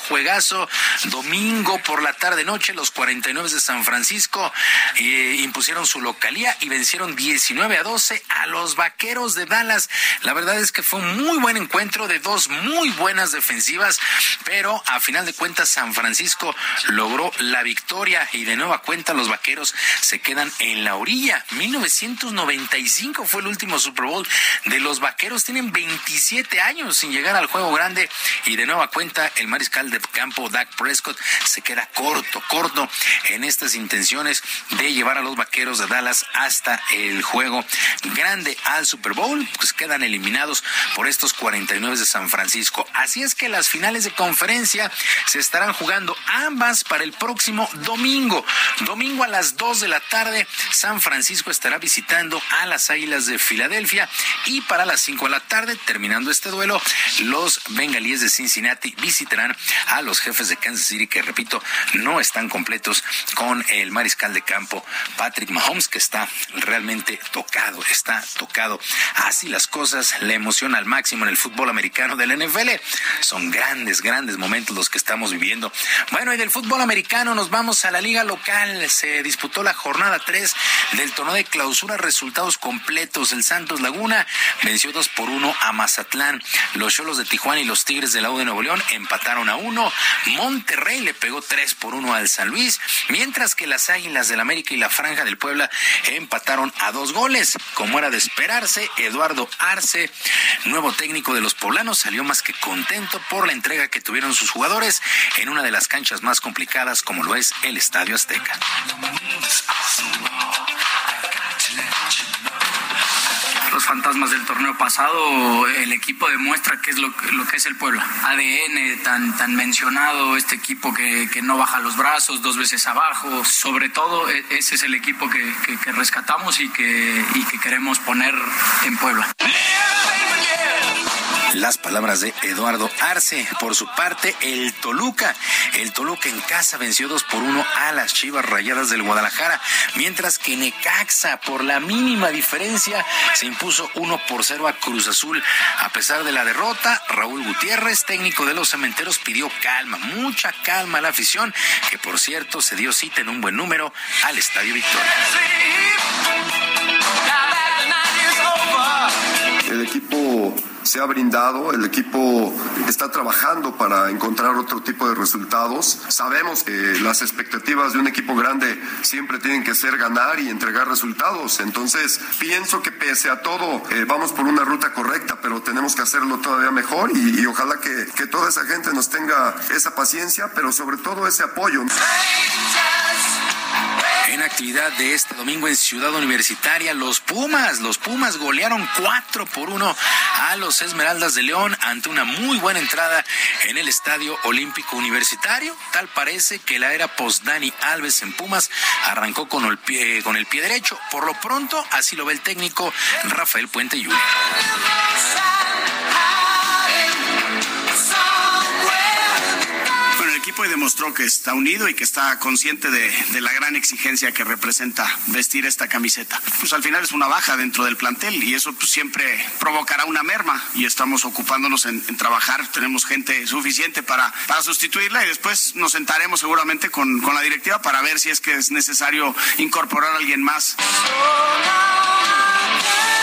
Speaker 31: domingo por la tarde noche los 49 de San Francisco eh, impusieron su localía y vencieron 19 a 12 a los Vaqueros de Dallas. La verdad es que fue un muy buen encuentro de dos muy buenas defensivas, pero a final de cuentas San Francisco logró la victoria y de nueva cuenta los Vaqueros se quedan en la orilla. 1995 fue el último Super Bowl de los Vaqueros. Tienen 27 años sin llegar al juego grande y de nueva cuenta el mariscal de campo Dak Prescott se queda corto, corto en estas intenciones de llevar a los Vaqueros de Dallas hasta el juego grande al Super Bowl. Pues quedan eliminados por estos 49 de San Francisco. Así es que las finales de conferencia se estarán jugando ambas para el próximo domingo. Domingo a las 2 de la tarde, San Francisco estará visitando a las Águilas de Filadelfia y para las 5 de la tarde, terminando este duelo, los bengalíes de Cincinnati visitarán a los jefes de Kansas City que, repito, no están completos con el mariscal de campo Patrick Mahomes que está realmente tocado, está tocado. Así las cosas, la emoción al máximo en el fútbol americano del NFL. Son grandes, grandes momentos los que estamos viviendo. Bueno, y del fútbol americano nos vamos a la liga local. Se disputó la jornada 3 del torneo de clausura. Resultados completos. El Santos Laguna venció 2 por 1 a Mazatlán. Los Cholos de Tijuana y los Tigres de la U de Nuevo León empataron a 1. Monterrey le pegó 3 por 1 al San Luis. Mientras que las Águilas del América y la Franja del Puebla empataron a dos goles. Como era de esperarse, Eduardo Arce, nuevo técnico de los poblanos, salió más que contento por la entrega que tuvieron sus jugadores en una de las canchas más complicadas como lo es el Estadio Azteca.
Speaker 32: Los fantasmas del torneo pasado, el equipo demuestra qué es lo, que es el Puebla. ADN tan, tan mencionado, este equipo que, que no baja los brazos, dos veces abajo. Sobre todo, e- ese es el equipo que, que- que rescatamos y que, y que queremos poner en Puebla.
Speaker 31: Las palabras de Eduardo Arce. Por su parte, el Toluca. El Toluca en casa venció 2 por 1 a las Chivas Rayadas del Guadalajara, mientras que Necaxa, por la mínima diferencia, se impuso 1 por 0 a Cruz Azul. A pesar de la derrota, Raúl Gutiérrez, técnico de los cementeros, pidió calma, mucha calma a la afición, que por cierto se dio cita en un buen número al Estadio Victoria.
Speaker 33: El equipo se ha brindado, el equipo está trabajando para encontrar otro tipo de resultados. Sabemos que las expectativas de un equipo grande siempre tienen que ser ganar y entregar resultados. Entonces, pienso que pese a todo, eh, vamos por una ruta correcta, pero tenemos que hacerlo todavía mejor y, ojalá que, que toda esa gente nos tenga esa paciencia, pero sobre todo ese apoyo.
Speaker 31: En actividad de este domingo en Ciudad Universitaria, los Pumas, los Pumas golearon 4 por 1 a los Esmeraldas de León ante una muy buena entrada en el Estadio Olímpico Universitario. Tal parece que la era post Dani Alves en Pumas arrancó con el pie, con el pie derecho. Por lo pronto, así lo ve el técnico Rafael Puente Jr.
Speaker 34: Equipo demostró que está unido y que está consciente de, de, la gran exigencia que representa vestir esta camiseta. Pues al final es una baja dentro del plantel y eso pues, siempre provocará una merma y estamos ocupándonos en, en trabajar. Tenemos gente suficiente para, para, sustituirla y después nos sentaremos seguramente con, con la directiva para ver si es que es necesario incorporar a alguien más.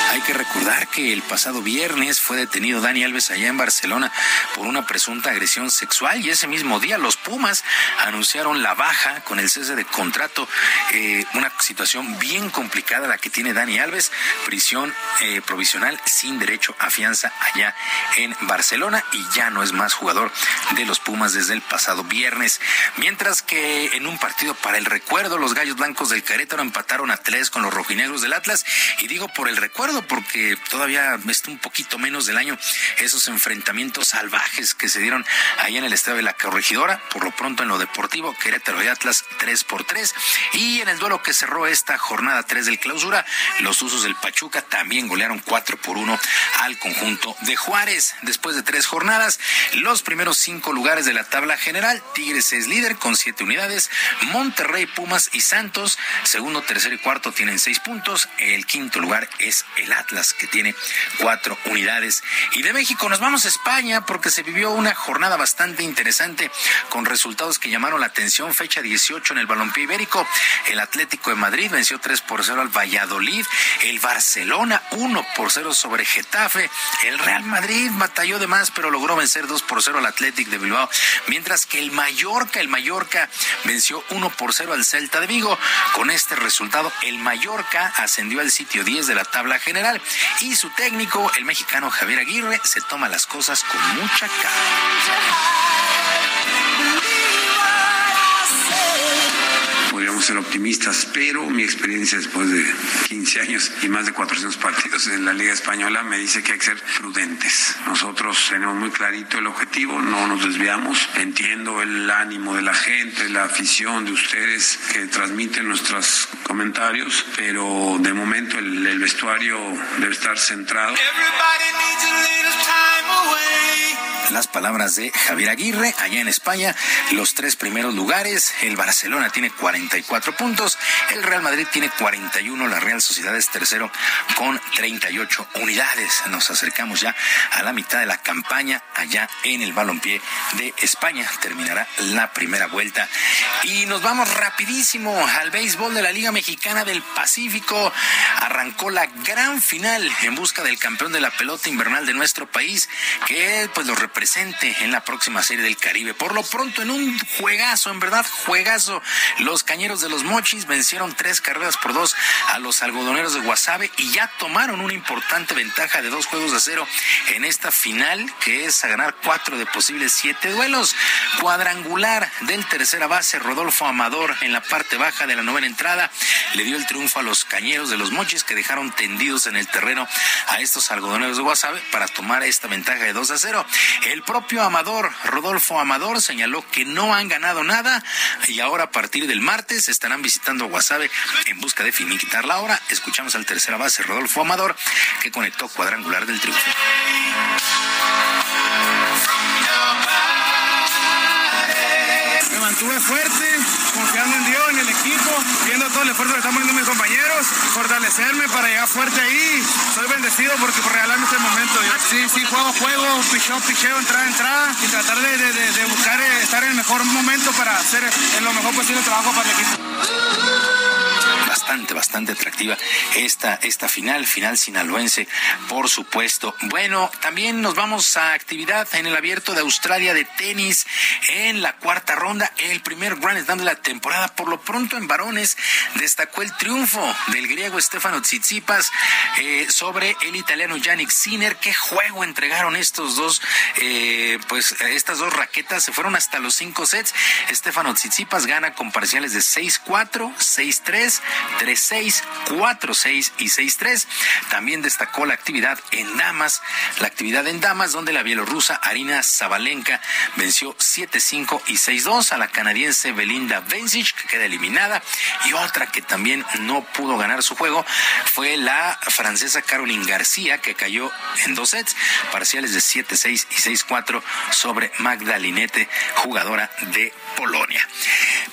Speaker 31: Hay que recordar que el pasado viernes fue detenido Dani Alves allá en Barcelona por una presunta agresión sexual y ese mismo día los Pumas anunciaron la baja con el cese de contrato, eh, una situación bien complicada la que tiene Dani Alves, prisión eh, provisional sin derecho a fianza allá en Barcelona y ya no es más jugador de los Pumas desde el pasado viernes. Mientras que en un partido para el recuerdo los Gallos Blancos del Querétaro empataron a tres con los rojinegros del Atlas y digo por el recuerdo porque todavía está un poquito menos del año esos enfrentamientos salvajes que se dieron allá en el estadio de la Corregidora, por lo pronto en lo deportivo, Querétaro y Atlas 3 por 3 y en el duelo que cerró esta jornada 3 del clausura, los usos del Pachuca también golearon 4 por 1 al conjunto de Juárez. Después de tres jornadas, los primeros cinco lugares de la tabla general, Tigres es líder con siete unidades, Monterrey, Pumas y Santos, segundo, tercero y cuarto tienen seis puntos, el quinto lugar es el Atlas que tiene cuatro unidades. Y de México nos vamos a España porque se vivió una jornada bastante interesante con resultados que llamaron la atención. Fecha 18 en el balompié ibérico. El Atlético de Madrid venció 3 por 0 al Valladolid. El Barcelona 1 por 0 sobre Getafe. El Real Madrid batalló de más pero logró vencer 2 por 0 al Atlético de Bilbao. Mientras que el Mallorca, el Mallorca venció 1 por 0 al Celta de Vigo. Con este resultado el Mallorca ascendió al sitio 10 de la tabla general y su técnico, el mexicano Javier Aguirre, se toma las cosas con mucha calma.
Speaker 35: Podríamos ser optimistas, pero mi experiencia después de 15 años y más de 400 partidos en la Liga Española me dice que hay que ser prudentes. Nosotros tenemos muy clarito el objetivo, no nos desviamos. Entiendo el ánimo de la gente, la afición de ustedes que transmiten nuestros comentarios, pero de momento el, el vestuario debe estar centrado.
Speaker 31: Las palabras de Javier Aguirre, allá en España, los tres primeros lugares, el Barcelona tiene 44 puntos, el Real Madrid tiene 41, la Real Sociedad es tercero con 38 unidades. Nos acercamos ya a la mitad de la campaña allá en el balompié de España. Terminará la primera vuelta. Y nos vamos rapidísimo al béisbol de la Liga Mexicana del Pacífico. Arrancó la gran final en busca del campeón de la pelota invernal de nuestro país, que pues lo represente en la próxima serie del Caribe. Por lo pronto, en un juegazo, en verdad, juegazo, los cañeros de los Mochis vencieron tres carreras por dos a los algodoneros de Guasave y ya tomaron una importante ventaja de dos juegos a cero en esta final, que es a ganar cuatro de posibles siete duelos. Cuadrangular del tercera base, Rodolfo Amador, en la parte baja de la novena entrada, le dio el triunfo a los cañeros de los Mochis que dejaron tendidos en el terreno a estos algodoneros de Guasave para tomar esta ventaja de dos a cero. El propio Amador, Rodolfo Amador, señaló que no han ganado nada y ahora a partir del martes estarán visitando Guasave en busca de finiquitar la hora. Escuchamos al tercera base Rodolfo Amador, que conectó cuadrangular del triunfo
Speaker 36: fuerte, confiando en Dios, en el equipo, viendo todo el esfuerzo que están poniendo mis compañeros, fortalecerme para llegar fuerte ahí. Soy bendecido porque por regalarme este momento. Yo, sí, sí, juego, juego, picheo, picheo, entrada, entrada y tratar de, de buscar eh, estar en el mejor momento para hacer en lo mejor posible el trabajo para el equipo
Speaker 31: atractiva esta, esta final, final sinaloense, por supuesto. Bueno, también nos vamos a actividad en el abierto de Australia de tenis en la cuarta ronda, el primer Grand Slam de la temporada. Por lo pronto en varones destacó el triunfo del griego Stefano Tsitsipas eh, sobre el italiano Yannick Sinner. Qué juego entregaron estos dos, eh, pues estas dos raquetas se fueron hasta los cinco sets. Stefano Tsitsipas gana con parciales de 6-4, 6-3, 3-6, 4-6 y 6-3. También destacó la actividad en damas, la actividad en damas donde la bielorrusa Arina Zabalenka venció 7-5 y 6-2 a la canadiense Belinda Bencic que queda eliminada y otra que también no pudo ganar su juego fue la francesa Caroline García que cayó en dos sets parciales de 7-6 y 6-4 sobre Magdalinete, jugadora de Polonia.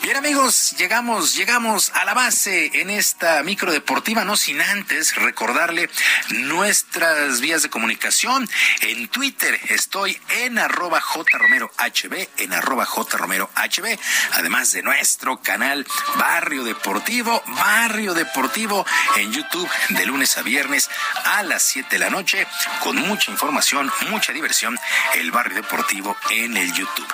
Speaker 31: Bien amigos, llegamos, llegamos a la base en esta micro deportiva, no sin antes recordarle nuestras vías de comunicación. En Twitter estoy en arroba jromerohb, en arroba jromerohb, además de nuestro canal Barrio Deportivo, Barrio Deportivo en YouTube de lunes a viernes a las 7 de la noche, con mucha información, mucha diversión, el Barrio Deportivo en el YouTube.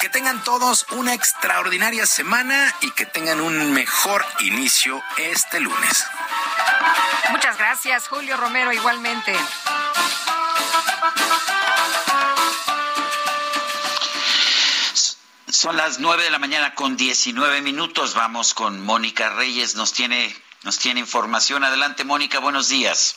Speaker 31: Que tengan todos una extraordinaria semana y que tengan un mejor inicio este lunes.
Speaker 2: Muchas gracias, Julio Romero, igualmente.
Speaker 1: Son las nueve de la mañana con 19 minutos. Vamos con Mónica Reyes. Nos tiene, nos tiene información. Adelante, Mónica. Buenos días.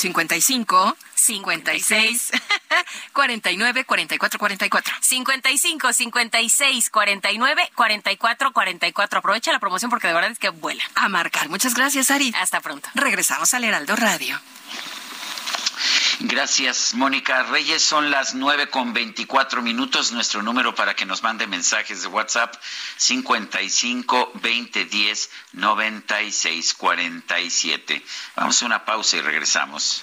Speaker 2: 55 56 49 44 44.
Speaker 37: 55 56 49 44 44. Aprovecha la promoción porque de verdad es que vuela.
Speaker 2: A marcar. Muchas gracias, Ari.
Speaker 37: Hasta pronto.
Speaker 2: Regresamos al Heraldo Radio.
Speaker 1: Gracias, Mónica Reyes. Son las nueve con veinticuatro minutos. Nuestro número para que nos mande mensajes de WhatsApp, 55 20 10 96 47. Vamos a una pausa y regresamos.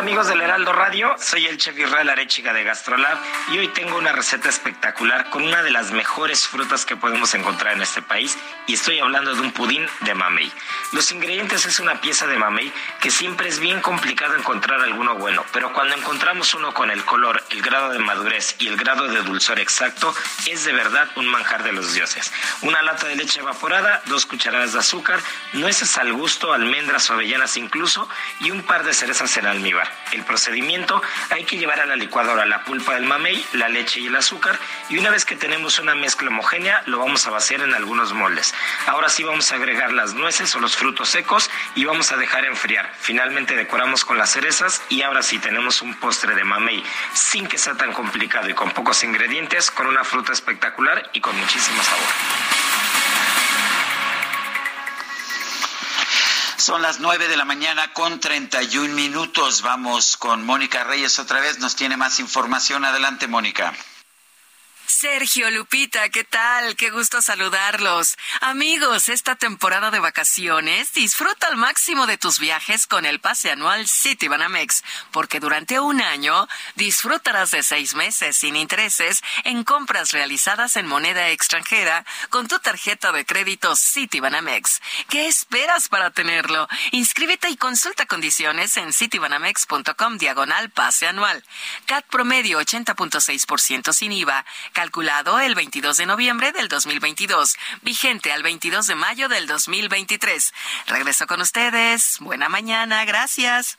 Speaker 38: Amigos del Heraldo Radio, soy el chef Israel Arechiga de Gastrolab y hoy tengo una receta espectacular con una de las mejores frutas que podemos encontrar en este país y estoy hablando de un pudín de mamey. Los ingredientes es una pieza de mamey que siempre es bien complicado encontrar alguno bueno, pero cuando encontramos uno con el color, el grado de madurez y el grado de dulzor exacto, es de verdad un manjar de los dioses. Una lata de leche evaporada, dos cucharadas de azúcar, nueces al gusto, almendras o avellanas incluso y un par de cerezas en almíbar. El procedimiento, hay que llevar a la licuadora la pulpa del mamey, la leche y el azúcar y una vez que tenemos una mezcla homogénea lo vamos a vaciar en algunos moldes. Ahora sí vamos a agregar las nueces o los frutos secos y vamos a dejar enfriar. Finalmente decoramos con las cerezas y ahora sí tenemos un postre de mamey sin que sea tan complicado y con pocos ingredientes, con una fruta espectacular y con muchísimo sabor.
Speaker 1: Son las nueve de la mañana con 31 minutos. Vamos con Mónica Reyes otra vez. Nos tiene más información. Adelante, Mónica.
Speaker 39: Sergio, Lupita, ¿qué tal? Qué gusto saludarlos. Amigos, esta temporada de vacaciones disfruta al máximo de tus viajes con el pase anual City Banamex, porque durante un año disfrutarás de seis meses sin intereses en compras realizadas en moneda extranjera con tu tarjeta de crédito City Banamex. ¿Qué esperas para tenerlo? Inscríbete y consulta condiciones en citibanamex.com diagonal pase anual. CAT promedio 80.6% sin IVA calculado el 22 de noviembre del 2022, vigente al 22 de mayo del 2023. Regreso con ustedes. Buena mañana, gracias.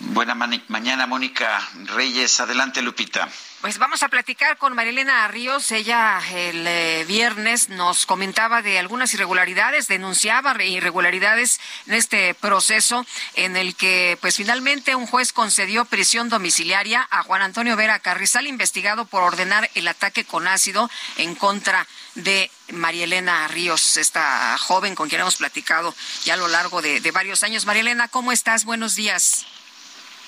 Speaker 1: Buena mañana, Mónica Reyes. Adelante, Lupita.
Speaker 2: Pues vamos a platicar con Marilena Ríos. Ella el eh, viernes nos comentaba de algunas irregularidades, denunciaba irregularidades en este proceso en el que pues finalmente un juez concedió prisión domiciliaria a Juan Antonio Vera Carrizal, investigado por ordenar el ataque con ácido en contra de María Elena Ríos, esta joven con quien hemos platicado ya a lo largo de, de varios años. María Elena, ¿cómo estás? Buenos días.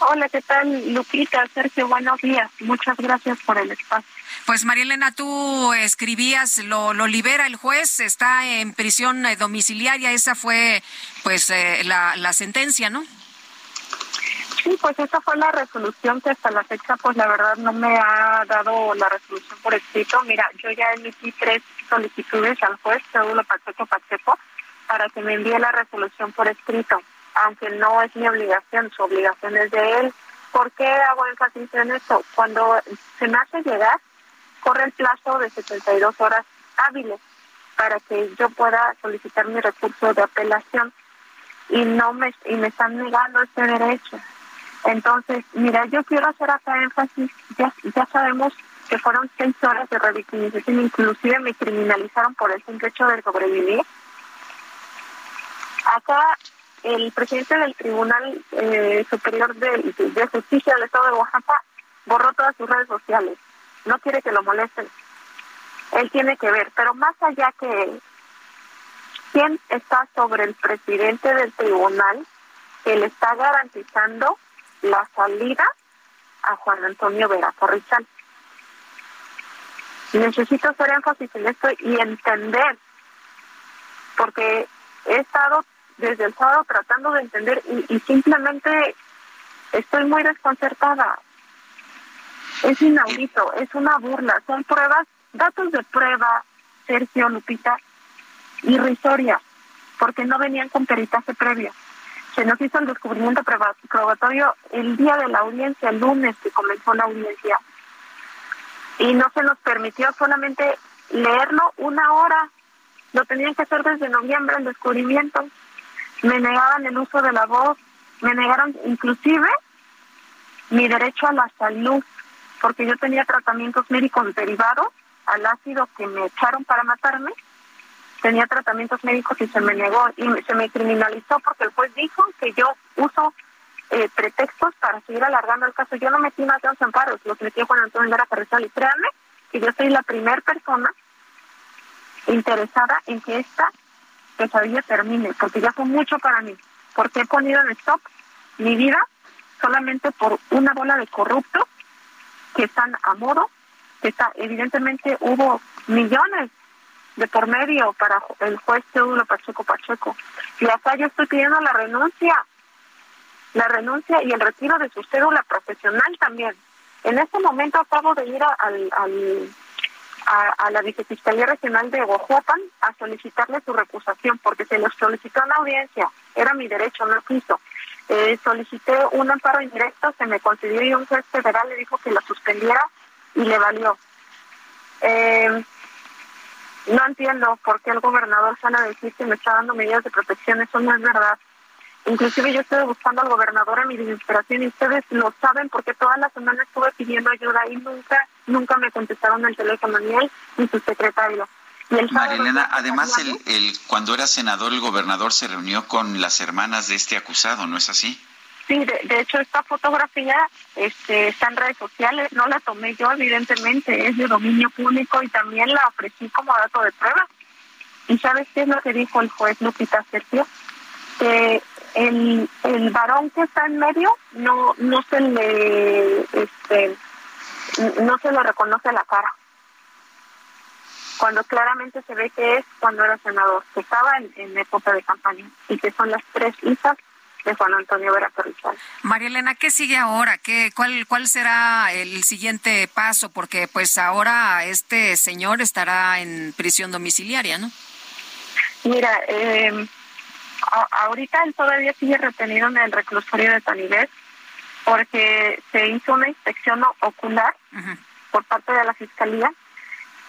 Speaker 40: Hola, ¿qué tal, Lupita? Sergio, buenos días. Muchas gracias por el espacio.
Speaker 2: Pues María Elena, tú escribías, lo, lo libera el juez, está en prisión eh, domiciliaria, esa fue pues eh, la, la sentencia, ¿no?
Speaker 40: Sí, pues esa fue la resolución que hasta la fecha, pues la verdad no me ha dado la resolución por escrito. Mira, yo ya emití tres solicitudes al juez, Teodulo Pacheco Pacheco, para que me envíe la resolución por escrito aunque no es mi obligación, su obligación es de él. ¿Por qué hago énfasis en esto? Cuando se me hace llegar, corre el plazo de 72 horas hábiles para que yo pueda solicitar mi recurso de apelación y no me y me están negando este derecho. Entonces, mira, yo quiero hacer acá énfasis, ya, sabemos que fueron seis horas de revictimización, inclusive me criminalizaron por el simple hecho de sobrevivir. Acá el presidente del Tribunal eh, Superior de, Justicia del Estado de Oaxaca borró todas sus redes sociales. No quiere que lo molesten. Él tiene que ver, pero más allá que él, ¿quién está sobre el presidente del tribunal que le está garantizando la salida a Juan Antonio Vera Corrizal? Necesito hacer énfasis en esto y entender, porque he estado desde el sábado tratando de entender y, simplemente estoy muy desconcertada. Es inaudito, es una burla, son pruebas, datos de prueba, Sergio Lupita, irrisoria, porque no venían con peritaje previo. Se nos hizo el descubrimiento probatorio el día de la audiencia, el lunes que comenzó la audiencia, y no se nos permitió solamente leerlo una hora, lo tenían que hacer desde noviembre el descubrimiento me negaban el uso de la voz, me negaron inclusive mi derecho a la salud, porque yo tenía tratamientos médicos derivados al ácido que me echaron para matarme, tenía tratamientos médicos y se me negó y se me criminalizó porque el juez dijo que yo uso eh, pretextos para seguir alargando el caso. Yo no metí más de 11 amparos, los metí Juan Antonio Vera Carrizal y créanme que yo soy la primera persona interesada en que esta pesadilla termine, porque ya fue mucho para mí, porque he ponido en stop mi vida solamente por una bola de corruptos que están a modo, que está, evidentemente hubo millones de por medio para el juez Teodulo Pacheco Pacheco. Y acá yo estoy pidiendo la renuncia, la renuncia y el retiro de su cédula profesional también. En este momento acabo de ir al, al a, la Vicefiscalía Regional de Oaxaca a solicitarle su recusación, porque se lo solicitó en la audiencia, era mi derecho, no quiso. Eh, solicité un amparo indirecto, se me concedió y un juez federal le dijo que lo suspendiera y le valió. Eh, no entiendo por qué el gobernador sale a decir que me está dando medidas de protección, eso no es verdad. Inclusive yo estuve buscando al gobernador en mi desesperación y ustedes lo saben porque toda la semana estuve pidiendo ayuda y nunca, nunca me contestaron el teléfono ni él ni su secretario.
Speaker 1: Marilena, además, el, el, cuando era senador, el gobernador se reunió con las hermanas de este acusado, ¿no es así?
Speaker 40: Sí, de, hecho, esta fotografía este, está en redes sociales, no la tomé yo, evidentemente, es de dominio público y también la ofrecí como dato de prueba. ¿Y sabes qué es lo que dijo el juez Lupita Sergio? Que el, el varón que está en medio no no se le este no se le reconoce la cara cuando claramente se ve que es cuando era senador, que estaba en, en época de campaña y que son las tres hijas de Juan Antonio Vera Carrizal.
Speaker 2: María Elena, ¿qué sigue ahora? ¿Qué, cuál, ¿Cuál será el siguiente paso? Porque pues ahora este señor estará en prisión domiciliaria, ¿no?
Speaker 40: Mira, eh, a- ahorita él todavía sigue retenido en el reclusorio de Tanivet porque se hizo una inspección ocular por parte de la fiscalía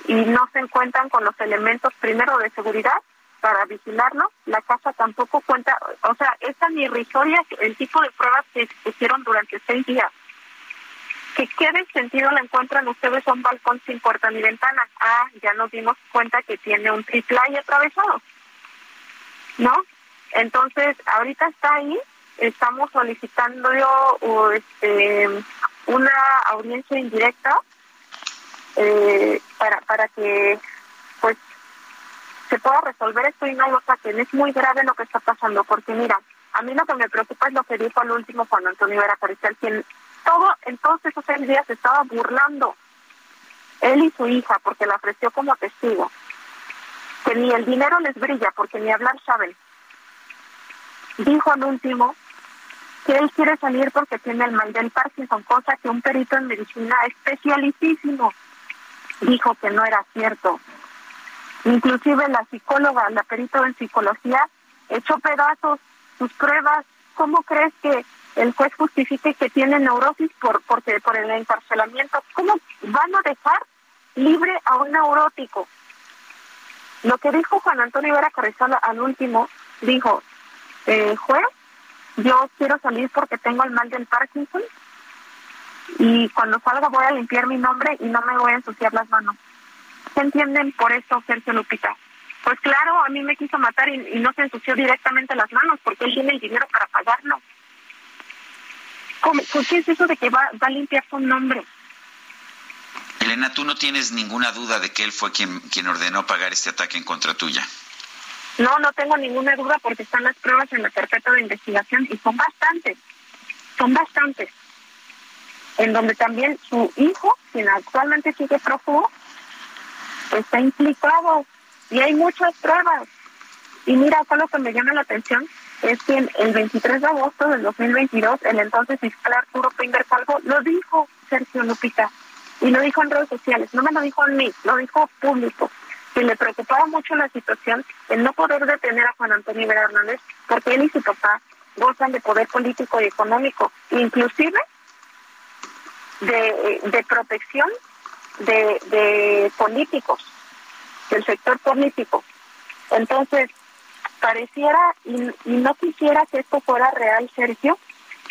Speaker 40: y no se encuentran con los elementos primero de seguridad para vigilarlo. La casa tampoco cuenta, o sea, es tan irrisoria el tipo de pruebas que se hicieron durante seis días. ¿Que ¿Qué sentido le encuentran ustedes a un balcón sin puerta ni ventana? Ah, ya nos dimos cuenta que tiene un triple y atravesado. ¿No? Entonces, ahorita está ahí, estamos solicitando o, este, una audiencia indirecta eh, para, para que pues se pueda resolver esto y no lo saquen. Es muy grave lo que está pasando, porque mira, a mí lo que me preocupa es lo que dijo al último Juan Antonio Vera Carrizal, quien todo, en todos esos seis días estaba burlando, él y su hija, porque la ofreció como testigo, que ni el dinero les brilla, porque ni hablar saben. Dijo al último que él quiere salir porque tiene el mal del Parkinson, cosa que un perito en medicina especialísimo dijo que no era cierto. Inclusive la psicóloga, la perito en psicología, echó pedazos sus pruebas. ¿Cómo crees que el juez justifique que tiene neurosis por porque por el encarcelamiento? ¿Cómo van a dejar libre a un neurótico? Lo que dijo Juan Antonio Vera Carrizal al último, dijo, eh, juez, yo quiero salir porque tengo el mal del Parkinson y cuando salga voy a limpiar mi nombre y no me voy a ensuciar las manos. ¿Qué entienden por eso, Sergio Lupita? Pues claro, a mí me quiso matar y, no se ensució directamente las manos porque él tiene el dinero para pagarlo. ¿Cómo, ¿Por qué es eso de que va, va a limpiar su nombre?
Speaker 1: Elena, tú no tienes ninguna duda de que él fue quien, quien ordenó pagar este ataque en contra tuya.
Speaker 40: No, no tengo ninguna duda porque están las pruebas en la carpeta de investigación y son bastantes, son bastantes. En donde también su hijo, quien actualmente sigue prófugo, está implicado y hay muchas pruebas. Y mira, acá lo que me llama la atención es que el 23 de agosto del 2022, el entonces fiscal Arturo Pinder Calvo lo dijo, Sergio Lupita, y lo dijo en redes sociales, no me lo dijo a mí, lo dijo público, que le preocupaba mucho la situación de no poder detener a Juan Antonio Vera Hernández porque él y su papá gozan de poder político y económico, inclusive de, de protección de, de políticos, del sector político. Entonces, pareciera, y, y no quisiera que esto fuera real, Sergio,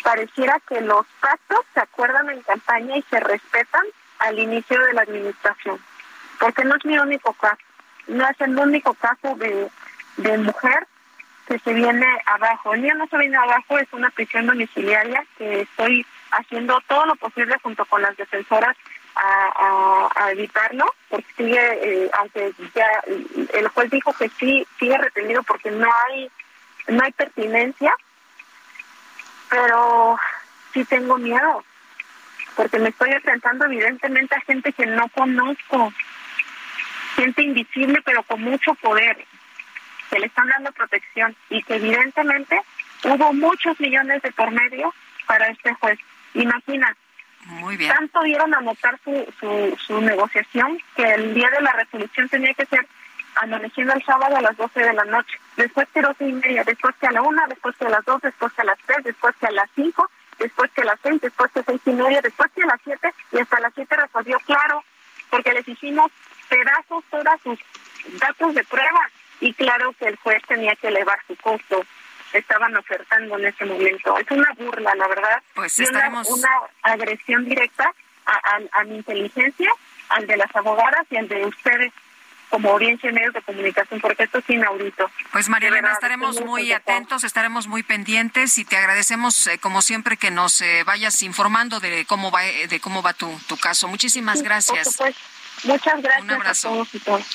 Speaker 40: pareciera que los pactos se acuerdan en campaña y se respetan al inicio de la administración. Porque no es mi único caso, no es el único caso de, de mujer que se viene abajo. El mío no se viene abajo, es una prisión domiciliaria que estoy haciendo todo lo posible junto con las defensoras a, a, evitarlo, porque sigue, eh, aunque ya el juez dijo que sí, sigue retenido porque no hay, no hay pertinencia, pero sí tengo miedo, porque me estoy enfrentando evidentemente a gente que no conozco, gente invisible pero con mucho poder, que le están dando protección y que evidentemente hubo muchos millones de por medio para este juez. Imagina,
Speaker 2: Muy bien.
Speaker 40: tanto dieron a anotar su, su, su negociación que el día de la resolución tenía que ser amaneciendo el sábado a las 12 de la noche, después que 12 y media, después que a la 1, después que a las 2, después que a las 3, después que a las 5, después que a las 6, después que a 6 y media, después que a las 7 y hasta las 7 resolvió claro, porque les hicimos pedazos todos sus datos de prueba y claro que el juez tenía que elevar su costo. Estaban ofertando en ese momento. Es una burla, la verdad.
Speaker 2: Pues
Speaker 40: y una-
Speaker 2: estaremos-
Speaker 40: una, agresión directa a, a- a mi inteligencia, al de las abogadas y al de ustedes como audiencia y medios de comunicación, porque esto es inaudito.
Speaker 2: Pues María Elena, estaremos muy atentos, estaremos muy pendientes y te agradecemos eh, como siempre que nos eh, vayas informando de cómo va eh, de cómo va tu, tu caso. Muchísimas
Speaker 40: Sí, por
Speaker 2: gracias.
Speaker 40: supuesto. Muchas gracias
Speaker 2: Un abrazo.
Speaker 40: a todos y todas.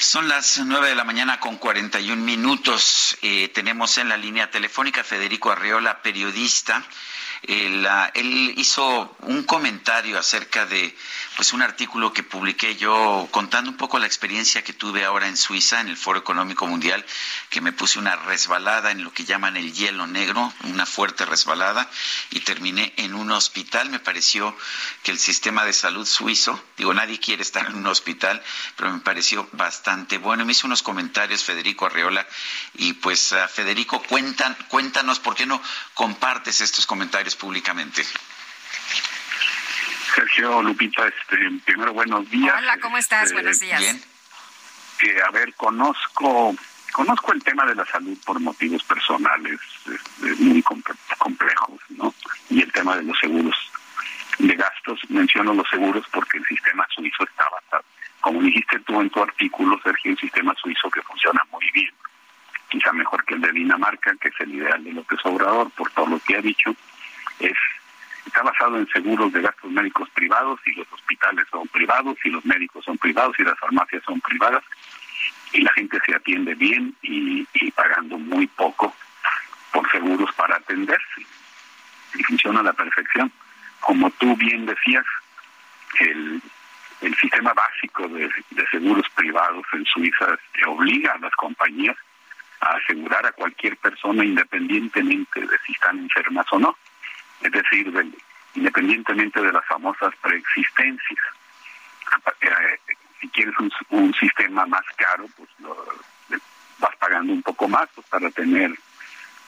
Speaker 1: Son las nueve de la mañana con 41 minutos. Eh, tenemos en la línea telefónica Federico Arreola, periodista. Él, ah, él hizo un comentario acerca de pues un artículo que publiqué yo contando un poco la experiencia que tuve ahora en Suiza en el Foro Económico Mundial, que me puse una resbalada en lo que llaman el hielo negro, una fuerte resbalada y terminé en un hospital. Me pareció que el sistema de salud suizo, digo, nadie quiere estar en un hospital, pero me pareció bastante bueno. Me hizo unos comentarios Federico Arreola y pues ah, Federico, cuentan, cuéntanos por qué no compartes estos comentarios públicamente.
Speaker 7: Sergio Lupita, este, primero buenos días.
Speaker 2: Hola, ¿cómo estás?
Speaker 7: Este,
Speaker 2: Buenos días.
Speaker 1: Bien.
Speaker 7: que, a ver, conozco conozco el tema de la salud por motivos personales este, muy comple- complejos, ¿no? Y el tema de los seguros de gastos, menciono los seguros porque el sistema suizo está basado, como dijiste tú en tu artículo, Sergio, un sistema suizo que funciona muy bien, quizá mejor que el de Dinamarca, que es el ideal de López Obrador, por todo lo que ha dicho, es está basado en seguros de gastos médicos privados y los hospitales son privados y los médicos son privados y las farmacias son privadas y la gente se atiende bien y, pagando muy poco por seguros para atenderse. Y funciona a la perfección. Como tú bien decías el, el sistema básico de, de seguros privados en Suiza obliga a las compañías a asegurar a cualquier persona independientemente de si están enfermas o no es decir, del- independientemente de las famosas preexistencias. Eh, si quieres un, un sistema más caro, pues lo- vas pagando un poco más pues, para tener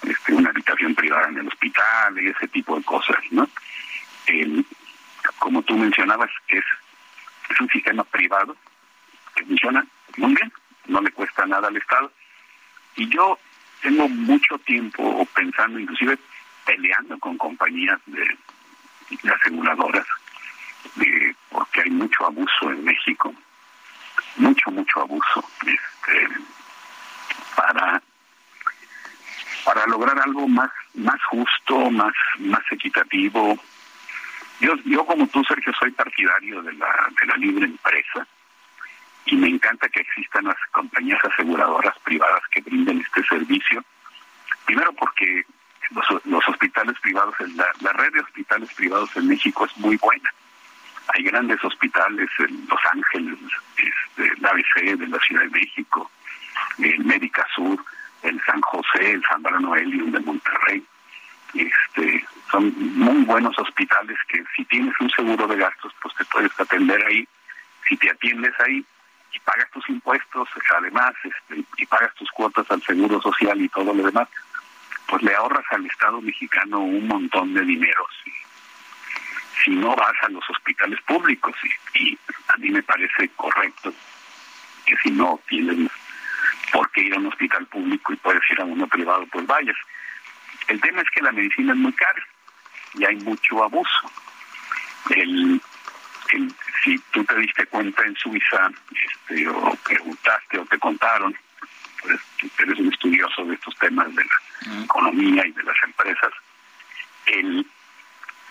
Speaker 7: este, una habitación privada en el hospital y ese tipo de cosas, ¿no? Como tú mencionabas, es, es un sistema privado que funciona muy bien, no le cuesta nada al Estado. Y yo tengo mucho tiempo pensando, inclusive peleando con compañías de, aseguradoras, de- porque hay mucho abuso en México, mucho, mucho abuso, este, para para lograr algo más más justo, más más equitativo. Yo, yo como tú, Sergio, soy partidario de la, de la libre empresa y me encanta que existan las compañías aseguradoras privadas que brinden este servicio. Primero porque los, los hospitales privados, la, la red de hospitales privados en México es muy buena. Hay grandes hospitales en Los Ángeles, este, el ABC de la Ciudad de México, el Médica Sur, el San José, el San Bruno Elium de Monterrey. Este, son muy buenos hospitales que si tienes un seguro de gastos, pues te puedes atender ahí. Si te atiendes ahí y pagas tus impuestos, además, este, y pagas tus cuotas al seguro social y todo lo demás, pues le ahorras al Estado mexicano un montón de dinero si, no vas a los hospitales públicos y, y a mí me parece correcto que si no tienes por qué ir a un hospital público y puedes ir a uno privado, pues vayas. El tema es que la medicina es muy cara y hay mucho abuso. El, el- si tú te diste cuenta en Suiza, este, o preguntaste o te contaron, pues eres un estudioso de estos temas de la economía y de las empresas, el,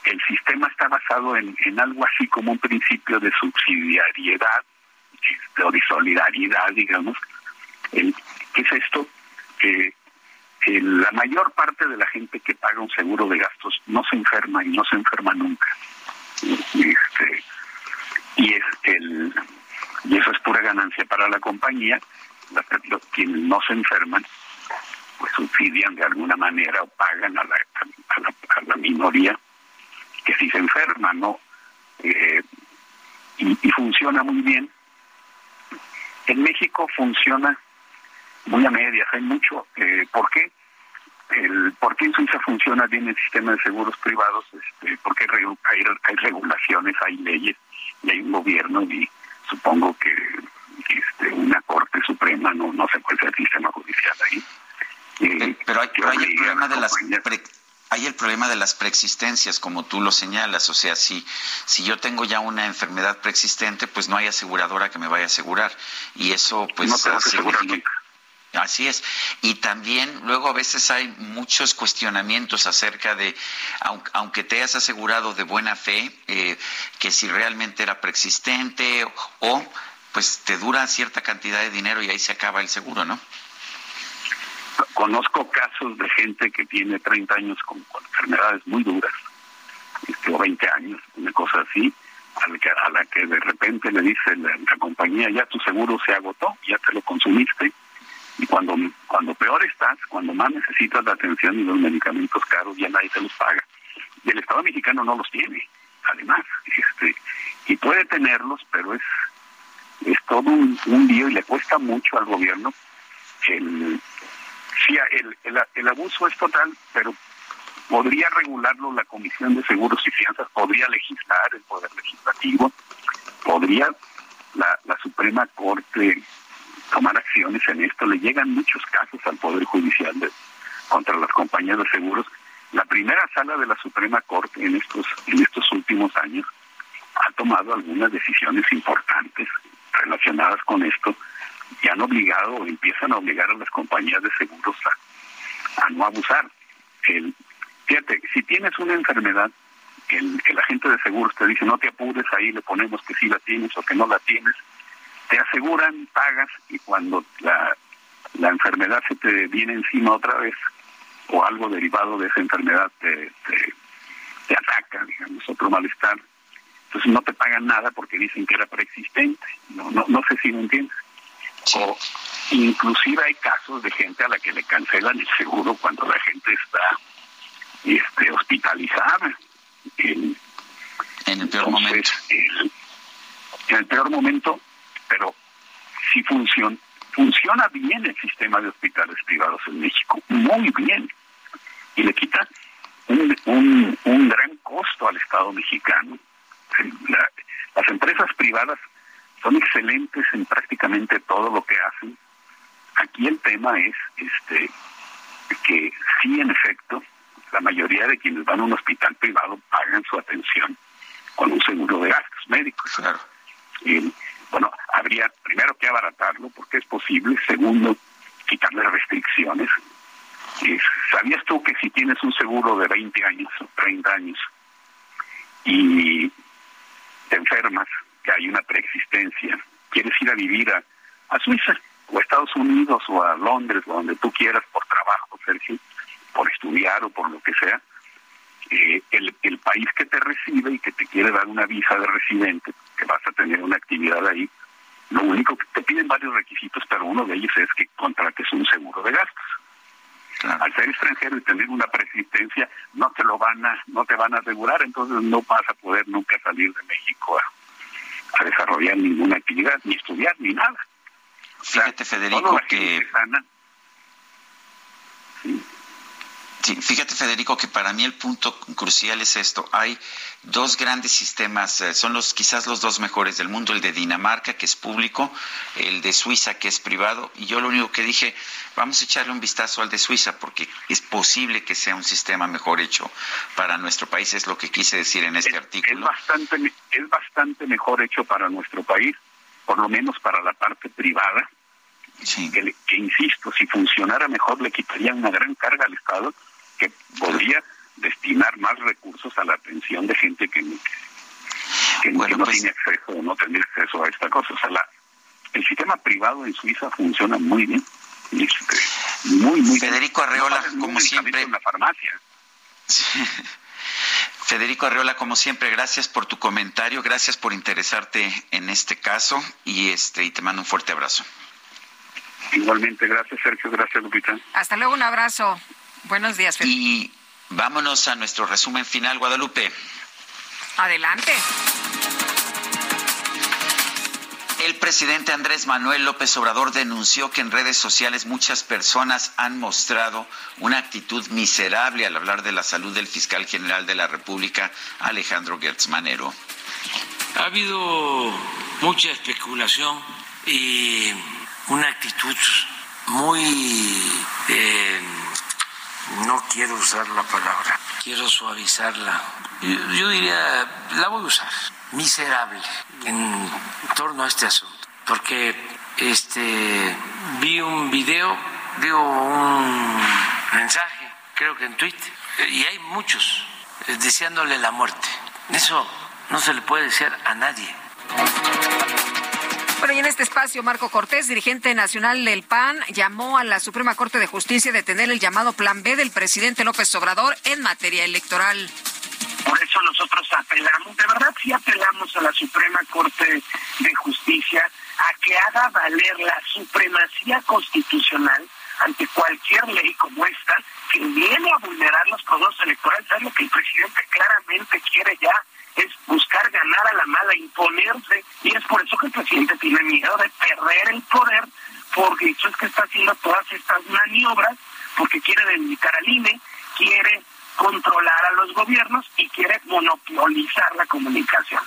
Speaker 7: el sistema está basado en, en algo así como un principio de subsidiariedad o de solidaridad, digamos. El, ¿Qué es esto? Que que la mayor parte de la gente que paga un seguro de gastos no se enferma y no se enferma nunca. Este, y es el y eso es pura ganancia para la compañía. Los- quienes no se enferman, pues subsidian de alguna manera o pagan a la, a la, minoría que sí se enferma, ¿no? Eh, y, funciona muy bien. En México funciona muy a medias, hay mucho. Eh, ¿Por qué? El, ¿Por qué en Suiza funciona bien el sistema de seguros privados? Este, porque hay, hay, hay regulaciones, hay leyes y hay un gobierno y supongo que este, una Corte Suprema, no, no cuál sea el sistema judicial ahí. Eh,
Speaker 1: Pero hay, pero hay el problema de las pre- hay el problema de las preexistencias, como tú lo señalas. O sea, si, si yo tengo ya una enfermedad preexistente, pues no hay aseguradora que me vaya a asegurar. Y eso, pues,
Speaker 7: No
Speaker 1: significa Así es. Y también luego a veces hay muchos cuestionamientos acerca de, aun- aunque te hayas asegurado de buena fe, eh, que si realmente era preexistente o pues te dura cierta cantidad de dinero y ahí se acaba el seguro, ¿no?
Speaker 7: Conozco casos de gente que tiene 30 años con, enfermedades muy duras este, o 20 años, una cosa así, a la que, a la que de repente le dice la, la compañía, ya tu seguro se agotó, ya te lo consumiste, y cuando, cuando peor estás, cuando más necesitas la atención y los medicamentos caros, ya nadie te los paga. Y el Estado mexicano no los tiene, además, este, y puede tenerlos, pero es, es todo un, un lío y le cuesta mucho al gobierno el, el, el, abuso es total, pero podría regularlo la Comisión de Seguros y Fianzas, podría legislar el Poder Legislativo, podría la, la Suprema Corte tomar acciones en esto. Le llegan muchos casos al Poder Judicial contra las compañías de seguros. La primera sala de la Suprema Corte en estos, en estos últimos años ha tomado algunas decisiones importantes relacionadas con esto y han obligado o empiezan a obligar a las compañías de seguros a, no abusar. El, fíjate, si tienes una enfermedad, el, el agente de seguros te dice no te apures, ahí le ponemos que sí la tienes o que no la tienes, te aseguran, pagas y cuando la, la enfermedad se te viene encima otra vez o algo derivado de esa enfermedad te, te ataca, digamos, otro malestar, entonces no te pagan nada porque dicen que era preexistente. No, no, no sé si me entiendes. O inclusive hay casos de gente a la que le cancelan el seguro cuando la gente está este, hospitalizada. En,
Speaker 1: el peor momento.
Speaker 7: en el peor momento, pero si funciona, funciona bien el sistema de hospitales privados en México, muy bien, y le quita un, un, un gran costo al Estado mexicano. La- las empresas privadas son excelentes en prácticamente todo lo que hacen. Aquí el tema es este que sí, en efecto, la mayoría de quienes van a un hospital privado pagan su atención con un seguro de gastos médicos. Y, bueno, habría primero que abaratarlo porque es posible. Segundo, quitarle restricciones. ¿Sabías tú que si tienes un seguro de 20 años o 30 años y te enfermas, que hay una preexistencia, quieres ir a vivir a, Suiza o a Estados Unidos o a Londres o donde tú quieras por trabajo, Sergio, por estudiar o por lo que sea, eh, el país que te recibe y que te quiere dar una visa de residente, que vas a tener una actividad ahí, lo único que te piden varios requisitos, pero uno de ellos es que contrates un seguro de gastos. Al ser extranjero y tener una persistencia, no te lo van a, no te van a asegurar, entonces no vas a poder nunca salir de México a, a desarrollar ninguna actividad, ni estudiar, ni nada.
Speaker 1: Fíjate, Federico, que... Sí, fíjate, Federico, que para mí el punto crucial es esto. Hay dos grandes sistemas, eh, son los quizás los dos mejores del mundo, el de Dinamarca, que es público, el de Suiza, que es privado. Y yo lo único que dije, vamos a echarle un vistazo al de Suiza, porque es posible que sea un sistema mejor hecho para nuestro país, es lo que quise decir en este artículo.
Speaker 7: Es bastante, es bastante mejor hecho para nuestro país, por lo menos para la parte privada. Que, le- que, insisto, si funcionara mejor le quitaría una gran carga al Estado que podría destinar más recursos a la atención de gente que, que, que no
Speaker 1: pues
Speaker 7: tiene acceso o no tendría acceso a esta cosa. O sea, la- el sistema privado en Suiza funciona muy bien. Este, muy, muy
Speaker 1: Federico
Speaker 7: bien.
Speaker 1: Arreola,
Speaker 7: No
Speaker 1: como siempre.
Speaker 7: En la farmacia.
Speaker 1: Federico Arreola, como siempre, gracias por tu comentario, gracias por interesarte en este caso y este y te mando un fuerte abrazo.
Speaker 7: Igualmente, gracias Sergio, gracias Lupita.
Speaker 2: Hasta luego, un abrazo. Buenos días, Felipe.
Speaker 1: Y vámonos a nuestro resumen final, Guadalupe.
Speaker 2: Adelante.
Speaker 1: El presidente Andrés Manuel López Obrador denunció que en redes sociales muchas personas han mostrado una actitud miserable al hablar de la salud del fiscal general de la República, Alejandro Gertz Manero.
Speaker 41: Ha habido mucha especulación y una actitud muy, eh, no quiero usar la palabra, quiero suavizarla. Yo, diría, la voy a usar, miserable en torno a este asunto, porque este vi un video, digo un mensaje, creo que en Twitter, y hay muchos eh, deseándole la muerte. Eso no se le puede desear a nadie.
Speaker 2: Bueno, y en este espacio, Marco Cortés, dirigente nacional del PAN, llamó a la Suprema Corte de Justicia a detener el llamado Plan B del presidente López Obrador en materia electoral.
Speaker 15: Por eso nosotros apelamos, de verdad sí apelamos a la Suprema Corte de Justicia a que haga valer la supremacía constitucional ante cualquier ley como esta que viene a vulnerar los procesos electorales. Es lo que el presidente claramente quiere ya? Es buscar ganar a la mala, imponerse. Y es por eso que el presidente tiene miedo de perder el poder, porque eso es que está haciendo todas estas maniobras, porque quiere debilitar al INE, quiere controlar a los gobiernos y quiere monopolizar la comunicación.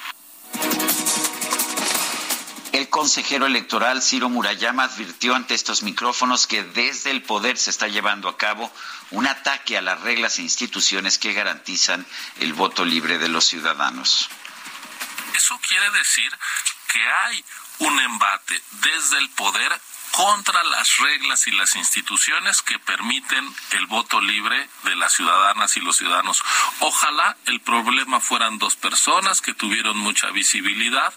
Speaker 1: El consejero electoral Ciro Murayama advirtió ante estos micrófonos que desde el poder se está llevando a cabo un ataque a las reglas e instituciones que garantizan el voto libre de los ciudadanos.
Speaker 17: Eso quiere decir que hay un embate desde el poder contra las reglas y las instituciones que permiten el voto libre de las ciudadanas y los ciudadanos. Ojalá el problema fueran dos personas que tuvieron mucha visibilidad,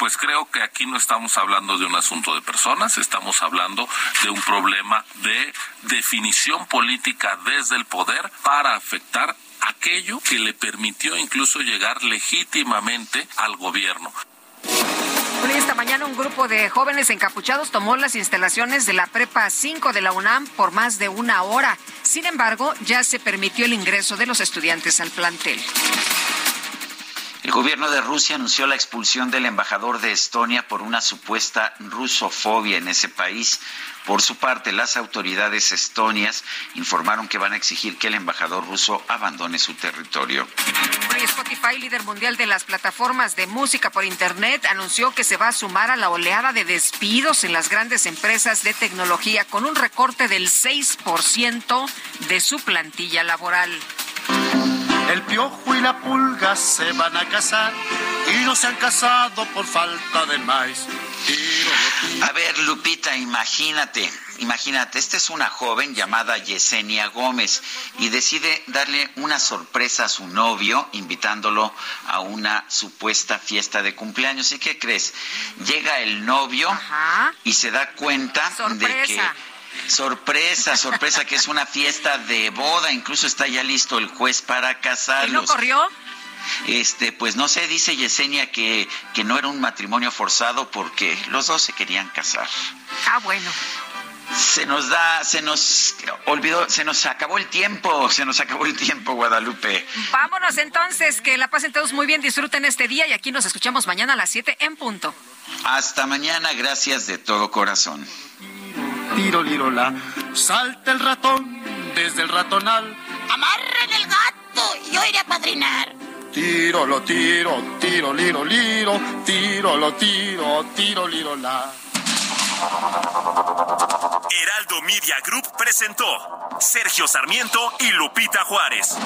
Speaker 17: pues creo que aquí no estamos hablando de un asunto de personas, estamos hablando de un problema de definición política desde el poder para afectar aquello que le permitió incluso llegar legítimamente al gobierno.
Speaker 2: Esta mañana un grupo de jóvenes encapuchados tomó las instalaciones de la Prepa 5 de la UNAM por más de una hora. Sin embargo, ya se permitió el ingreso de los estudiantes al plantel.
Speaker 1: El gobierno de Rusia anunció la expulsión del embajador de Estonia por una supuesta rusofobia en ese país. Por su parte, las autoridades estonias informaron que van a exigir que el embajador ruso abandone su territorio.
Speaker 2: Spotify, líder mundial de las plataformas de música por Internet, anunció que se va a sumar a la oleada de despidos en las grandes empresas de tecnología con un recorte del 6% de su plantilla laboral.
Speaker 42: El piojo y la pulga se van a casar y no se han casado por falta de maíz.
Speaker 1: A ver, Lupita, imagínate, imagínate, esta es una joven llamada Yesenia Gómez y decide darle una sorpresa a su novio invitándolo a una supuesta fiesta de cumpleaños. ¿Y qué crees? Llega el novio y se da cuenta de que Sorpresa, sorpresa, que es una fiesta de boda, incluso está ya listo el juez para casarlos.
Speaker 2: ¿Y no corrió?
Speaker 1: Este, pues no sé, dice Yesenia que, que no era un matrimonio forzado porque los dos se querían casar.
Speaker 2: Ah, bueno.
Speaker 1: Se nos da, se nos olvidó, se nos acabó el tiempo, se nos acabó el tiempo, Guadalupe.
Speaker 2: Vámonos entonces, que la pasen todos muy bien, disfruten este día y aquí nos escuchamos mañana a las 7 en punto.
Speaker 1: Hasta mañana, gracias de todo corazón.
Speaker 42: Tiro, lirola, salta el ratón desde el ratonal.
Speaker 43: Amarren el gato, yo iré a padrinar.
Speaker 42: Tiro, lo tiro, tiro, liro, liro, tiro, lo tiro, tiro, lirola.
Speaker 11: Heraldo Media Group presentó Sergio Sarmiento y Lupita Juárez.